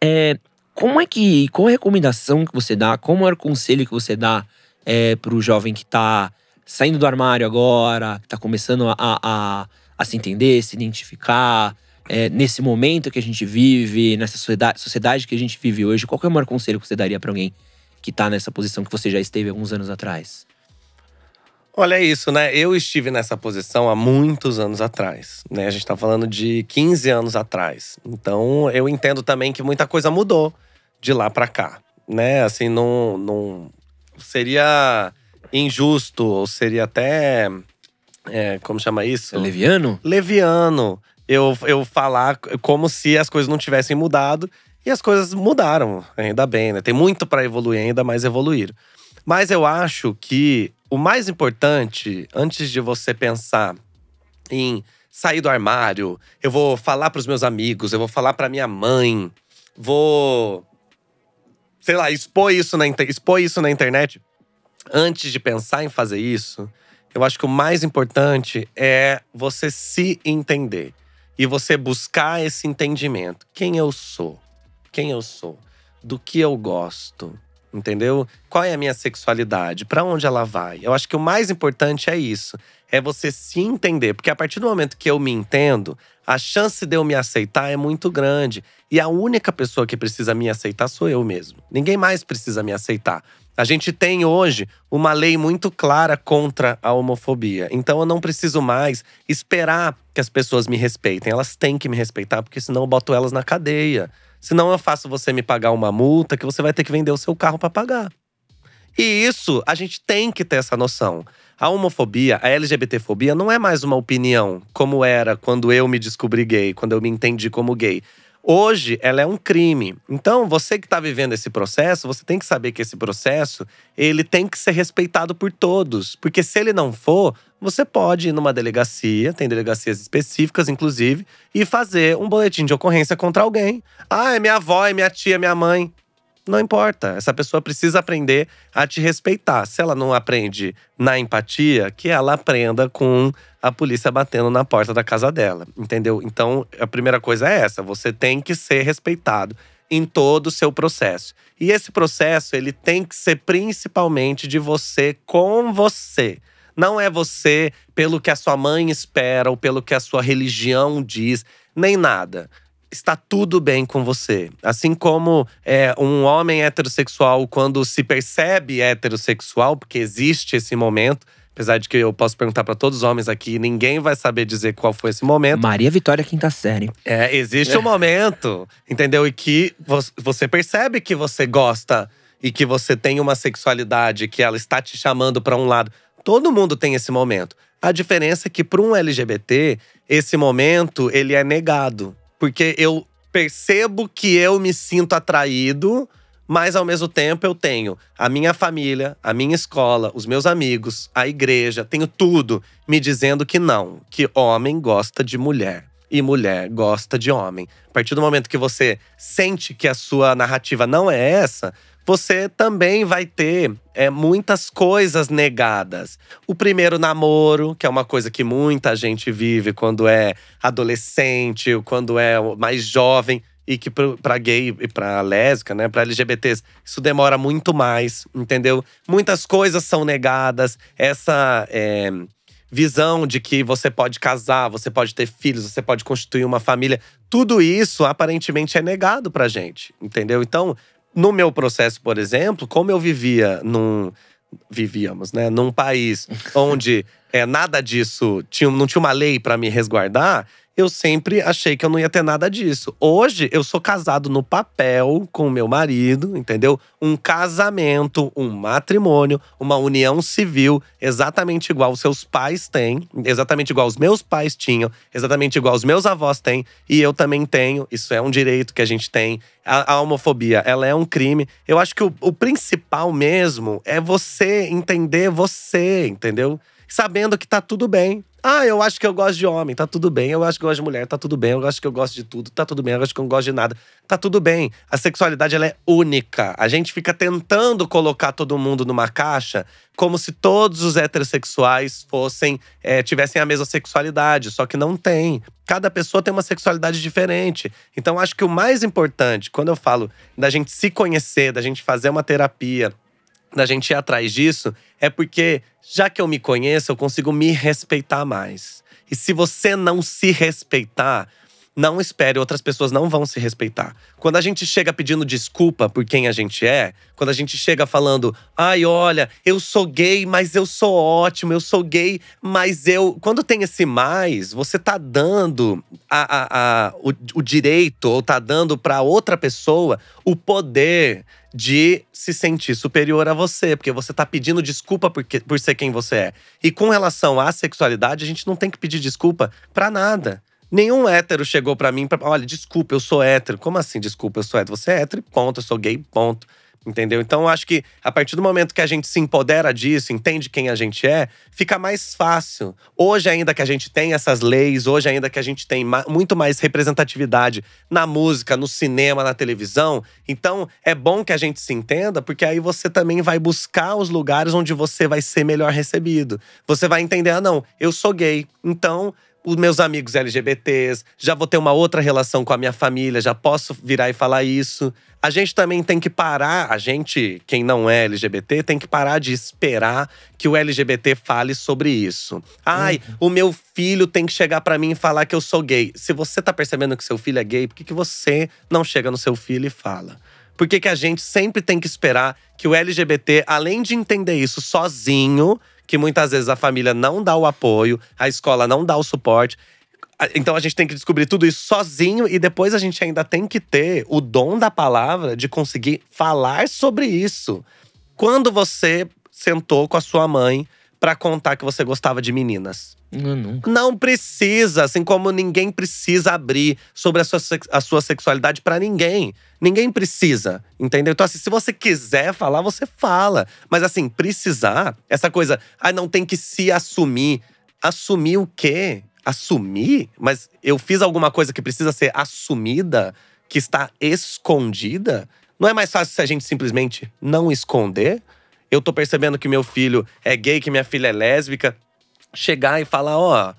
É, como é que. Qual é a recomendação que você dá? Qual é o conselho que você dá é, pro jovem que tá saindo do armário agora, que tá começando a, a, a se entender, se identificar, é, nesse momento que a gente vive, nessa sociedade, sociedade que a gente vive hoje? Qual é o maior conselho que você daria pra alguém que tá nessa posição que você já esteve alguns anos atrás? Olha é isso, né? Eu estive nessa posição há muitos anos atrás, né? A gente tá falando de 15 anos atrás. Então, eu entendo também que muita coisa mudou de lá pra cá, né? Assim, não, não seria injusto ou seria até é, como chama isso? Leviano? leviano eu, eu falar como se as coisas não tivessem mudado. E as coisas mudaram, ainda bem, né? Tem muito para evoluir ainda, mas evoluíram. Mas eu acho que o mais importante, antes de você pensar em sair do armário, eu vou falar para os meus amigos, eu vou falar para minha mãe, vou sei lá, expor isso na expor isso na internet. Antes de pensar em fazer isso, eu acho que o mais importante é você se entender e você buscar esse entendimento. Quem eu sou? Quem eu sou? Do que eu gosto? Entendeu? Qual é a minha sexualidade? Para onde ela vai? Eu acho que o mais importante é isso. É você se entender. Porque a partir do momento que eu me entendo, a chance de eu me aceitar é muito grande. E a única pessoa que precisa me aceitar sou eu mesmo. Ninguém mais precisa me aceitar. A gente tem hoje uma lei muito clara contra a homofobia. Então eu não preciso mais esperar que as pessoas me respeitem. Elas têm que me respeitar, porque senão eu boto elas na cadeia. Senão eu faço você me pagar uma multa que você vai ter que vender o seu carro para pagar. E isso, a gente tem que ter essa noção. A homofobia, a LGBTfobia não é mais uma opinião, como era quando eu me descobri gay, quando eu me entendi como gay. Hoje, ela é um crime. Então, você que está vivendo esse processo, você tem que saber que esse processo, ele tem que ser respeitado por todos. Porque se ele não for, você pode ir numa delegacia, tem delegacias específicas, inclusive, e fazer um boletim de ocorrência contra alguém. Ah, é minha avó, é minha tia, é minha mãe. Não importa. Essa pessoa precisa aprender a te respeitar. Se ela não aprende na empatia, que ela aprenda com a polícia batendo na porta da casa dela. Entendeu? Então, a primeira coisa é essa: você tem que ser respeitado em todo o seu processo. E esse processo, ele tem que ser principalmente de você com você. Não é você pelo que a sua mãe espera ou pelo que a sua religião diz, nem nada está tudo bem com você. Assim como é, um homem heterossexual, quando se percebe heterossexual, porque existe esse momento, apesar de que eu posso perguntar para todos os homens aqui, ninguém vai saber dizer qual foi esse momento. Maria Vitória, quinta série. É, existe um momento, entendeu? E que vo- você percebe que você gosta e que você tem uma sexualidade que ela está te chamando para um lado. Todo mundo tem esse momento. A diferença é que para um LGBT, esse momento ele é negado, porque eu percebo que eu me sinto atraído, mas ao mesmo tempo eu tenho a minha família, a minha escola, os meus amigos, a igreja, tenho tudo me dizendo que não, que homem gosta de mulher e mulher gosta de homem. A partir do momento que você sente que a sua narrativa não é essa, você também vai ter é, muitas coisas negadas. O primeiro namoro, que é uma coisa que muita gente vive quando é adolescente, quando é mais jovem. E que para gay e para lésbica, né, para LGBTs, isso demora muito mais, entendeu? Muitas coisas são negadas. Essa é, visão de que você pode casar, você pode ter filhos, você pode constituir uma família, tudo isso aparentemente é negado pra gente, entendeu? Então, no meu processo, por exemplo, como eu vivia num. Vivíamos, né? Num país onde é, nada disso tinha, não tinha uma lei para me resguardar, eu sempre achei que eu não ia ter nada disso. Hoje, eu sou casado no papel com o meu marido, entendeu? Um casamento, um matrimônio, uma união civil, exatamente igual os seus pais têm, exatamente igual os meus pais tinham, exatamente igual os meus avós têm, e eu também tenho. Isso é um direito que a gente tem. A, a homofobia, ela é um crime. Eu acho que o, o principal mesmo é você entender você, entendeu? Sabendo que tá tudo bem ah, eu acho que eu gosto de homem, tá tudo bem. Eu acho que eu gosto de mulher, tá tudo bem. Eu acho que eu gosto de tudo, tá tudo bem. Eu acho que eu não gosto de nada, tá tudo bem. A sexualidade ela é única. A gente fica tentando colocar todo mundo numa caixa como se todos os heterossexuais fossem é, tivessem a mesma sexualidade, só que não tem. Cada pessoa tem uma sexualidade diferente. Então, acho que o mais importante, quando eu falo da gente se conhecer, da gente fazer uma terapia, da gente ir atrás disso, é porque já que eu me conheço, eu consigo me respeitar mais. E se você não se respeitar, não espere, outras pessoas não vão se respeitar. Quando a gente chega pedindo desculpa por quem a gente é, quando a gente chega falando, ai, olha, eu sou gay, mas eu sou ótimo, eu sou gay, mas eu. Quando tem esse mais, você tá dando a, a, a o, o direito, ou tá dando para outra pessoa o poder de se sentir superior a você, porque você tá pedindo desculpa por, que, por ser quem você é. E com relação à sexualidade, a gente não tem que pedir desculpa para nada. Nenhum hétero chegou para mim para, olha, desculpa, eu sou hétero. Como assim, desculpa, eu sou hétero? Você é hétero, ponto. Eu sou gay, ponto. Entendeu? Então, eu acho que a partir do momento que a gente se empodera disso, entende quem a gente é, fica mais fácil. Hoje, ainda que a gente tem essas leis, hoje, ainda que a gente tem muito mais representatividade na música, no cinema, na televisão, então é bom que a gente se entenda, porque aí você também vai buscar os lugares onde você vai ser melhor recebido. Você vai entender, ah, não, eu sou gay, então os meus amigos LGBTs, já vou ter uma outra relação com a minha família, já posso virar e falar isso. A gente também tem que parar, a gente, quem não é LGBT, tem que parar de esperar que o LGBT fale sobre isso. Ai, uhum. o meu filho tem que chegar para mim e falar que eu sou gay. Se você tá percebendo que seu filho é gay, por que, que você não chega no seu filho e fala? Por que, que a gente sempre tem que esperar que o LGBT, além de entender isso sozinho, que muitas vezes a família não dá o apoio, a escola não dá o suporte. Então a gente tem que descobrir tudo isso sozinho e depois a gente ainda tem que ter o dom da palavra de conseguir falar sobre isso. Quando você sentou com a sua mãe para contar que você gostava de meninas? Não, nunca. Não precisa, assim como ninguém precisa abrir sobre a sua, a sua sexualidade para ninguém. Ninguém precisa, entendeu? Então, assim, se você quiser falar, você fala. Mas, assim, precisar, essa coisa, ah, não tem que se assumir. Assumir o quê? Assumir? Mas eu fiz alguma coisa que precisa ser assumida, que está escondida? Não é mais fácil se a gente simplesmente não esconder? Eu tô percebendo que meu filho é gay, que minha filha é lésbica chegar e falar, ó,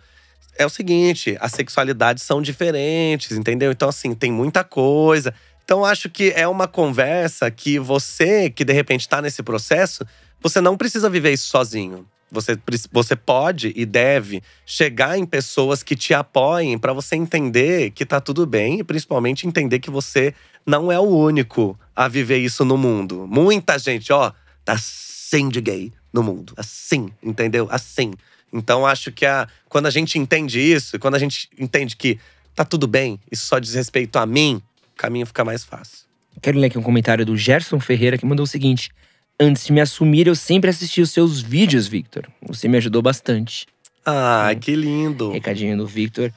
é o seguinte, as sexualidades são diferentes, entendeu? Então, assim, tem muita coisa. Então, acho que é uma conversa que você, que de repente está nesse processo, você não precisa viver isso sozinho. Você, você pode e deve chegar em pessoas que te apoiem para você entender que tá tudo bem e principalmente entender que você não é o único a viver isso no mundo. Muita gente, ó, tá sem de gay no mundo. Assim, entendeu? Assim. Então acho que a, quando a gente entende isso, quando a gente entende que tá tudo bem, isso só diz respeito a mim, o caminho fica mais fácil. Quero ler aqui um comentário do Gerson Ferreira que mandou o seguinte: Antes de me assumir, eu sempre assisti os seus vídeos, Victor. Você me ajudou bastante. Ah, Hum. que lindo. Recadinho do Victor.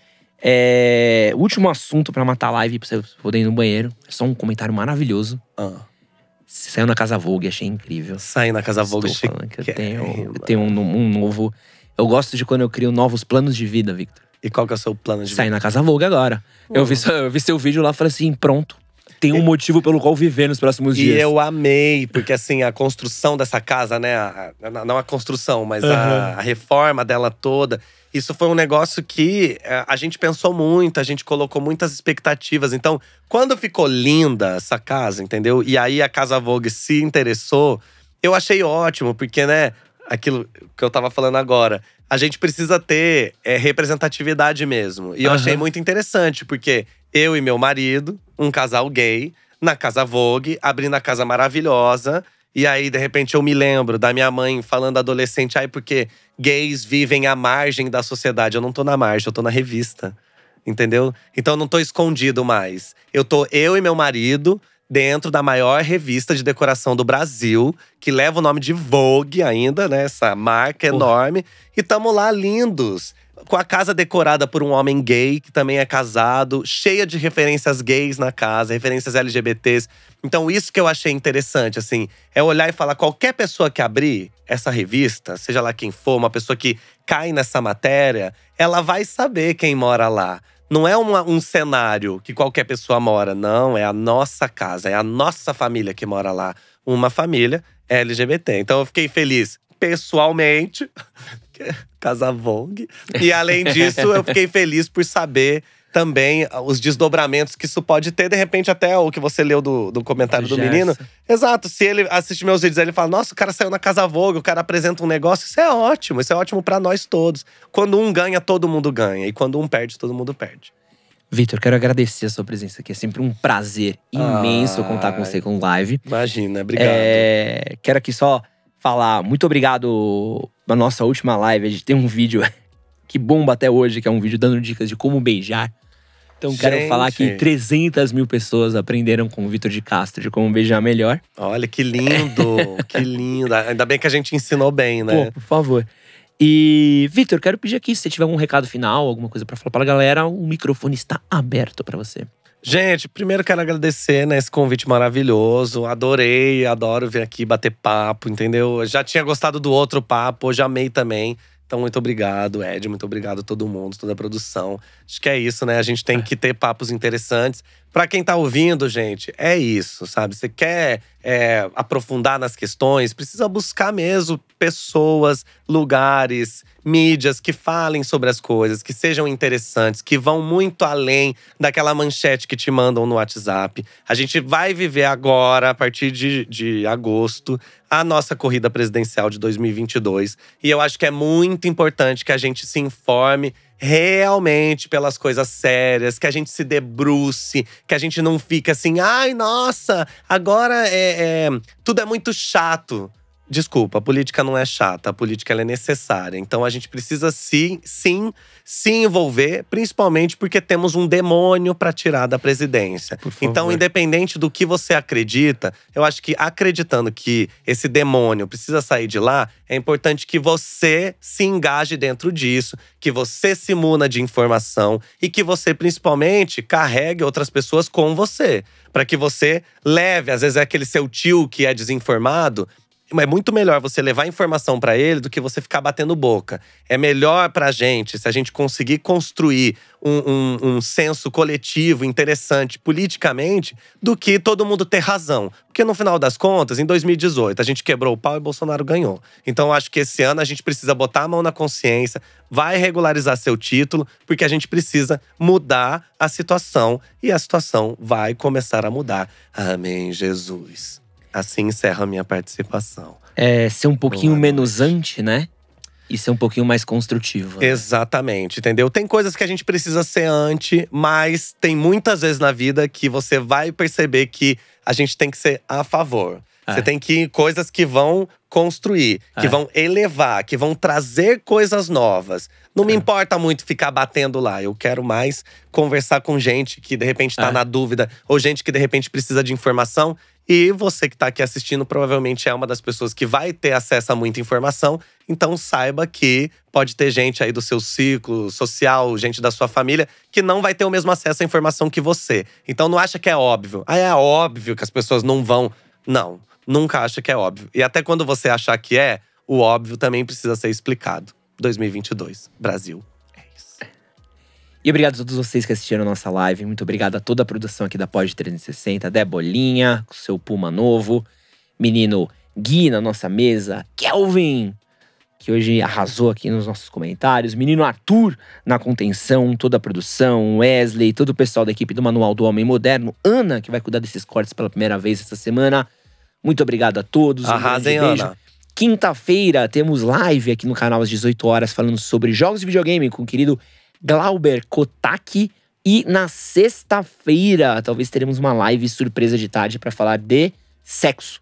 É, último assunto pra matar a live, pra você poder ir no banheiro. É só um comentário maravilhoso. Ah, Você saiu na Casa Vogue, achei incrível. sair na Casa Vogue Estou falando que eu tenho, chiquérrima. eu tenho um, um novo. Eu gosto de quando eu crio novos planos de vida, Victor. E qual que é o seu plano de Sair na Casa Vogue agora. Eu, vi, seu- eu vi seu vídeo lá e falei assim: pronto. Tem um motivo pelo qual viver nos próximos E dias. eu amei, porque assim, a construção dessa casa, né? a- a- não a construção, mas a, Aham. a reforma dela toda. Isso foi um negócio que eh, a gente pensou muito, a gente colocou muitas expectativas. Então, quando ficou linda essa casa, entendeu? E aí a Casa Vogue se interessou, eu achei ótimo, porque, né, aquilo que eu tava falando agora, a gente precisa ter eh, representatividade mesmo. E eu achei muito interessante, porque eu e meu marido, um casal gay, na Casa Vogue, abrindo a casa maravilhosa. E aí, de repente, eu me lembro da minha mãe falando adolescente, ai, porque gays vivem à margem da sociedade. Eu não tô na margem, eu tô na revista. Entendeu? Então eu não tô escondido mais. Eu tô eu e meu marido dentro da maior revista de decoração do Brasil, que leva o nome de Vogue ainda, né? Essa marca Porra. enorme. E tamo lá lindos. Com a casa decorada por um homem gay, que também é casado, cheia de referências gays na casa, referências LGBTs. Então, isso que eu achei interessante, assim, é olhar e falar: qualquer pessoa que abrir essa revista, seja lá quem for, uma pessoa que cai nessa matéria, ela vai saber quem mora lá. Não é uma- um cenário que qualquer pessoa mora, não. É a nossa casa, é a nossa família que mora lá. Uma família LGBT. Então eu fiquei feliz pessoalmente, Casa Vogue. E além disso, eu fiquei feliz por saber também os desdobramentos que isso pode ter. De repente, até o que você leu do, do comentário do, menino. Exato, se ele assiste meus vídeos, ele fala: Nossa, o cara saiu na Casa Vogue, o cara apresenta um negócio. Isso é ótimo, isso é ótimo pra nós todos. Quando um ganha, todo mundo ganha. E quando um perde, todo mundo perde. Vitor, quero agradecer a sua presença aqui. É sempre um prazer imenso contar com você com live. Imagina, obrigado. É, quero aqui só falar muito obrigado na nossa última live. A gente tem um vídeo que bomba até hoje, que é um vídeo dando dicas de como beijar. Então quero Gente. falar que 300 mil pessoas aprenderam com o Vitor de Castro de como beijar melhor. Olha que lindo, que lindo. Ainda bem que a gente ensinou bem, né? Pô, por favor. E, Vitor, quero pedir aqui, se você tiver algum recado final, alguma coisa pra falar pra galera, o microfone está aberto pra você. Gente, primeiro quero agradecer né, esse convite maravilhoso. Adorei, adoro vir aqui bater papo, entendeu? Eu Já tinha gostado do outro papo, hoje amei também. Então, muito obrigado, Ed. Muito obrigado a todo mundo, toda a produção. Acho que é isso, né? A gente tem que ter papos interessantes. Pra quem tá ouvindo, gente, é isso, sabe? Você quer é, aprofundar nas questões, precisa buscar mesmo pessoas, lugares, mídias que falem sobre as coisas, que sejam interessantes, que vão muito além daquela manchete que te mandam no WhatsApp. A gente vai viver agora, a partir de, de agosto, a nossa corrida presidencial de 2022. E eu acho que é muito importante que a gente se informe realmente pelas coisas sérias, que a gente se debruce, que a gente não fique assim, ai, nossa, agora é, é- tudo é muito chato. Desculpa, a política não é chata, a política é necessária. Então a gente precisa sim, sim, se envolver, principalmente porque temos um demônio para tirar da presidência. Então, independente do que você acredita, eu acho que acreditando que esse demônio precisa sair de lá, é importante que você se engaje dentro disso, que você se muna de informação e que você, principalmente, carregue outras pessoas com você. Para que você leve, às vezes é aquele seu tio que é desinformado, é muito melhor você levar informação para ele do que você ficar batendo boca. É melhor pra gente se a gente conseguir construir um, um- um senso coletivo interessante politicamente do que todo mundo ter razão. Porque no final das contas, em 2018, a gente quebrou o pau e Bolsonaro ganhou. Então acho que esse ano a gente precisa botar a mão na consciência, vai regularizar seu título, porque a gente precisa mudar a situação e a situação vai começar a mudar. Amém, Jesus. Assim encerra a minha participação. É ser um pouquinho Boa menos anti, né? E ser um pouquinho mais construtivo. né? Exatamente, entendeu? Tem coisas que a gente precisa ser anti, mas tem muitas vezes na vida que você vai perceber que a gente tem que ser a favor. É. Você tem que coisas que vão construir, que É. vão elevar, que vão trazer coisas novas. Não É. me importa muito ficar batendo lá. Eu quero mais conversar com gente que de repente tá É. na dúvida, ou gente que de repente precisa de informação. E você que tá aqui assistindo provavelmente é uma das pessoas que vai ter acesso a muita informação. Então saiba que pode ter gente aí do seu ciclo social, gente da sua família, que não vai ter o mesmo acesso à informação que você. Então não acha que é óbvio. Ah, é óbvio que as pessoas não vão. Não, nunca acha que é óbvio. E até quando você achar que é, o óbvio também precisa ser explicado. 2022, Brasil. E obrigado a todos vocês que assistiram a nossa live. Muito obrigado a toda a produção aqui da Pod 360. Debolinha, com seu Puma novo. Menino Gui na nossa mesa. Kelvin, que hoje arrasou aqui nos nossos comentários. Menino Arthur na contenção, toda a produção. Wesley, todo o pessoal da equipe do Manual do Homem Moderno. Ana, que vai cuidar desses cortes pela primeira vez essa semana. Muito obrigado a todos. Um Arrasem, beijo. Ana. Quinta-feira temos live aqui no canal às 18 horas falando sobre jogos de videogame com o querido Glauber Kotaki. E na sexta-feira, talvez teremos uma live surpresa de tarde para falar de sexo.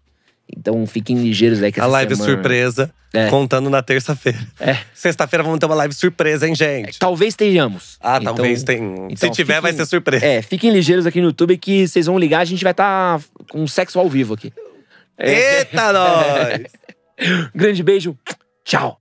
Então fiquem ligeiros aí que A live semana- surpresa, É. contando na terça-feira. É. Sexta-feira vamos ter uma live surpresa, hein, gente? Talvez tenhamos. Ah, Então- talvez tenha. Se então tiver, vai fiquem- ser surpresa. É, fiquem ligeiros aqui no YouTube que vocês vão ligar, a gente vai estar com sexo ao vivo aqui. Eita, nós! Grande beijo, tchau!